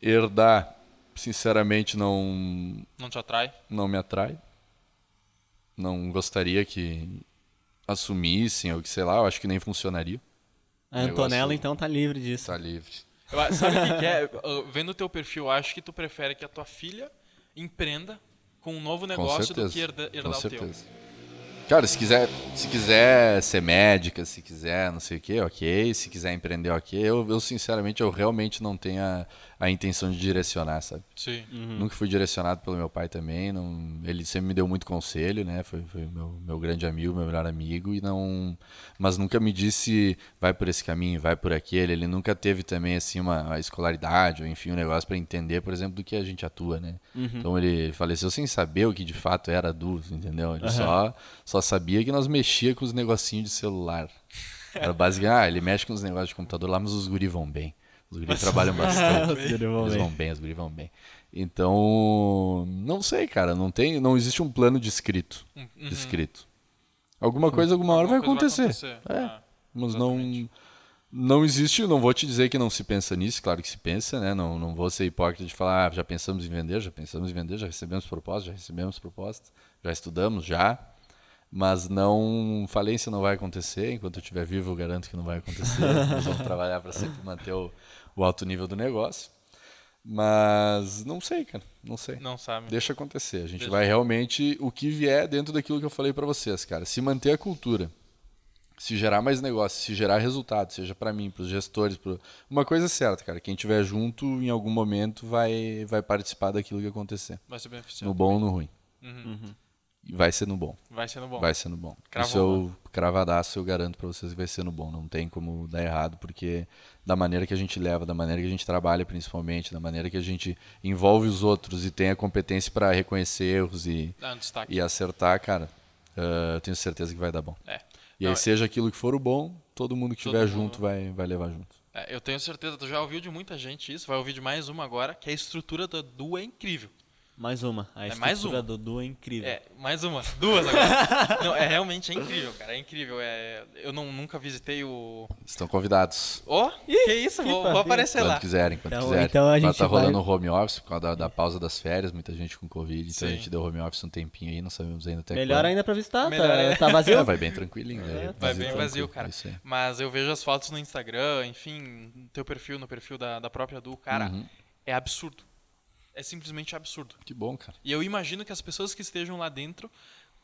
Herdar, sinceramente, não Não te atrai? não me atrai. Não gostaria que assumissem ou que sei lá, eu acho que nem funcionaria. a Antonella, então, tá livre disso. Tá livre. Eu, sabe o que, que é? <laughs> Vendo o teu perfil, eu acho que tu prefere que a tua filha empreenda com um novo Com negócio certeza. do que herda- herdar Com o teu. certeza. Cara, se quiser, se quiser ser médica, se quiser não sei o que, ok. Se quiser empreender, ok. Eu, eu sinceramente, eu realmente não tenho a, a intenção de direcionar, sabe? Sim. Nunca fui direcionado pelo meu pai também. Não, ele sempre me deu muito conselho, né? Foi, foi meu, meu grande amigo, meu melhor amigo. e não Mas nunca me disse, vai por esse caminho, vai por aquele. Ele nunca teve também, assim, uma, uma escolaridade, ou enfim, um negócio para entender, por exemplo, do que a gente atua, né? Então ele faleceu sem saber o que de fato era adulto, entendeu? Ele só, só sabia que nós mexia com os negocinhos de celular. Era basicamente, ah, ele mexe com os negócios de computador lá, mas os guri vão bem. Os guri trabalham bastante. <laughs> Os guri vão Eles vão bem, os guri vão bem. Então, não sei, cara, não tem, não existe um plano descrito, descrito. Alguma coisa alguma hora vai Uhum. Alguma coisa acontecer. É, Ah, mas não não existe, não vou te dizer que não se pensa nisso, claro que se pensa, né? Não, não vou ser hipócrita de falar, ah, já pensamos em vender, já pensamos em vender, já recebemos propostas, já recebemos propostas, já estudamos, já. Mas não, falência não vai acontecer, enquanto eu estiver vivo eu garanto que não vai acontecer. Nós vamos trabalhar para sempre manter o, o alto nível do negócio. Mas não sei, cara, não sei. Não sabe. Deixa acontecer. A gente Deixa. vai realmente o que vier dentro daquilo que eu falei pra vocês, cara. Se manter a cultura, se gerar mais negócio, se gerar resultado, seja pra mim, pros gestores, pro... uma coisa é certa, cara. Quem tiver junto em algum momento vai vai participar daquilo que acontecer, Vai ser no beneficiado. bom ou no ruim. Uhum. E vai ser no bom. Vai ser no bom. Vai ser no bom. Cravou, Isso eu cravadaço, eu garanto pra vocês que vai ser no bom. Não tem como dar errado, porque da maneira que a gente leva, da maneira que a gente trabalha, principalmente, da maneira que a gente envolve os outros e tem a competência pra reconhecer erros e, um e acertar, cara, ah, eu tenho certeza que vai dar bom. É. E Não, aí, seja aquilo que for o bom, todo mundo que estiver junto vai, vai levar junto. É, eu tenho certeza, tu já ouviu de muita gente isso, vai ouvir de mais uma agora, que a estrutura da Du é incrível. Mais uma. A É mais uma. do Du é incrível. É, mais uma. Duas agora. <laughs> não, é realmente é incrível, cara. É incrível. É, eu não, nunca visitei o. Estão convidados. Ó, que isso, que vou, vou aparecer Quando lá. quiserem, quando Então- quiserem. então a Agora gente tá rolando vai- o home office por causa da, da pausa das férias, muita gente com Covid, então a Sim. gente deu home office um tempinho aí, não sabemos ainda até Melhor quando. ainda pra visitar, Melhor tá, tá vazio? É, <laughs> vai bem tranquilinho, né? Vai bem vazio, cara. é. Mas eu vejo as fotos no Instagram, enfim, no teu perfil, no perfil da, da própria Du, cara, Uhum. é absurdo. É simplesmente absurdo. Que bom, cara. E eu imagino que as pessoas que estejam lá dentro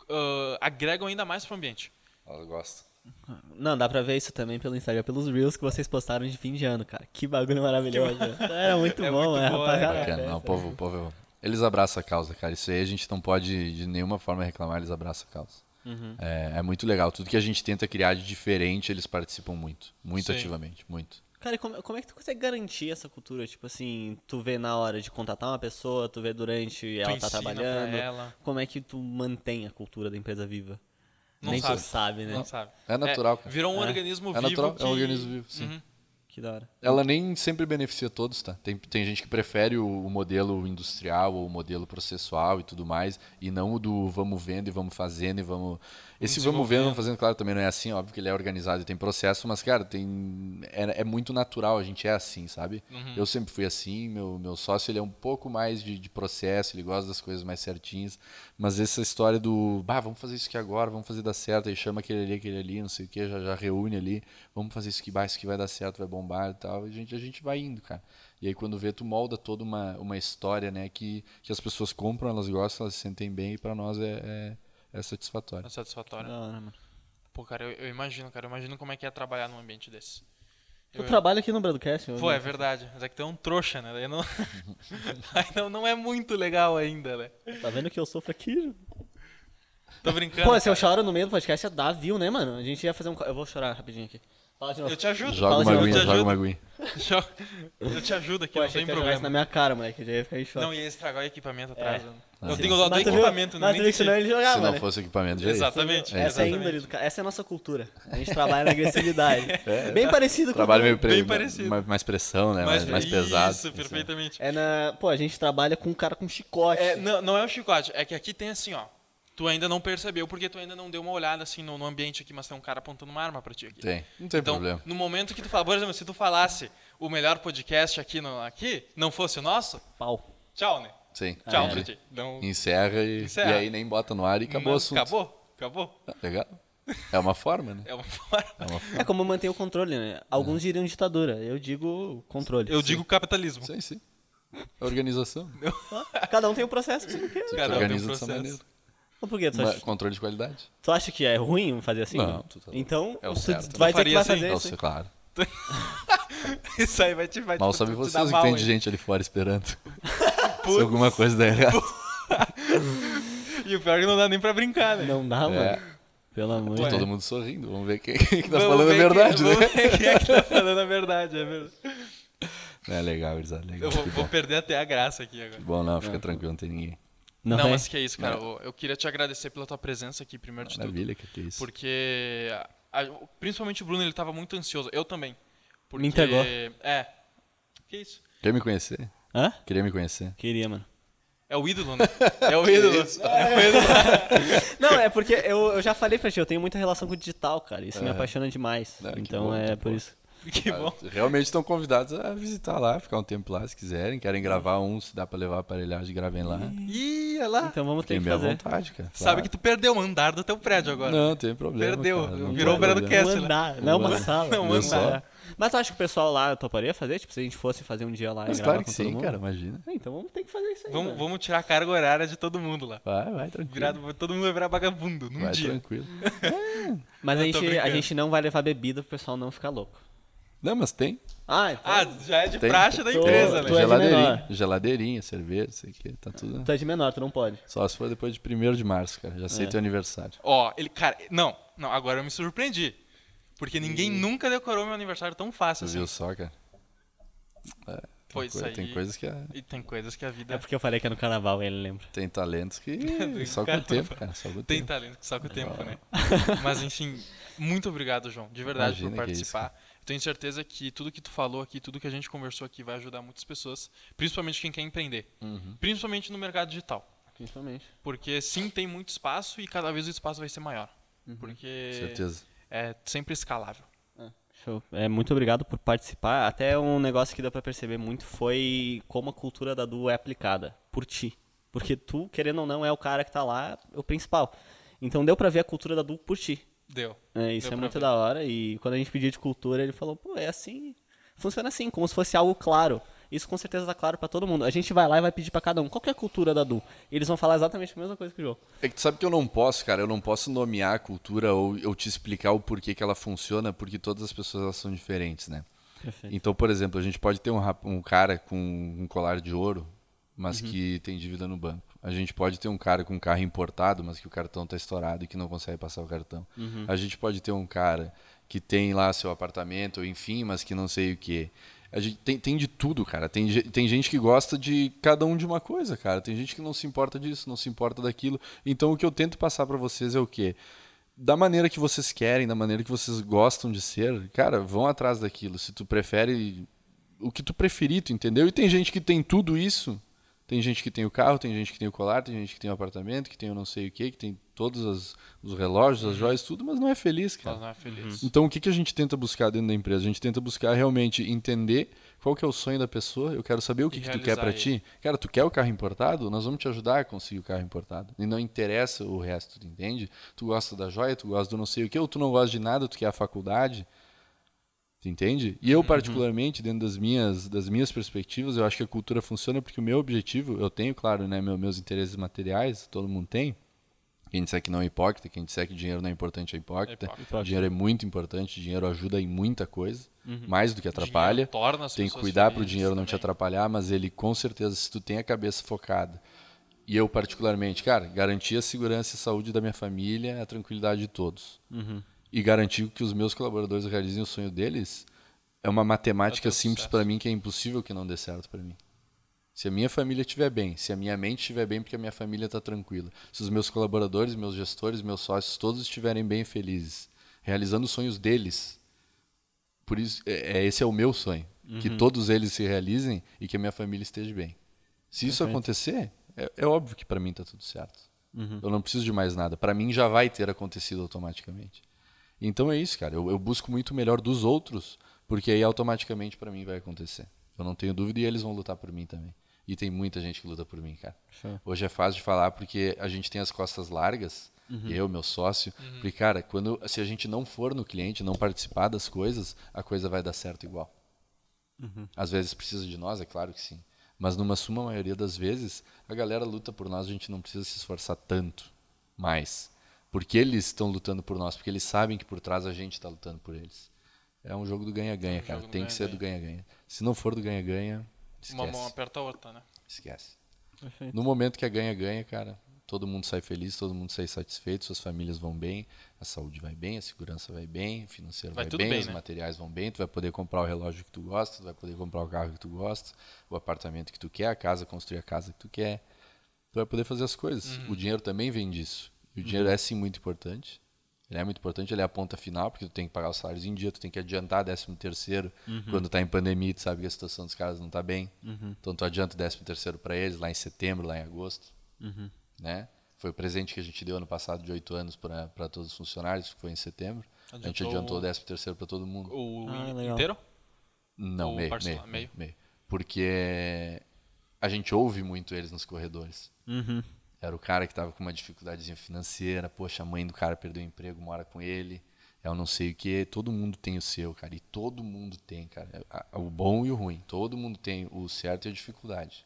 ah, agregam ainda mais pro ambiente. Ela gosta. Não, dá pra ver isso também pelo Instagram, pelos Reels que vocês postaram de fim de ano, cara. Que bagulho maravilhoso. Era muito <laughs> É bom, muito é, bom, rapaziada. é. Não, o povo, o povo, eles abraçam a causa, cara. Isso aí a gente não pode de nenhuma forma reclamar, eles abraçam a causa. Uhum. É, é muito legal. Tudo que a gente tenta criar de diferente, eles participam muito. Muito Sim. ativamente, muito. Cara, e como, como é que tu consegue garantir essa cultura? Tipo assim, tu vê na hora de contratar uma pessoa, tu vê durante ela tá trabalhando. pra ela. Como é que tu mantém a cultura da empresa viva? Não Nem sabe. tu sabe, né? Não sabe. É natural, cara. Virou um É. organismo É vivo. natural, que... é um organismo vivo, sim. Uhum. Que da hora. Ela nem sempre beneficia todos, tá? Tem, tem gente que prefere o, o modelo industrial ou o modelo processual e tudo mais, e não o do vamos vendo e vamos fazendo e vamos. Esse vamos desenvolvendo. vamos fazendo, claro, também não é assim, óbvio que ele é organizado e tem processo, mas, cara, tem. É, é muito natural, a gente é assim, sabe? Uhum. Eu sempre fui assim, meu, meu sócio ele é um pouco mais de, de processo, ele gosta das coisas mais certinhas, mas essa história do, bah, vamos fazer isso aqui agora, vamos fazer dar certo, aí chama aquele ali, aquele ali, não sei o que, já, já reúne ali, vamos fazer isso aqui, bah, isso aqui vai dar certo, vai bombar e tal, e a gente, a gente vai indo, cara. E aí quando vê, tu molda toda uma, uma história, né, que, que as pessoas compram, elas gostam, elas se sentem bem, e pra nós é, é, é satisfatório. É satisfatório. Da hora, mano. Pô, cara, eu, eu imagino, cara. Eu imagino como é que é trabalhar num ambiente desse. Tu Eu- trabalha aqui no Bradcast? Pô, é verdade. Mas é que tu é um trouxa, né? Daí não... <laughs> <laughs> Aí não, não é muito legal ainda, né? Tá vendo que eu sofro aqui? Tô brincando. Pô, se eu choro no meio do podcast, dá view, né, mano? A gente ia fazer um... Eu vou chorar rapidinho aqui. Fala de novo. Eu te ajudo. Joga uma aguinha, <laughs> joga uma aguinha. Eu te ajudo aqui, Pô, não tem problema. na minha cara, moleque. Eu já ia ficar em choque. Não, ia estragar o equipamento atrás. É. né? Eu sim. tenho dó do Mas tu viu- equipamento, mas viu que senão ele jogava, Se não né? fosse o equipamento, já. Exatamente. É. Essa é a exatamente. índole do. Essa é a nossa cultura. A gente trabalha na agressividade. <laughs> Bem parecido com Trabalho meio Bem parecido. mais, mais pressão, né? Mais, mais pesado. Isso, perfeitamente. É na. Pô, a gente trabalha com um cara com chicote. É, não, não é o chicote, é que aqui tem assim, ó. Tu ainda não percebeu porque tu ainda não deu uma olhada assim no, no ambiente aqui, mas tem um cara apontando uma arma pra ti aqui. Tem, não tem então, problema. no momento que tu fala, por exemplo, se tu falasse o melhor podcast aqui, no, aqui não fosse o nosso, Pau. tchau, né? Sim. Tchau é. ti. Não, Encerra e, Encerra. e aí nem bota no ar e acabou não- o assunto. Acabou, acabou. Ah, Legal. É uma forma, né? <laughs> É uma forma. É uma forma. É como manter o controle, né? Alguns diriam ditadura. Eu digo controle. Eu digo capitalismo. Sim, sim. Organização. Cada um tem o processo que você não quer. Você Cada um tem um processo. maneira. Mas por quê? Tu, acha, controle de qualidade. tu acha que é ruim fazer assim? Não, tu tá- Então, é o tu certo. vai Tu dizer que faria vai assim? fazer Nossa, claro. <laughs> Isso aí vai te vai Mal te- sabe te vocês que tem de gente ali fora esperando. <laughs> Se alguma coisa der errado. <laughs> E o pior é que não dá nem pra brincar, né? Não dá, É. mano. Pelo amor de Todo Deus. mundo sorrindo. Vamos ver quem, quem que tá Vamos falando a ver verdade, quem, né? Vamos ver quem é que tá falando a verdade, é verdade. É legal, Irizado. Legal. Eu vou, vou perder até a graça aqui agora. Bom, não, fica tranquilo, não tem ninguém. Não, Não, tem? mas que é isso, cara. Eu, eu queria te agradecer pela tua presença aqui, primeiro de tudo. Maravilha, que que é isso. Porque, a- principalmente o Bruno, ele tava muito ansioso. Eu também. Porque, entregou. É. Que isso? Quer me conhecer? Hã? Queria me conhecer. Queria, mano. É o ídolo, né? <laughs> É o ídolo. É o ídolo. <laughs> Não, é porque eu, eu já falei pra ti, eu tenho muita relação com o digital, cara. Isso me É. apaixona demais. Ah, que então bom, é que por bom. isso. Que bom. Realmente estão convidados a visitar lá, ficar um tempo lá se quiserem. Querem gravar um, se dá pra levar a aparelhagem, gravem lá. Ih, olha lá. Então vamos ter Tem que minha fazer. vontade, cara. Sabe claro. que tu perdeu o andar do teu prédio agora. Não, tem problema. Perdeu, cara, não virou o Brando problema. Cast. Um andar, não uma Não, sala. não, Um um andar. Mas tu acha que o pessoal lá toparia fazer? Tipo, se a gente fosse fazer um dia lá Mas e claro com que todo sim, mundo? cara, imagina. É, Então vamos ter que fazer isso aí. Vamos, mano. vamos tirar a carga horária de todo mundo lá. Vai, vai, tranquilo. Virado, todo mundo vai virar vagabundo num vai, dia. tranquilo. <laughs> Mas a Eu gente, a gente não vai levar bebida pro pessoal não ficar louco. Não, mas tem. Ah, então. Ah, já é de Tem. praxe da empresa, tô né? é de geladeirinha, menor. geladeirinha, cerveja, isso aqui, tá tudo. Tu é de menor, tu não pode. Só se for depois de 1 de março, cara. Já sei É. teu aniversário. Ó, ele, cara, não, não, agora eu me surpreendi. Porque ninguém nunca decorou meu aniversário tão fácil assim. viu só, cara? É, tem, Foi isso aí. tem coisas que é- E tem coisas que a vida É porque eu falei que é no carnaval, ele lembra. tem talentos que <laughs> só com o tempo, cara. Só com o tem tempo. talento que só com o tempo, né? Mas enfim, muito obrigado, João, de verdade Imagina por é isso, participar. Eu tenho certeza que tudo que tu falou aqui, tudo que a gente conversou aqui vai ajudar muitas pessoas, principalmente quem quer empreender, Uhum. principalmente no mercado digital. Principalmente. Porque sim, tem muito espaço e cada vez o espaço vai ser maior. Uhum. Porque Certeza. É sempre escalável. Show. É, muito obrigado por participar. Até um negócio que deu pra perceber muito foi como a cultura da Du é aplicada por ti. Porque tu, querendo ou não, é o cara que tá lá, o principal. Então deu pra ver a cultura da Du por ti. Deu. É, isso Deu é muito ver. da hora. E quando a gente pediu de cultura, ele falou, pô, é assim. Funciona assim, como se fosse algo claro. Isso com certeza tá claro pra todo mundo. A gente vai lá e vai pedir pra cada um. Qual que é a cultura da Du? Eles vão falar exatamente a mesma coisa que o João. É que tu sabe que eu não posso, cara. Eu não posso nomear a cultura ou eu te explicar o porquê que ela funciona, porque todas as pessoas são diferentes, né? Perfeito. Então, por exemplo, a gente pode ter um, um cara com um colar de ouro, mas que tem dívida no banco. A gente pode ter um cara com um carro importado, mas que o cartão tá estourado e que não consegue passar o cartão. A gente pode ter um cara que tem lá seu apartamento, enfim, mas que não sei o que. A gente tem, tem de tudo, cara. Tem, tem gente que gosta de cada um de uma coisa, cara. Tem gente que não se importa disso, não se importa daquilo. Então, o que eu tento passar para vocês é o quê? da maneira que vocês querem, da maneira que vocês gostam de ser, cara, vão atrás daquilo. Se tu prefere o que tu preferir, tu entendeu? E tem gente que tem tudo isso. Tem gente que tem o carro, tem gente que tem o colar, tem gente que tem o apartamento, que tem o não sei o que, que tem todos as- os relógios, as joias, tudo, mas não é feliz, cara. Mas não é feliz. Então, o que, que a gente tenta buscar dentro da empresa? A gente tenta buscar realmente entender qual que é o sonho da pessoa. Eu quero saber o que, que tu quer para ti. Cara, tu quer o carro importado? Nós vamos te ajudar a conseguir o carro importado. E não interessa o resto, tu entende? Tu gosta da joia, tu gosta do não sei o que, ou tu não gosta de nada, tu quer a faculdade. Tu entende? E eu, Uhum. particularmente, dentro das minhas, das minhas perspectivas, eu acho que a cultura funciona porque o meu objetivo, eu tenho, claro, né, meu- meus interesses materiais, todo mundo tem. Quem disser que não é hipócrita, quem disser que dinheiro não é importante é hipócrita. É hipócrita. Dinheiro é muito importante, dinheiro ajuda em muita coisa, mais do que atrapalha. Torna as Tem que cuidar para o dinheiro não te também. atrapalhar, mas ele com certeza, se tu tem a cabeça focada, e eu particularmente, cara, garantir a segurança e saúde da minha família, a tranquilidade de todos. E garantir que os meus colaboradores realizem o sonho deles, é uma matemática É simples para mim que é impossível que não dê certo para mim. Se a minha família estiver bem, se a minha mente estiver bem, porque a minha família está tranquila. Se os meus colaboradores, meus gestores, meus sócios, todos estiverem bem e felizes, realizando os sonhos deles. Por isso, é, é- esse é o meu sonho. Que todos eles se realizem e que a minha família esteja bem. Se isso Perfeito. acontecer, é, é óbvio que para mim está tudo certo. Eu não preciso de mais nada. Para mim já vai ter acontecido automaticamente. Então é isso, cara. Eu, eu busco muito o melhor dos outros, porque aí automaticamente para mim vai acontecer. Eu não tenho dúvida e eles vão lutar por mim também. E tem muita gente que luta por mim, cara. Hoje é fácil de falar porque a gente tem as costas largas, eu, meu sócio. Porque, cara, quando, se a gente não for no cliente, não participar das coisas, a coisa vai dar certo igual. Às vezes precisa de nós, é claro que sim. Mas numa suma maioria das vezes, a galera luta por nós, a gente não precisa se esforçar tanto. mais. Porque eles estão lutando por nós, porque eles sabem que por trás a gente está lutando por eles. É um jogo do ganha-ganha, É um cara. Tem que ser do ganha-ganha. Se não for do ganha-ganha, Uma mão aperta a outra, né? Esquece. Perfeito. No momento que é ganha-ganha, cara, todo mundo sai feliz, todo mundo sai satisfeito, suas famílias vão bem, a saúde vai bem, a segurança vai bem, o financeiro Vai vai, bem, bem, os né? materiais vão bem, tu vai poder comprar o relógio que tu gosta, tu vai poder comprar o carro que tu gosta, o apartamento que tu quer, a casa, construir a casa que tu quer. Tu vai poder fazer as coisas. Uhum. O dinheiro também vem disso. E o dinheiro é sim muito importante. Ele é muito importante, ele é a ponta final, porque tu tem que pagar os salários em dia, tu tem que adiantar 13 terceiro quando tá em pandemia, tu sabe que a situação dos caras não tá bem. Então tu adianta o 13 terceiro para eles lá em setembro, lá em agosto, né? Foi o presente que a gente deu ano passado de oito anos para todos os funcionários, que foi em setembro. a gente Adiantou adiantou o 13 terceiro para todo mundo. O Ah, inteiro? Não, parcela- meio, meio? meio, meio. Porque a gente ouve muito eles nos corredores. Uhum. Era o cara que estava com uma dificuldadezinha financeira, poxa, a mãe do cara perdeu o emprego, mora com ele, é o não sei o que. Todo mundo tem o seu, cara, e todo mundo tem, cara. A- O bom e o ruim. Todo mundo tem o certo e a dificuldade.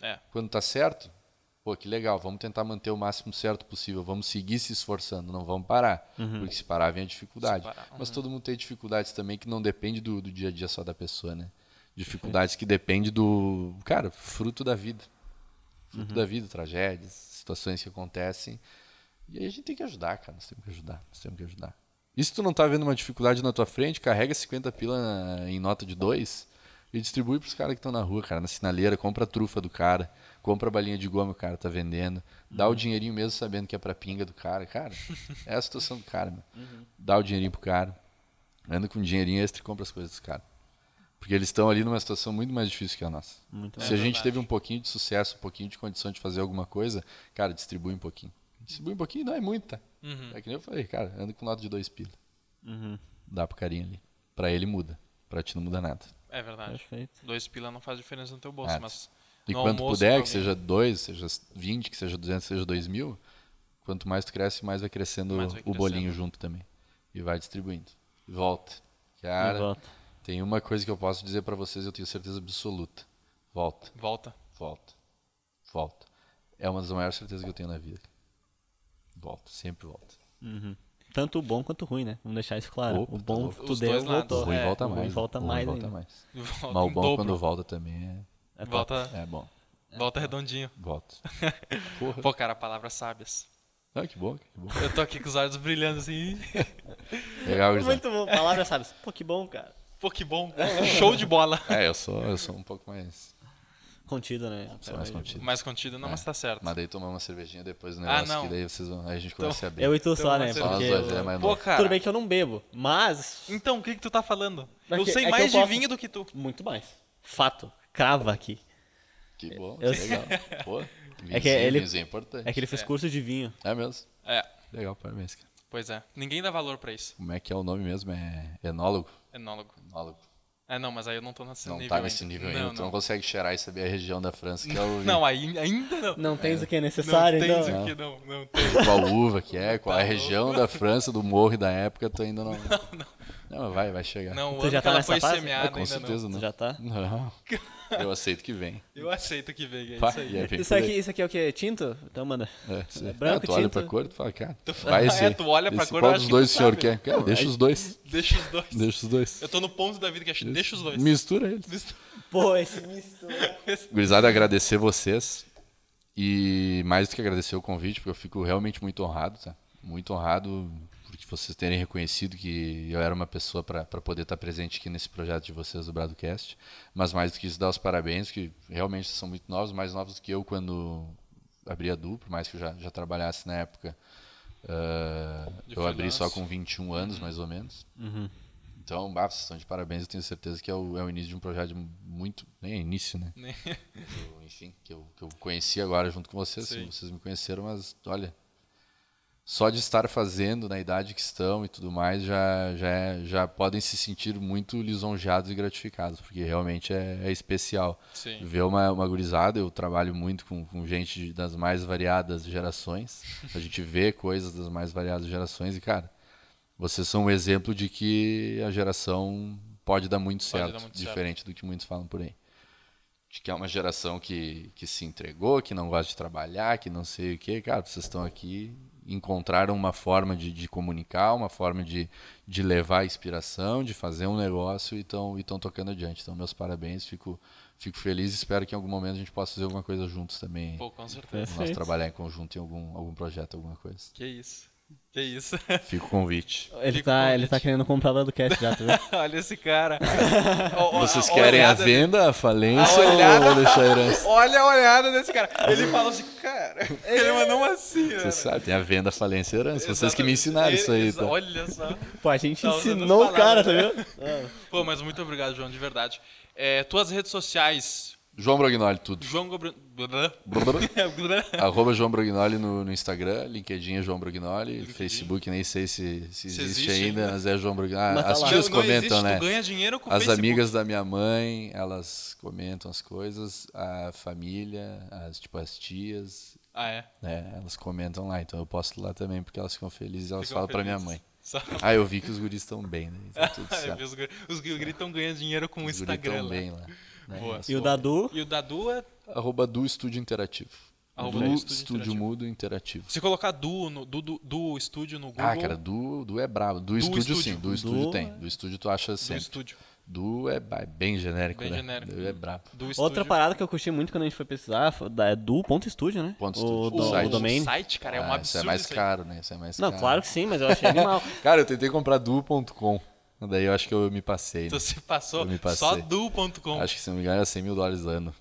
É. Quando tá certo, pô, que legal, vamos tentar manter o máximo certo possível, vamos seguir se esforçando, não vamos parar. Porque se parar vem a dificuldade. Parar, Mas todo mundo tem dificuldades também que não depende do, do dia a dia só da pessoa, né? Dificuldades que dependem do, cara, fruto da vida. Fruto da vida, tragédias, situações que acontecem. E aí a gente tem que ajudar, cara. Nós temos que ajudar. Nós temos que ajudar. E se tu não tá vendo uma dificuldade na tua frente, carrega 50 pila na- em nota de dois e distribui pros caras que estão na rua, cara, na sinaleira, compra a trufa do cara, compra a balinha de goma que o cara tá vendendo, dá o dinheirinho mesmo sabendo que é pra pinga do cara. Cara, é a situação do cara, meu. <laughs> Dá o dinheirinho pro cara, anda com dinheirinho extra e compra as coisas dos caras. Porque eles estão ali numa situação muito mais difícil que a nossa. Muito É Se a gente teve um pouquinho de sucesso, um pouquinho de condição de fazer alguma coisa, cara, distribui um pouquinho. Distribui um pouquinho, não é muito, tá? Uhum. É que nem eu falei, cara, anda com nota de dois pila. Uhum. Dá pro carinha ali. Pra ele muda. Pra ti não muda nada. É verdade. Perfeito. Dois pila não faz diferença no teu bolso, É. mas. E no quanto puder, que seja dois, seja 20, que seja 200, seja 2 mil, quanto mais tu cresce, mais vai crescendo Mais vai o bolinho crescendo. junto também. E vai distribuindo. E volta. Cara, volta. Tem uma coisa que eu posso dizer pra vocês, eu tenho certeza absoluta. Volta, Volta. volta, volta. É uma das maiores certezas que eu tenho na vida. Volta, sempre volta. Uhum. Tanto o bom quanto o ruim, né? Vamos deixar isso claro. Opa, o tá bom louco. tu deu, voltou. O ruim É, volta o ruim mais. volta o ruim mais volta mais. Volta Mas o bom dobro. quando volta também é, É top. Volta, é bom. volta redondinho. Volta. <laughs> Porra. Pô, cara, palavras sábias. Ah, que bom, que bom. Eu tô aqui com os olhos brilhando assim. Legal. Muito bom. Palavra, sabe? Pô, que bom, cara. Pô, que bom. Show de bola. <laughs> É, eu sou, eu sou um pouco mais. Contido, né? Sou mais contido. Mais contido, não, mas tá certo. Mas daí tomar uma cervejinha depois do Ah, negócio, não. que daí vocês vão. Aí a gente começa a abrir. Eu e tu só, né? Porque ele é eu- mais Pô, cara. Tudo bem que eu não bebo, mas Então, o que que tu tá falando? Mas eu sei é mais eu de posso- vinho do que tu. muito mais. Fato. Crava aqui. Que bom, Eu- que legal. <laughs> Pô, É que vinhozinho, ele- vinhozinho é importante. É que ele fez curso de vinho. É mesmo? É, Legal, parabéns, cara. Pois é. Ninguém dá valor pra isso. Como é que é o nome mesmo? É enólogo? Enólogo. Enólogo. É, não, mas aí eu não tô nesse Não nível tá nesse ainda. nível não, ainda. Tu não consegue cheirar e saber a região da França que é o <laughs> Não, aí, ainda não. Não tens o que é necessário, não tens então. o que, não. Não tem. qual uva que é, <laughs> qual é a Tá região da França, do morro e da época, tu ainda não. <laughs> Não, mas vai, vai chegar. Não, o Tu ano já que tá ela nessa foi fase? semeada É, com ainda certeza Tu não. já tá? Não. <laughs> Eu aceito que vem. não. Eu aceito que vem, é isso aí. e Isso aqui, isso aqui é o que? Tinto? Então manda. É, sim. branco, Ah, tu olha tinto. pra cor tu fala, cara, fala, vai é, esse. tu olha pra esse, cor, qual dos dois tu o senhor sabe. quer? Cara, deixa os dois. Deixa os dois. Deixa os dois. Eu tô no ponto da vida que acho. Deixa os dois. Mistura eles. Mistura. Pô, esse misto. Gurizada, agradecer vocês. E mais do que agradecer o convite, porque eu fico realmente muito honrado, tá? Muito honrado vocês terem reconhecido que eu era uma pessoa para poder estar presente aqui nesse projeto de vocês do Bradocast. Mas mais do que isso, dar os parabéns, que realmente são muito novos, mais novos do que eu quando abri a Du, por mais que eu já, já trabalhasse na época. De eu abri só com 21 anos, mais ou menos. Uhum. Então, bah, vocês estão de parabéns. Eu tenho certeza que é o, é o início de um projeto muito. Nem é início, né? <laughs> Eu, enfim, que eu, que eu conheci agora junto com vocês. Sim, vocês me conheceram, mas olha. Só de estar fazendo na idade que estão e tudo mais, já, já, é- já podem se sentir muito lisonjeados e gratificados, porque realmente é, é especial. Sim. Ver uma, uma gurizada, eu trabalho muito com, com gente das mais variadas gerações. A gente vê coisas das mais variadas gerações e, cara, vocês são um exemplo de que a geração pode dar muito Pode certo, dar muito certo. diferente do que muitos falam por aí. De que é uma geração que, que se entregou, que não gosta de trabalhar, que não sei o que. Cara, vocês estão aqui encontraram uma forma de, de comunicar, uma forma de, de levar a inspiração, de fazer um negócio e estão tocando adiante. Então, meus parabéns, fico, fico feliz espero que em algum momento a gente possa fazer alguma coisa juntos também. Pô, com certeza. Nós Perfeito. trabalhar em conjunto em algum, algum projeto, alguma coisa. Que isso. Que isso. Fica o convite. Ele Fica tá, o ele tá convite. querendo comprar lá do cast já, tu viu? <laughs> Olha esse cara. <laughs> Vocês a querem a olhada dele. venda, a falência A ou olhada- vou deixar a herança? Olha a olhada desse cara. Ele falou assim, cara. Ele mandou uma assim, Você né? sabe, tem a venda, a falência e a herança. Vocês que me ensinaram Ele- isso aí, tá? Olha só. Pô, a gente Tá ensinou o cara, tá vendo? Pô, mas muito obrigado, João, de verdade. É, tuas redes sociais. João Brognoli, tudo. João Gobra... <laughs> Arroba João Brognoli no, no Instagram, LinkedIn é João Brognoli, Facebook nem sei se, se, Se existe, ainda, ainda. mas é João Brognoli. Mas tá as lá. tias Não, não comentam, existe, né? Ganha dinheiro com As Facebook. amigas da minha mãe, elas comentam as coisas, a família, as, tipo as tias, Ah, é. né, elas comentam lá, então eu posto lá também porque elas ficam felizes, elas Ficam falam pra minha mãe. Só... Ah, eu vi que os guris estão bem, né? Tá <laughs> os Os guris estão ganhando dinheiro com o Os guris Instagram estão bem lá. Né? Boa. E o. Dadu, E o Dadu é... Arroba do Estúdio Interativo. Arroba do do Estúdio, Estúdio Interativo. Mudo Interativo. Se colocar Du no do, do, do estúdio no Google. Ah, cara, do, do é brabo. Do, estúdio, estúdio. sim, do Do- estúdio tem. Do estúdio tu acha do sempre. estúdio. Do é bem genérico, Bem né? genérico. Do é brabo. Outra parada que eu curti muito quando a gente foi pesquisar é do ponto estúdio, né? Ponto o, do, o o site. domain. O site, cara, é um Ah, absurdo. Isso é mais isso aí. caro, né? Isso é mais Não, caro. claro que sim, mas eu achei animal. <laughs> Cara, eu tentei comprar duo.com. Daí eu acho que eu me passei. né? Tu se passou Eu me passei. só du.com. Acho que se não me engano era 100 mil dólares ano.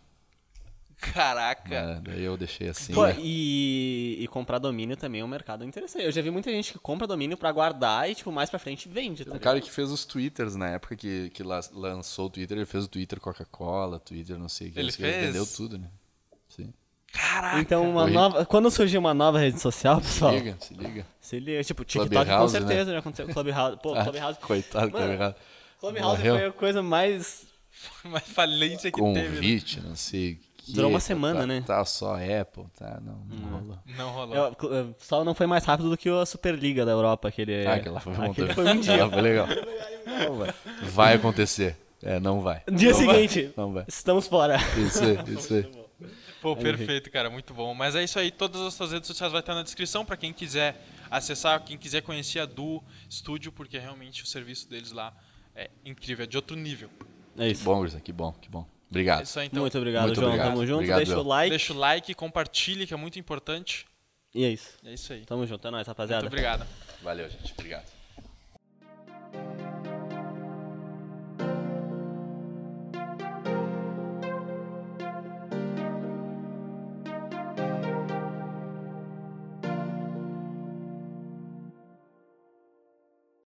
Caraca. né? Daí eu deixei assim. Pô, né? e, e comprar domínio também é um mercado interessante. Eu já vi muita gente que compra domínio pra guardar e, tipo, mais pra frente vende, tá O cara que fez os twitters na época que, que la- lançou o Twitter, ele fez o Twitter Coca-Cola, Twitter não sei o que. Ele fez? vendeu tudo, né? Caraca. Então, uma Oi. nova, quando surgir uma nova rede social, Se pessoal, liga, se liga. se liga. Tipo, TikTok Clubhouse, com certeza já aconteceu. Clubhouse. Pô, <laughs> Ah, Clubhouse. Coitado, Mano, Clubhouse. Clubhouse morreu. foi a coisa mais. <laughs> Mas falência que teve. né? Convite, não sei. Durou uma tá- semana, tá, né? Tá só Apple, tá? Não, não rolou. Não rolou. Eu- cl- só não foi mais rápido do que a Superliga da Europa, aquele. Ah, aquela foi aquele foi um <laughs> dia. Foi legal. Vai acontecer. É, não vai. Dia Não vai. seguinte, Não vai. estamos fora. Isso aí, isso aí. Pô, perfeito, cara, muito bom. Mas é isso aí, todas as suas redes sociais vai estar na descrição para quem quiser acessar, quem quiser conhecer a Du Studio, porque realmente o serviço deles lá é incrível, é de outro nível. É isso. Bom, Grisão, que bom, que bom. É Obrigado. isso aí, então. Muito obrigado, Muito João. obrigado. Tamo junto. Obrigado, Deixa o like. Deixa o like, compartilhe, que é muito importante. E é isso. É isso aí. Tamo junto, é nóis, Muito rapaziada. obrigado. Valeu, gente. Obrigado.